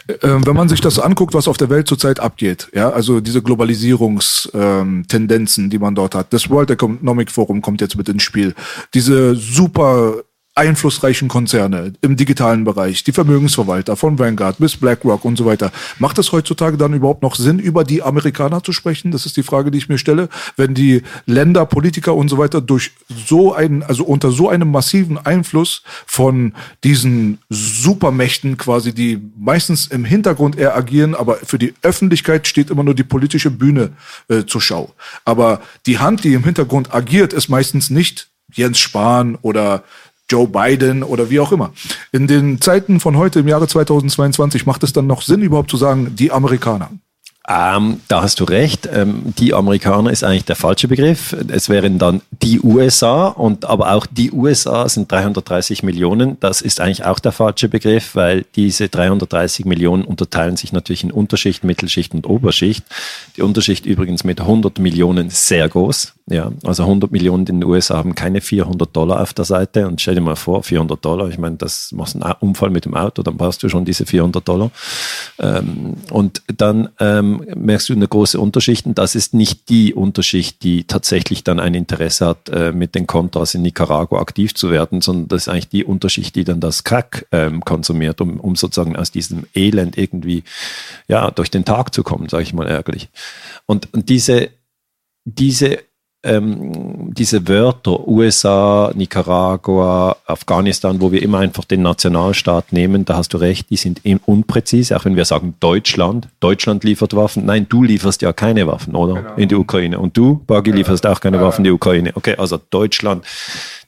äh, wenn man sich das anguckt, was auf der Welt zurzeit abgeht, ja, also diese Globalisierungstendenzen, ähm, die man dort hat, das World Economic Forum kommt jetzt mit ins Spiel, diese super einflussreichen Konzerne im digitalen Bereich, die Vermögensverwalter von Vanguard bis BlackRock und so weiter. Macht es heutzutage dann überhaupt noch Sinn, über die Amerikaner zu sprechen? Das ist die Frage, die ich mir stelle. Wenn die Länder, Politiker und so weiter durch so einen, also unter so einem massiven Einfluss von diesen Supermächten quasi, die meistens im Hintergrund eher agieren, aber für die Öffentlichkeit steht immer nur die politische Bühne äh, zur Schau. Aber die Hand, die im Hintergrund agiert, ist meistens nicht Jens Spahn oder Joe Biden oder wie auch immer. In den Zeiten von heute im Jahre 2022 macht es dann noch Sinn, überhaupt zu sagen, die Amerikaner. Ähm, da hast du recht. Ähm, die Amerikaner ist eigentlich der falsche Begriff. Es wären dann die USA und aber auch die USA sind 330 Millionen. Das ist eigentlich auch der falsche Begriff, weil diese 330 Millionen unterteilen sich natürlich in Unterschicht, Mittelschicht und Oberschicht. Die Unterschicht übrigens mit 100 Millionen sehr groß. Ja, also 100 Millionen in den USA haben keine 400 Dollar auf der Seite. Und stell dir mal vor, 400 Dollar, ich meine, das machst einen Unfall mit dem Auto, dann brauchst du schon diese 400 Dollar. Ähm, und dann ähm, merkst du eine große Unterschicht. Und das ist nicht die Unterschicht, die tatsächlich dann ein Interesse hat, äh, mit den Contras in Nicaragua aktiv zu werden, sondern das ist eigentlich die Unterschicht, die dann das Crack ähm, konsumiert, um, um sozusagen aus diesem Elend irgendwie ja durch den Tag zu kommen, sage ich mal ärgerlich. Und, und diese diese ähm, diese Wörter USA, Nicaragua, Afghanistan, wo wir immer einfach den Nationalstaat nehmen, da hast du recht, die sind unpräzise, auch wenn wir sagen Deutschland, Deutschland liefert Waffen. Nein, du lieferst ja keine Waffen, oder? Genau. In die Ukraine. Und du, Bagi, lieferst auch keine ja. Waffen in die Ukraine. Okay, also Deutschland.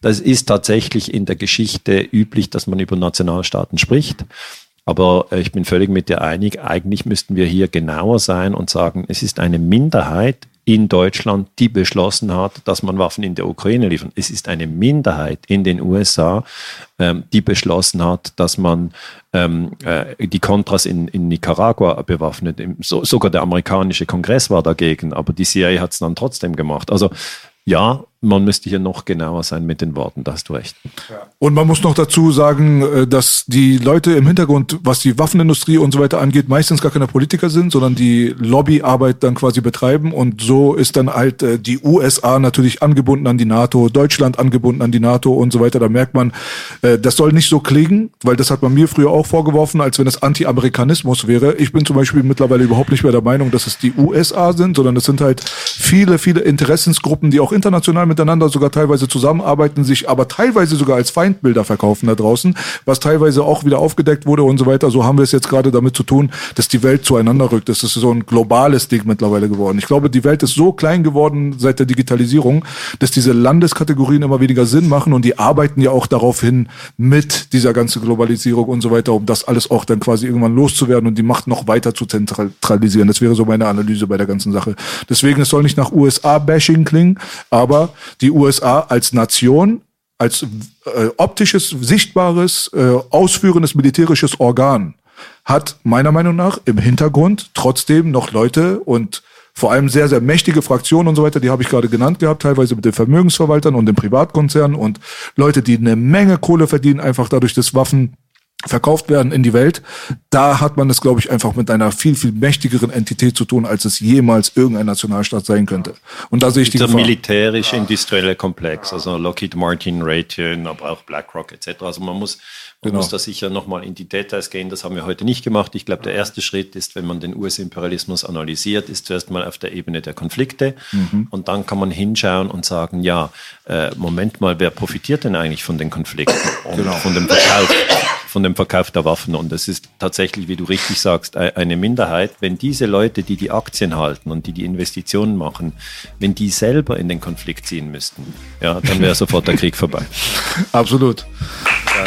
Das ist tatsächlich in der Geschichte üblich, dass man über Nationalstaaten spricht. Aber äh, ich bin völlig mit dir einig, eigentlich müssten wir hier genauer sein und sagen, es ist eine Minderheit in Deutschland, die beschlossen hat, dass man Waffen in der Ukraine liefert. Es ist eine Minderheit in den USA, ähm, die beschlossen hat, dass man ähm, äh, die Contras in, in Nicaragua bewaffnet. So, sogar der amerikanische Kongress war dagegen, aber die CIA hat es dann trotzdem gemacht. Also ja, man müsste hier noch genauer sein mit den Worten, da hast du recht. Und man muss noch dazu sagen, äh, dass die Leute im Hintergrund, was die Waffenindustrie und so weiter angeht, meistens gar keine Politiker sind, sondern die Lobbyarbeit dann quasi betreiben. Und so ist dann halt äh, die USA natürlich angebunden an die NATO, Deutschland angebunden an die NATO und so weiter. Da merkt man, äh, das soll nicht so klingen, weil das hat man mir früher auch vorgeworfen, als wenn es Anti-Amerikanismus wäre. Ich bin zum Beispiel mittlerweile überhaupt nicht mehr der Meinung, dass es die USA sind, sondern es sind halt viele, viele Interessensgruppen, die auch international miteinander sogar teilweise zusammenarbeiten, sich aber teilweise sogar als Feindbilder verkaufen da draußen, was teilweise auch wieder aufgedeckt wurde und so weiter. So haben wir es jetzt gerade damit zu tun, dass die Welt zueinander rückt. Das ist so ein globales Ding mittlerweile geworden. Ich glaube, die Welt ist so klein geworden seit der Digitalisierung, dass diese Landeskategorien immer weniger Sinn machen und die arbeiten ja auch darauf hin mit dieser ganzen Globalisierung und so weiter, um das alles auch dann quasi irgendwann loszuwerden und die Macht noch weiter zu zentralisieren. Das wäre so meine Analyse bei der ganzen Sache. Deswegen, es soll nicht nach USA-Bashing klingen, aber die USA als Nation, als äh, optisches, sichtbares, äh, ausführendes militärisches Organ hat meiner Meinung nach im Hintergrund trotzdem noch Leute und vor allem sehr, sehr mächtige Fraktionen und so weiter, die habe ich gerade genannt gehabt, teilweise mit den Vermögensverwaltern und den Privatkonzernen und Leute, die eine Menge Kohle verdienen, einfach dadurch, dass Waffen verkauft werden in die Welt, da hat man es, glaube ich, einfach mit einer viel, viel mächtigeren Entität zu tun, als es jemals irgendein Nationalstaat sein könnte. Und da sehe ich die Der militärisch-industrielle Komplex, also Lockheed Martin, Raytheon, aber auch BlackRock etc. Also man muss, man genau. muss da sicher nochmal in die Details gehen. Das haben wir heute nicht gemacht. Ich glaube, der erste Schritt ist, wenn man den US-Imperialismus analysiert, ist zuerst mal auf der Ebene der Konflikte. Mhm. Und dann kann man hinschauen und sagen, ja, äh, Moment mal, wer profitiert denn eigentlich von den Konflikten und genau. von dem Verkauf? Von dem Verkauf der Waffen. Und das ist tatsächlich, wie du richtig sagst, eine Minderheit. Wenn diese Leute, die die Aktien halten und die die Investitionen machen, wenn die selber in den Konflikt ziehen müssten, ja, dann wäre sofort der Krieg vorbei. Absolut.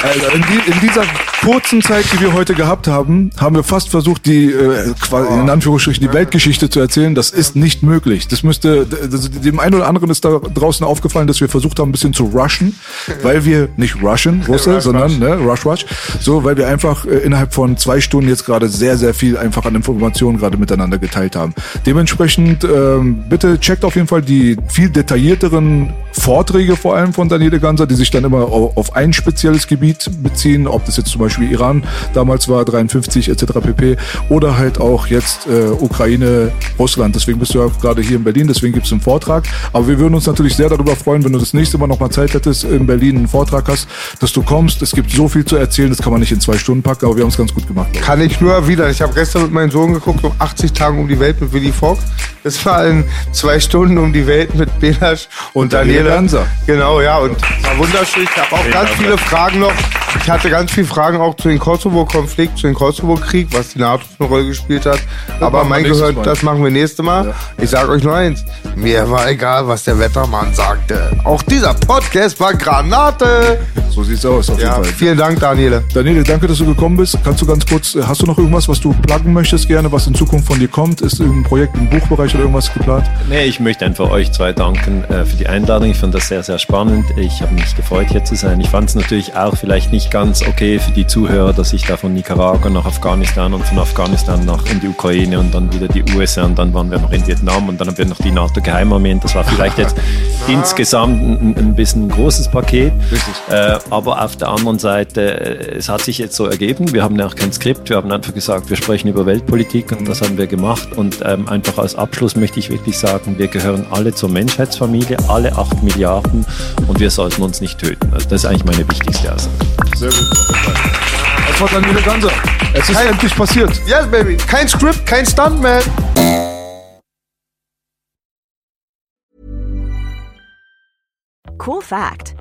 Also in, die, in, dieser kurzen Zeit, die wir heute gehabt haben, haben wir fast versucht, die äh, in Anführungsstrichen die Weltgeschichte zu erzählen. Das ist nicht möglich. Das müsste das, dem einen oder anderen ist da draußen aufgefallen, dass wir versucht haben, ein bisschen zu rushen, weil wir nicht rushen, Russe, sondern ne, rush rush, so, weil wir einfach äh, innerhalb von zwei Stunden jetzt gerade sehr sehr viel einfach an Informationen gerade miteinander geteilt haben. Dementsprechend ähm, bitte checkt auf jeden Fall die viel detaillierteren Vorträge vor allem von Daniele Ganser, die sich dann immer auf ein spezielles Gebiet beziehen, ob das jetzt zum Beispiel Iran damals war, 53 etc. pp. Oder halt auch jetzt äh, Ukraine, Russland. Deswegen bist du ja gerade hier in Berlin, deswegen gibt es einen Vortrag. Aber wir würden uns natürlich sehr darüber freuen, wenn du das nächste Mal nochmal Zeit hättest, in Berlin einen Vortrag hast, dass du kommst. Es gibt so viel zu erzählen, kann man nicht in zwei Stunden packen, aber wir haben es ganz gut gemacht. Kann ich nur wieder. Ich habe gestern mit meinem Sohn geguckt, um 80 Tagen um die Welt mit Willy Fogg. Das war in zwei Stunden um die Welt mit Belasch und, und Daniela. Daniela. Genau, ja, und war wunderschön. Ich habe auch ganz viele Fragen noch. Ich hatte ganz viele Fragen auch zu dem Kosovo-Konflikt, zu dem Kosovo-Krieg, was die NATO für eine Rolle gespielt hat. Das Aber mein gehört, Mal. das machen wir nächste Mal. Ja. Ich sage euch nur eins. Mir war egal, was der Wettermann sagte. Auch dieser Podcast war Granate. So sieht's aus, auf ja, jeden Fall. Vielen Dank, Daniele. Daniele, danke, dass du gekommen bist. Kannst du ganz kurz, äh, hast du noch irgendwas, was du pluggen möchtest gerne, was in Zukunft von dir kommt? Ist irgendein Projekt im Buchbereich oder irgendwas geplant? Nee, ich möchte einfach euch zwei danken äh, für die Einladung. Ich fand das sehr, sehr spannend. Ich habe mich gefreut, hier zu sein. Ich fand es natürlich auch vielleicht nicht ganz okay für die Zuhörer, dass ich da von Nicaragua nach Afghanistan und von Afghanistan nach in die Ukraine und dann wieder die USA und dann waren wir noch in Vietnam und dann haben wir noch die NATO-Geheimarmeen. Das war vielleicht jetzt insgesamt ein, ein bisschen ein großes Paket. Äh, aber auf der anderen Seite, äh, es hat sich jetzt so ergeben. Wir haben ja auch kein Skript. Wir haben einfach gesagt, wir sprechen über Weltpolitik und das haben wir gemacht. Und ähm, einfach als Abschluss möchte ich wirklich sagen, wir gehören alle zur Menschheitsfamilie, alle acht Milliarden und wir sollten uns nicht töten. Also das ist eigentlich meine wichtigste Aussage. Sehr gut. Das war Daniele Ganser. Es ist endlich passiert. Yes, baby. Kein Script, kein Stuntman. Cool fact